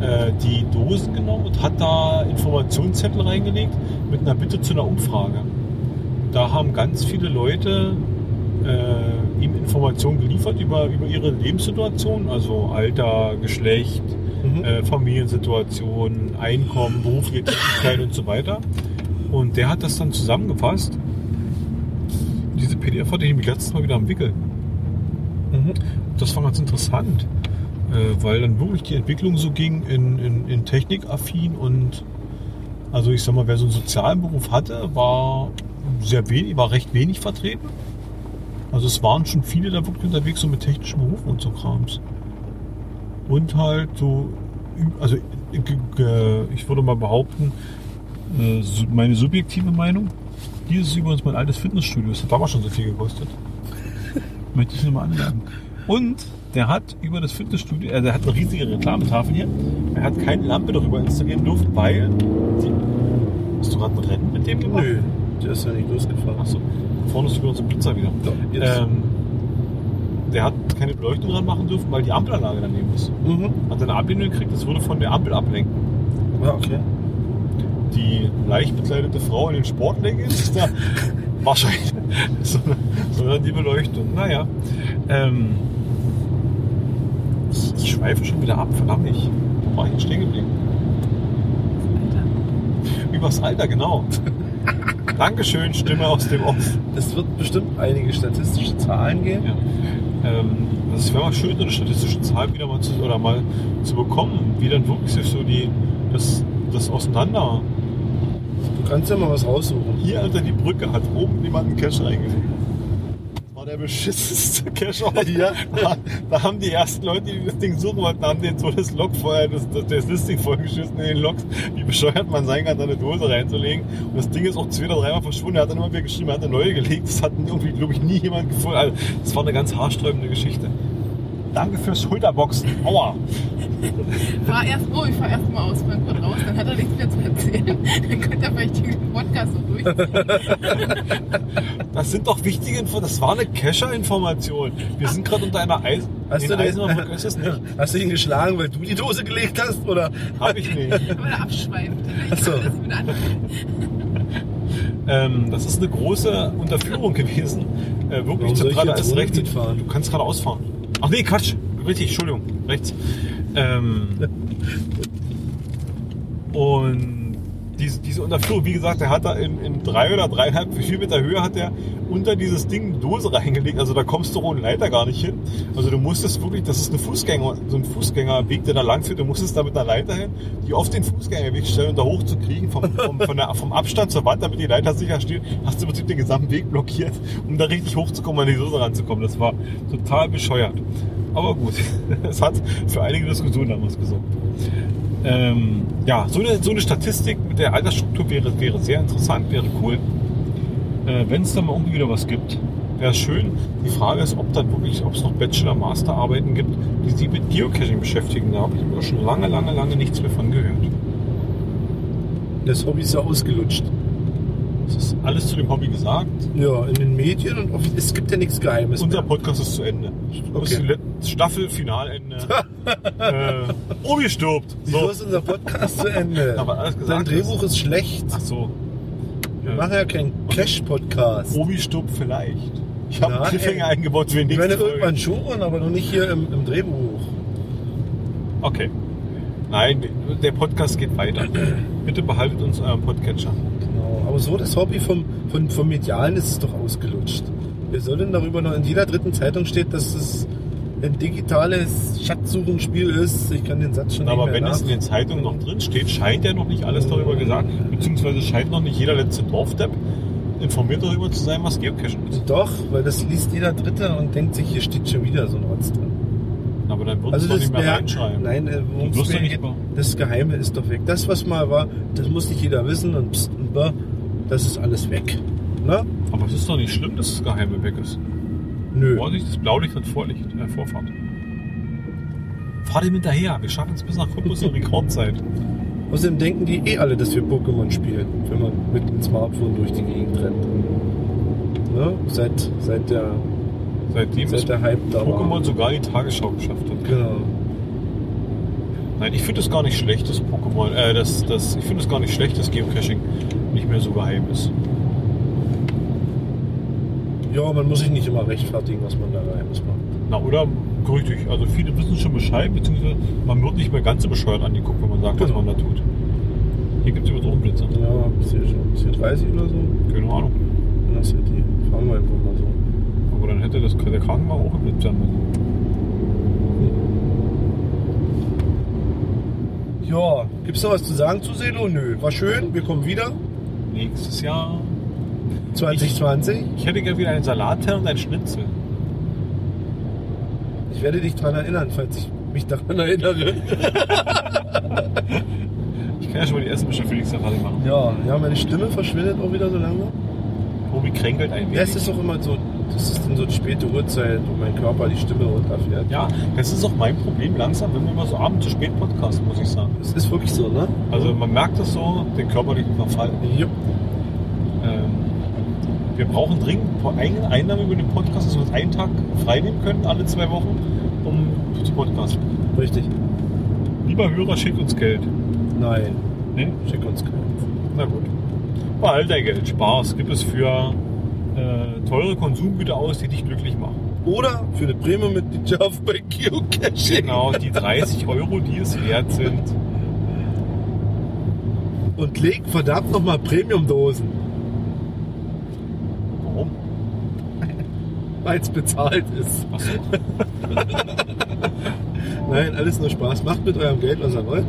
äh, die Dosen genommen und hat da Informationszettel reingelegt mit einer Bitte zu einer Umfrage. Da haben ganz viele Leute äh, ihm Informationen geliefert über, über ihre Lebenssituation, also Alter, Geschlecht, Mhm. äh, Familiensituation, Einkommen, berufliche Tätigkeit und so weiter. Und der hat das dann zusammengefasst diese PDF hatte ich nämlich letztes Mal wieder am Wickel. Mhm. Das war ganz interessant, äh, weil dann wirklich die Entwicklung so ging in, in, in technikaffin und also ich sag mal, wer so einen sozialen Beruf hatte, war sehr wenig, war recht wenig vertreten. Also es waren schon viele da wirklich unterwegs so mit technischen Berufen und so Krams. Und halt so, also g- ich würde mal behaupten, äh, meine subjektive Meinung, hier ist übrigens mein altes Fitnessstudio, das hat damals schon so viel gekostet. Möchte ich nochmal anmerken. Und der hat über das Fitnessstudio, äh, der hat eine riesige Reklametafel hier. Er hat keine Lampe darüber installieren dürfen, weil. Die, hast du gerade ein Rennen mit dem gemacht? Nö, der ist ja nicht losgefahren. Achso, vorne ist übrigens ein Blitzer wieder. jetzt. Ähm, der hat keine Beleuchtung dran machen dürfen, weil die Ampelanlage daneben ist. Mhm. Hat eine Ablehnung gekriegt, das würde von der Ampel ablenken. Ja, okay. Die leicht bekleidete Frau in den Sportleggings, da wahrscheinlich, sondern, sondern die Beleuchtung. Naja, ähm, ich, ich schweife schon wieder ab, verdammt nicht. Wo war ich denn stehen geblieben? Übers Alter, genau. Dankeschön, Stimme aus dem Off. Es wird bestimmt einige statistische Zahlen geben. Ja. Ähm, also es wäre mal schön, so eine statistische Zahl wieder mal zu, oder mal zu bekommen, wie dann wirklich sich so die, das, das auseinander. Du kannst ja mal was raussuchen. Hier unter die Brücke hat oben jemand einen Cash reingelegt. Das war der beschissenste Cash. Ja. Da, da haben die ersten Leute, die das Ding suchen wollten, haben den so das vorher, das, das, das Listing vollgeschissen in den Logs, wie bescheuert man sein kann, da eine Dose reinzulegen. Und das Ding ist auch zwei oder dreimal verschwunden. Er hat dann immer wieder geschrieben, er hat eine neue gelegt. Das hat irgendwie, glaube ich, nie jemand gefunden. Also, das war eine ganz haarsträubende Geschichte. Danke fürs Schulterboxen. Aua. Fahr erst, oh, ich fahr erst mal aus Frankfurt raus, dann hat er nichts mehr zu erzählen. Dann könnte er vielleicht den Podcast so durchziehen. Das sind doch wichtige Info. Das war eine Kescher-Information. Wir sind gerade unter einer Eis Hast, du den, ist es nicht. hast du ihn geschlagen, weil du die Dose gelegt hast? Oder? Hab ich nicht. Aber er abschweift. Ach so. Das ist wieder anders. Ähm, das ist eine große Unterführung gewesen. Äh, wirklich Warum ist ohne rechts. mitfahren? Du kannst gerade ausfahren. Ach nee, Quatsch. Richtig, Entschuldigung. Rechts. Ähm, und diese, diese Unterführung, wie gesagt, der hat da in, in drei oder dreieinhalb, vier Meter Höhe hat er unter dieses Ding eine Dose reingelegt. Also da kommst du ohne Leiter gar nicht hin. Also du musstest wirklich, das ist eine Fußgänger, so ein Fußgängerweg, der da lang führt. Du musstest da mit einer Leiter hin, die auf den Fußgängerweg stellen und da hochzukriegen vom, vom, von der, vom Abstand zur Wand, damit die Leiter sicher steht, hast du im Prinzip den gesamten Weg blockiert, um da richtig hochzukommen, an die Dose ranzukommen. Das war total bescheuert. Aber gut, es hat für einige Diskussionen damals gesorgt. Ähm, ja, so eine, so eine Statistik mit der Altersstruktur wäre, wäre sehr interessant, wäre cool. Äh, Wenn es da mal irgendwie wieder was gibt, wäre schön. Die Frage ist, ob dann wirklich, ob es noch Bachelor-Master-Arbeiten gibt, die sich mit Geocaching beschäftigen. Da habe ich aber schon lange, lange, lange nichts mehr von gehört. Das Hobby ist ja ausgelutscht. Das ist alles zu dem Hobby gesagt. Ja, in den Medien und oft, es gibt ja nichts Geheimes. Unser mehr. Podcast ist zu Ende. Okay. Staffel, Finalende. äh, Obi stirbt. Wieso So. ist unser Podcast zu Ende? Aber alles Sein gesagt Drehbuch ist schlecht. Ach so. Wir machen ja keinen Cash-Podcast. Obi stirbt vielleicht. Ich habe einen. Cliffhanger eingebaut für den Ich meine, irgendwann schon, aber noch nicht hier im, im Drehbuch. Okay. Nein, der Podcast geht weiter. Bitte behaltet uns euren Podcatcher. Aber so das Hobby vom, vom, vom Medialen ist es doch ausgelutscht. Wir sollen darüber noch in jeder dritten Zeitung steht, dass es ein digitales Schatzsuchenspiel ist. Ich kann den Satz schon Aber nicht wenn mehr es in den Zeitungen noch drin steht, scheint ja noch nicht alles darüber gesagt, beziehungsweise scheint noch nicht jeder letzte Dorfdepp informiert darüber zu sein, was Geocaching ist. Doch, weil das liest jeder Dritte und denkt sich, hier steht schon wieder so ein Rotz drin. Aber dann wird Also es doch nicht mehr der, reinschreiben. nein, äh, Du wirst nicht mal- das Geheime ist doch weg. Das, was mal war, das muss nicht jeder wissen und, pst, und blah, das ist alles weg. Ne? Aber es ist doch nicht schlimm, dass das Geheime weg ist. Nö. Vorsicht, das Blaulicht hat Vorlicht, äh, Vorfahrt. Fahr dem hinterher, wir schaffen es bis nach Cottbus in Rekordzeit. Außerdem denken die eh alle, dass wir Pokémon spielen, wenn man mit dem Smartphone durch die Gegend rennt. Ne? Seit, seit der, Seitdem seit der Hype da Pokémon war. sogar die Tagesschau geschafft hat. Genau. Nein, ich finde es gar nicht schlecht, dass Pokémon, äh, dass, dass, ich finde es gar nicht schlecht, dass Geocaching nicht mehr so geheim ist. Ja, man muss sich nicht immer rechtfertigen, was man da muss machen. Na, oder richtig. Also viele wissen schon Bescheid, beziehungsweise man wird nicht mehr ganz so bescheuert angeguckt, wenn man sagt, was Genau. man da tut. Hier gibt es übrigens auch einen Blitzer. Ja, bis hier schon. Bis hier 30 oder so. Keine Ahnung. Dann hast du die. Fahren wir einfach könnte das der Krankenwagen auch mit sein. Ja, gibt's noch was zu sagen zu Selo? Nö. War schön, wir kommen wieder. Nächstes Jahr. 2020. Ich hätte gerne wieder einen Salatteller und einen Schnitzel. Ich werde dich daran erinnern, falls ich mich daran erinnere. Ich kann ja schon mal die ersten fertig machen. Ja, ja, meine Stimme verschwindet auch wieder so langsam. Tobi kränkelt ein Ja, wenig. es ist auch immer so, das ist dann so die späte Uhrzeit, wo mein Körper die Stimme runterfährt. Ja, das ist auch mein Problem langsam, wenn wir immer so abends zu spät podcasten, muss ich sagen. Es ist wirklich so, ne? Also man merkt das so, den körperlichen Verfall. Jupp. Ähm, wir brauchen dringend eine Einnahme über den Podcast, dass wir uns einen Tag frei nehmen können, alle zwei Wochen, um zu podcasten. Richtig. Lieber Hörer, schickt uns Geld. Nein, Ne? schick uns keinen. Na gut. Behalt dein Geld. Spaß gibt es für äh, teure Konsumgüter aus, die dich glücklich machen. Oder für eine Premium-Mitgliedschaft bei Geocaching. Genau, die 30 Euro, die es wert sind. Und leg verdammt nochmal Premium-Dosen, Warum? weil es bezahlt ist. Achso. Nein, alles nur Spaß. Macht mit eurem Geld, was ihr wollt.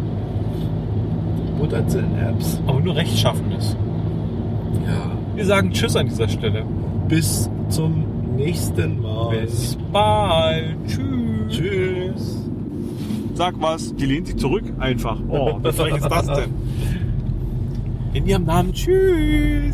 Buttert in Apps. Aber nur Rechtschaffenes. Wir sagen Tschüss an dieser Stelle. Bis zum nächsten Mal. Bis bald. Tschüss. Tschüss. Sag was. Die lehnt sich zurück einfach. Oh, wie frech ist das denn? In ihrem Namen. Tschüss.